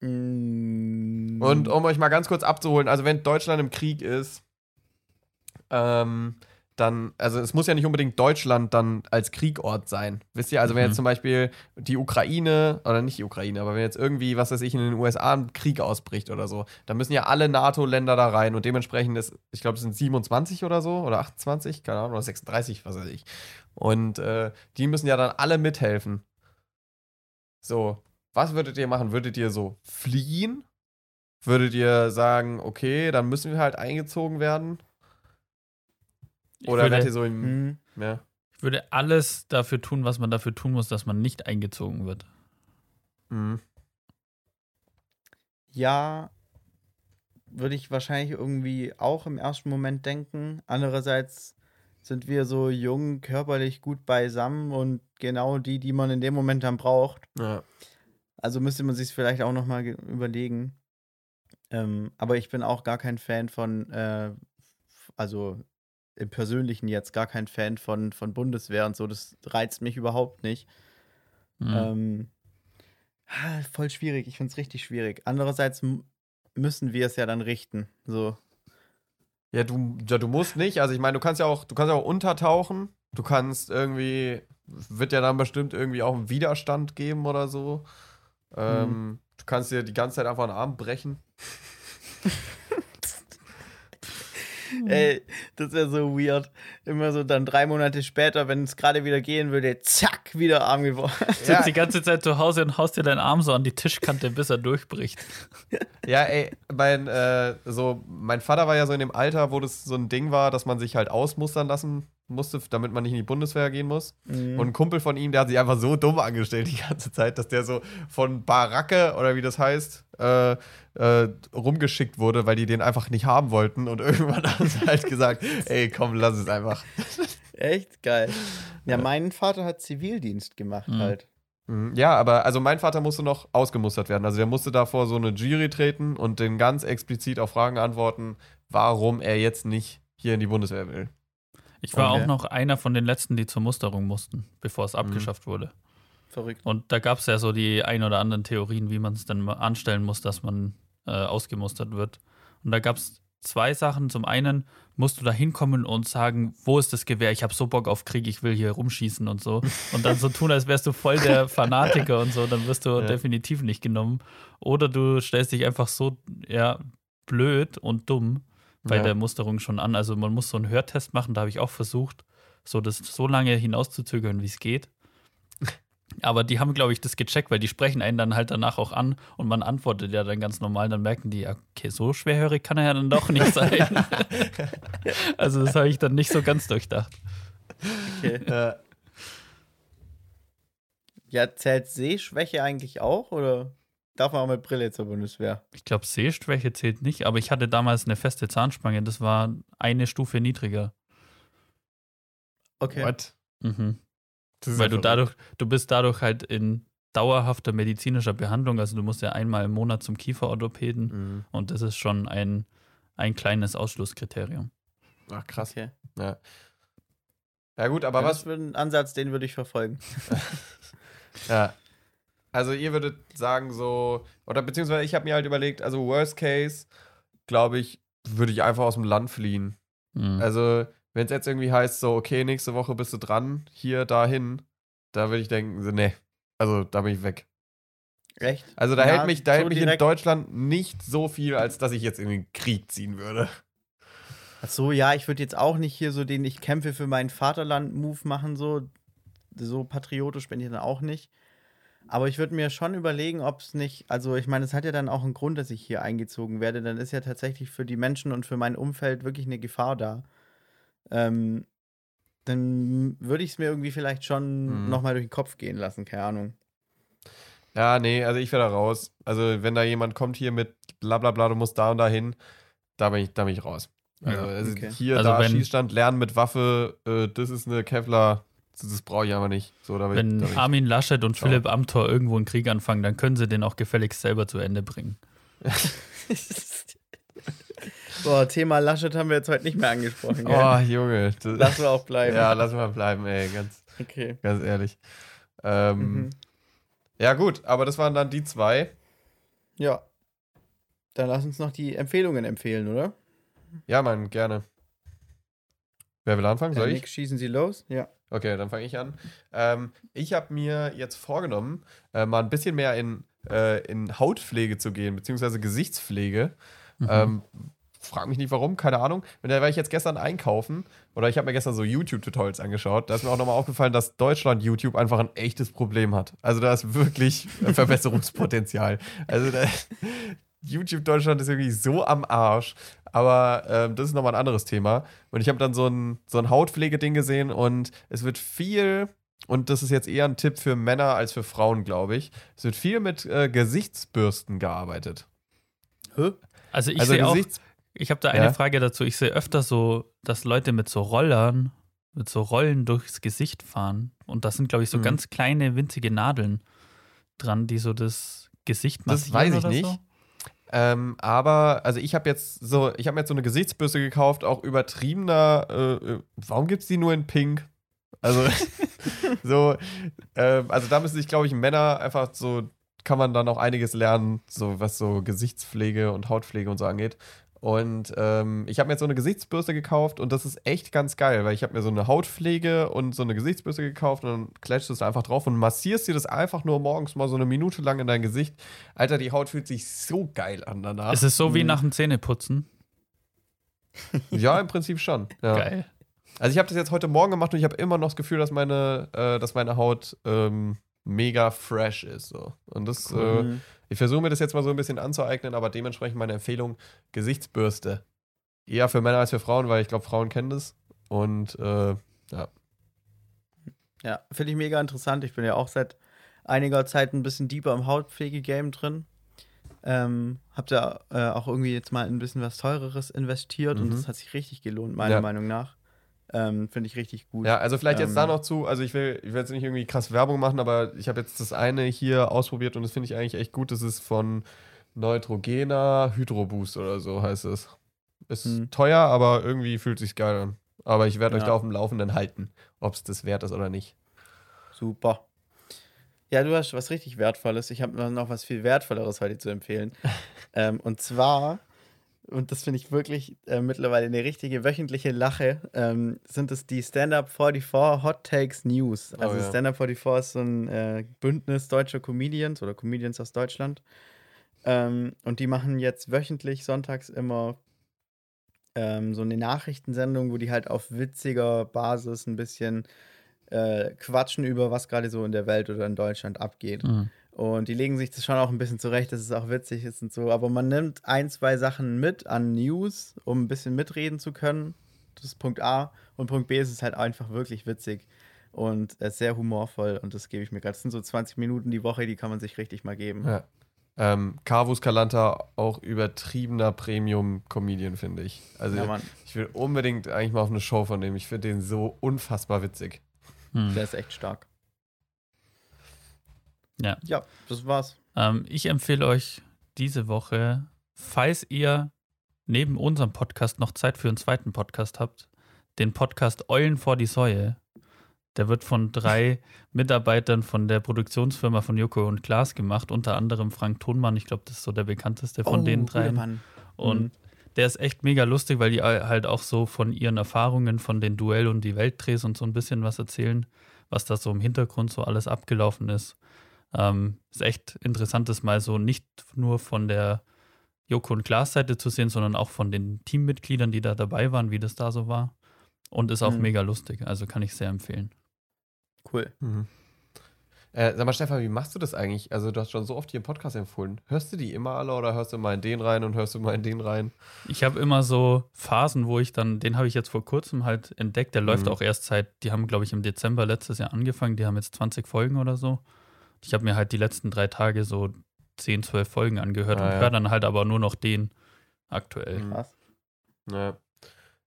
Mm. Und um euch mal ganz kurz abzuholen, also wenn Deutschland im Krieg ist, ähm, dann, also es muss ja nicht unbedingt Deutschland dann als Kriegort sein. Wisst ihr, also wenn Mhm. jetzt zum Beispiel die Ukraine, oder nicht die Ukraine, aber wenn jetzt irgendwie, was weiß ich, in den USA ein Krieg ausbricht oder so, dann müssen ja alle NATO-Länder da rein und dementsprechend ist, ich glaube, es sind 27 oder so, oder 28, keine Ahnung, oder 36, was weiß ich. Und äh, die müssen ja dann alle mithelfen. So, was würdet ihr machen? Würdet ihr so fliehen? Würdet ihr sagen, okay, dann müssen wir halt eingezogen werden? Ich Oder würde, wärt ihr so im. Mhm. Ja. ich würde alles dafür tun, was man dafür tun muss, dass man nicht eingezogen wird. Mhm. Ja, würde ich wahrscheinlich irgendwie auch im ersten Moment denken. Andererseits sind wir so jung, körperlich gut beisammen und genau die, die man in dem Moment dann braucht. ja. Also müsste man sich vielleicht auch nochmal überlegen. Ähm, aber ich bin auch gar kein Fan von, äh, also im Persönlichen jetzt gar kein Fan von, von Bundeswehr und so. Das reizt mich überhaupt nicht. Mhm. Ähm, ah, voll schwierig. Ich finde es richtig schwierig. Andererseits müssen wir es ja dann richten. So. Ja, du, ja, du musst nicht. Also ich meine, du kannst ja auch, du kannst ja auch untertauchen. Du kannst irgendwie, wird ja dann bestimmt irgendwie auch einen Widerstand geben oder so. Ähm, Du kannst dir die ganze Zeit einfach einen Arm brechen. Ey, das wäre so weird. Immer so dann drei Monate später, wenn es gerade wieder gehen würde, zack, wieder arm geworden. Sitzt die ganze Zeit zu Hause und haust dir deinen Arm so an die Tischkante, bis er durchbricht. Ja, ey, mein, äh, so, mein Vater war ja so in dem Alter, wo das so ein Ding war, dass man sich halt ausmustern lassen musste, damit man nicht in die Bundeswehr gehen muss. Mhm. Und ein Kumpel von ihm, der hat sich einfach so dumm angestellt die ganze Zeit, dass der so von Baracke oder wie das heißt, äh, äh, rumgeschickt wurde, weil die den einfach nicht haben wollten. Und irgendwann haben sie halt gesagt, ey, komm, lass es einfach. Echt geil. Ja, mein Vater hat Zivildienst gemacht Mhm. halt. Mhm, Ja, aber also mein Vater musste noch ausgemustert werden. Also der musste da vor so eine Jury treten und den ganz explizit auf Fragen antworten, warum er jetzt nicht hier in die Bundeswehr will. Ich war Okay. auch noch einer von den letzten, die zur Musterung mussten, bevor es Mhm. abgeschafft wurde. Verrückt. Und da gab es ja so die ein oder anderen Theorien, wie man es dann anstellen muss, dass man äh, ausgemustert wird. Und da gab es zwei Sachen. Zum einen musst du da hinkommen und sagen, wo ist das Gewehr? Ich habe so Bock auf Krieg, ich will hier rumschießen und so. Und dann so tun, als wärst du voll der Fanatiker und so, dann wirst du Ja. definitiv nicht genommen. Oder du stellst dich einfach so ja, blöd und dumm bei Ja. der Musterung schon an. Also man muss so einen Hörtest machen, da habe ich auch versucht, so das so lange hinauszuzögern, wie es geht. Aber die haben, glaube ich, das gecheckt, weil die sprechen einen dann halt danach auch an und man antwortet ja dann ganz normal. Dann merken die, okay, so schwerhörig kann er ja dann doch nicht sein. also das habe ich dann nicht so ganz durchdacht. Okay. Äh, Ja, zählt Sehschwäche eigentlich auch oder darf man auch mit Brille zur Bundeswehr? Ich glaube, Sehschwäche zählt nicht, aber ich hatte damals eine feste Zahnspange. Das war eine Stufe niedriger. Okay. What? Mhm. Das ist Weil ja du dadurch, du bist dadurch halt in dauerhafter medizinischer Behandlung. Also du musst ja einmal im Monat zum Kieferorthopäden Mhm. und das ist schon ein, ein kleines Ausschlusskriterium. Ach, krass. Okay. Ja. Ja, gut, aber Aber was, das wird ein Ansatz, den würde ich verfolgen. Ja. Also ihr würdet sagen so, oder beziehungsweise ich habe mir halt überlegt, also Worst Case, glaube ich, würde ich einfach aus dem Land fliehen. Mhm. Also, wenn es jetzt irgendwie heißt, so, okay, nächste Woche bist du dran, hier, dahin, da würde ich denken, so, nee, also da bin ich weg. Echt? Also da Ja, hält mich, da so hält mich in Deutschland nicht so viel, als dass ich jetzt in den Krieg ziehen würde. Ach so, ja, ich würde jetzt auch nicht hier so den Ich kämpfe für mein Vaterland-Move machen, so. So patriotisch bin ich dann auch nicht. Aber ich würde mir schon überlegen, ob es nicht, also ich meine, es hat ja dann auch einen Grund, dass ich hier eingezogen werde. Dann ist ja tatsächlich für die Menschen und für mein Umfeld wirklich eine Gefahr da. Ähm, dann würde ich es mir irgendwie vielleicht schon Mhm. nochmal durch den Kopf gehen lassen, keine Ahnung. Ja, nee, also ich wäre da raus. Also wenn da jemand kommt hier mit bla bla bla, du musst da und da hin, da bin ich, da bin ich raus. Also, Ja, also okay. hier, Also da, wenn- Schießstand, Lernen mit Waffe, äh, das ist eine Kevlar, das, das brauche ich aber nicht. So, da bin Wenn ich, da bin ich. Armin Laschet und Ciao. Philipp Amthor irgendwo einen Krieg anfangen, dann können sie den auch gefälligst selber zu Ende bringen. Boah, Thema Laschet haben wir jetzt heute nicht mehr angesprochen. Gell? Oh, Junge. Das, Lassen wir auch bleiben. ja, lass mal bleiben, ey, ganz, Okay. ganz ehrlich. Ähm, Mhm. Ja, gut, aber das waren dann die zwei. Ja. Dann lass uns noch die Empfehlungen empfehlen, oder? Ja, Mann, gerne. Wer will anfangen? Soll Äh, ich? Nick, schießen Sie los? Ja. Okay, dann fange ich an. Ähm, ich habe mir jetzt vorgenommen, äh, mal ein bisschen mehr in, äh, in Hautpflege zu gehen, beziehungsweise Gesichtspflege. Mhm. Ähm, frag mich nicht warum, keine Ahnung. Und da war ich jetzt gestern einkaufen oder ich habe mir gestern so YouTube-Tutorials angeschaut. Da ist mir auch nochmal aufgefallen, dass Deutschland YouTube einfach ein echtes Problem hat. Also da ist wirklich Verbesserungspotenzial. Also da, YouTube Deutschland ist irgendwie so am Arsch. Aber ähm, das ist nochmal ein anderes Thema. Und ich habe dann so ein, so ein Hautpflegeding gesehen und es wird viel, und das ist jetzt eher ein Tipp für Männer als für Frauen, glaube ich, es wird viel mit äh, Gesichtsbürsten gearbeitet. Also ich also sehe auch, ich habe da eine Ja. Frage dazu. Ich sehe öfter so, dass Leute mit so Rollern, mit so Rollen durchs Gesicht fahren. Und das sind, glaube ich, so Mhm. ganz kleine, winzige Nadeln dran, die so das Gesicht Das massieren weiß ich oder nicht. So. Ähm, aber, also ich habe jetzt so, ich habe mir jetzt so eine Gesichtsbürste gekauft, auch übertriebener. Äh, äh, warum gibt es die nur in Pink? Also, so, ähm, also da müssen sich, glaube ich, Männer einfach so, kann man dann auch einiges lernen, so was so Gesichtspflege und Hautpflege und so angeht. Und ähm, ich habe mir jetzt so eine Gesichtsbürste gekauft und das ist echt ganz geil, weil ich habe mir so eine Hautpflege und so eine Gesichtsbürste gekauft und dann klatschst du es einfach drauf und massierst dir das einfach nur morgens mal so eine Minute lang in dein Gesicht. Alter, die Haut fühlt sich so geil an danach. Es ist so wie Mhm. nach dem Zähneputzen. ja, im Prinzip schon. Ja. Geil. Also ich habe das jetzt heute Morgen gemacht und ich habe immer noch das Gefühl, dass meine, äh, dass meine Haut ähm, mega fresh ist. So. Und das, äh, Mhm. Ich versuche mir das jetzt mal so ein bisschen anzueignen, aber dementsprechend meine Empfehlung: Gesichtsbürste. Eher für Männer als für Frauen, weil ich glaube, Frauen kennen das. Und äh, Ja, finde ich mega interessant. Ich bin ja auch seit einiger Zeit ein bisschen deeper im Hautpflege-Game drin. Ähm, hab da äh, auch irgendwie jetzt mal ein bisschen was teureres investiert und Mhm. das hat sich richtig gelohnt, meiner Ja. Meinung nach. Ähm, finde ich richtig gut. ja, also vielleicht jetzt da Ähm, noch zu, also ich will, ich will jetzt nicht irgendwie krass Werbung machen, aber ich habe jetzt das eine hier ausprobiert und das finde ich eigentlich echt gut. Das ist von Neutrogena Hydroboost oder so heißt es. Ist Hm. teuer, aber irgendwie fühlt sich geil an. Aber ich werde euch Ja. da auf dem Laufenden halten, ob es das wert ist oder nicht. Super. Ja, du hast was richtig Wertvolles. Ich habe noch was viel Wertvolleres heute zu empfehlen. ähm, und zwar, und das finde ich wirklich äh, mittlerweile eine richtige wöchentliche Lache, ähm, sind es die Stand-Up 44 Hot Takes News. Oh, Also ja. Stand-Up 44 ist so ein äh, Bündnis deutscher Comedians oder Comedians aus Deutschland. Ähm, und die machen jetzt wöchentlich sonntags immer ähm, so eine Nachrichtensendung, wo die halt auf witziger Basis ein bisschen äh, quatschen über, was gerade so in der Welt oder in Deutschland abgeht. Mhm. Und die legen sich das schon auch ein bisschen zurecht, dass es auch witzig ist und so. Aber man nimmt ein, zwei Sachen mit an News, um ein bisschen mitreden zu können. Das ist Punkt A. Und Punkt B ist es halt einfach wirklich witzig und äh, sehr humorvoll. Und das gebe ich mir gerade. Das sind so 20 Minuten die Woche, die kann man sich richtig mal geben. Ja. Ähm, Carvus Calanta auch übertriebener Premium-Comedian, finde ich. Also Ja, ich will unbedingt eigentlich mal auf eine Show von dem. Ich finde den so unfassbar witzig. Hm. der ist echt stark. Ja. Ja, das war's. Ähm, ich empfehle euch diese Woche, falls ihr neben unserem Podcast noch Zeit für einen zweiten Podcast habt, den Podcast Eulen vor die Säue. Der wird von drei Mitarbeitern von der Produktionsfirma von Joko und Klaas gemacht, unter anderem Frank Thonmann. Ich glaube, das ist so der bekannteste von Oh, den dreien. Mann. Und Mhm. der ist echt mega lustig, weil die halt auch so von ihren Erfahrungen von den Duell- und die Weltdrehs und so ein bisschen was erzählen, was da so im Hintergrund so alles abgelaufen ist. Ähm, ist echt interessant, das mal so nicht nur von der Joko und Klaas Seite zu sehen, sondern auch von den Teammitgliedern, die da dabei waren, wie das da so war. Und ist auch Mhm. mega lustig, also kann ich sehr empfehlen. Cool. Mhm. Äh, sag mal, Stefan, wie machst du das eigentlich? Also, du hast schon so oft hier im Podcast empfohlen. Hörst du die immer alle oder hörst du mal in den rein und hörst du mal in den rein? Ich habe immer so Phasen, wo ich dann, den habe ich jetzt vor kurzem halt entdeckt, der läuft Mhm. auch erst seit, die haben, glaube ich, im Dezember letztes Jahr angefangen, die haben jetzt 20 Folgen oder so. Ich habe mir halt die letzten drei Tage so 10, 12 Folgen angehört Ah, und ja. höre dann halt aber nur noch den aktuell. Mhm. Krass. Ja.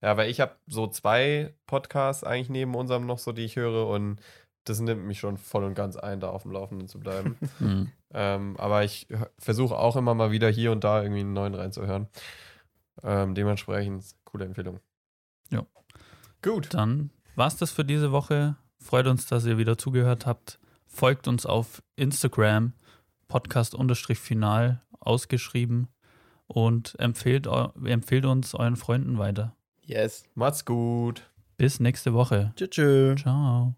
Ja, weil ich habe so zwei Podcasts eigentlich neben unserem noch so, die ich höre und das nimmt mich schon voll und ganz ein, da auf dem Laufenden zu bleiben. Mhm. ähm, aber ich versuche auch immer mal wieder hier und da irgendwie einen neuen reinzuhören. Ähm, dementsprechend coole Empfehlung. Ja. Gut. Dann war's das für diese Woche. Freut uns, dass ihr wieder zugehört habt. Folgt uns auf Instagram, Podcast-Final ausgeschrieben und empfehlt, empfehlt uns euren Freunden weiter. Yes. Macht's gut. Bis nächste Woche. Tschüss. tschüss. Ciao.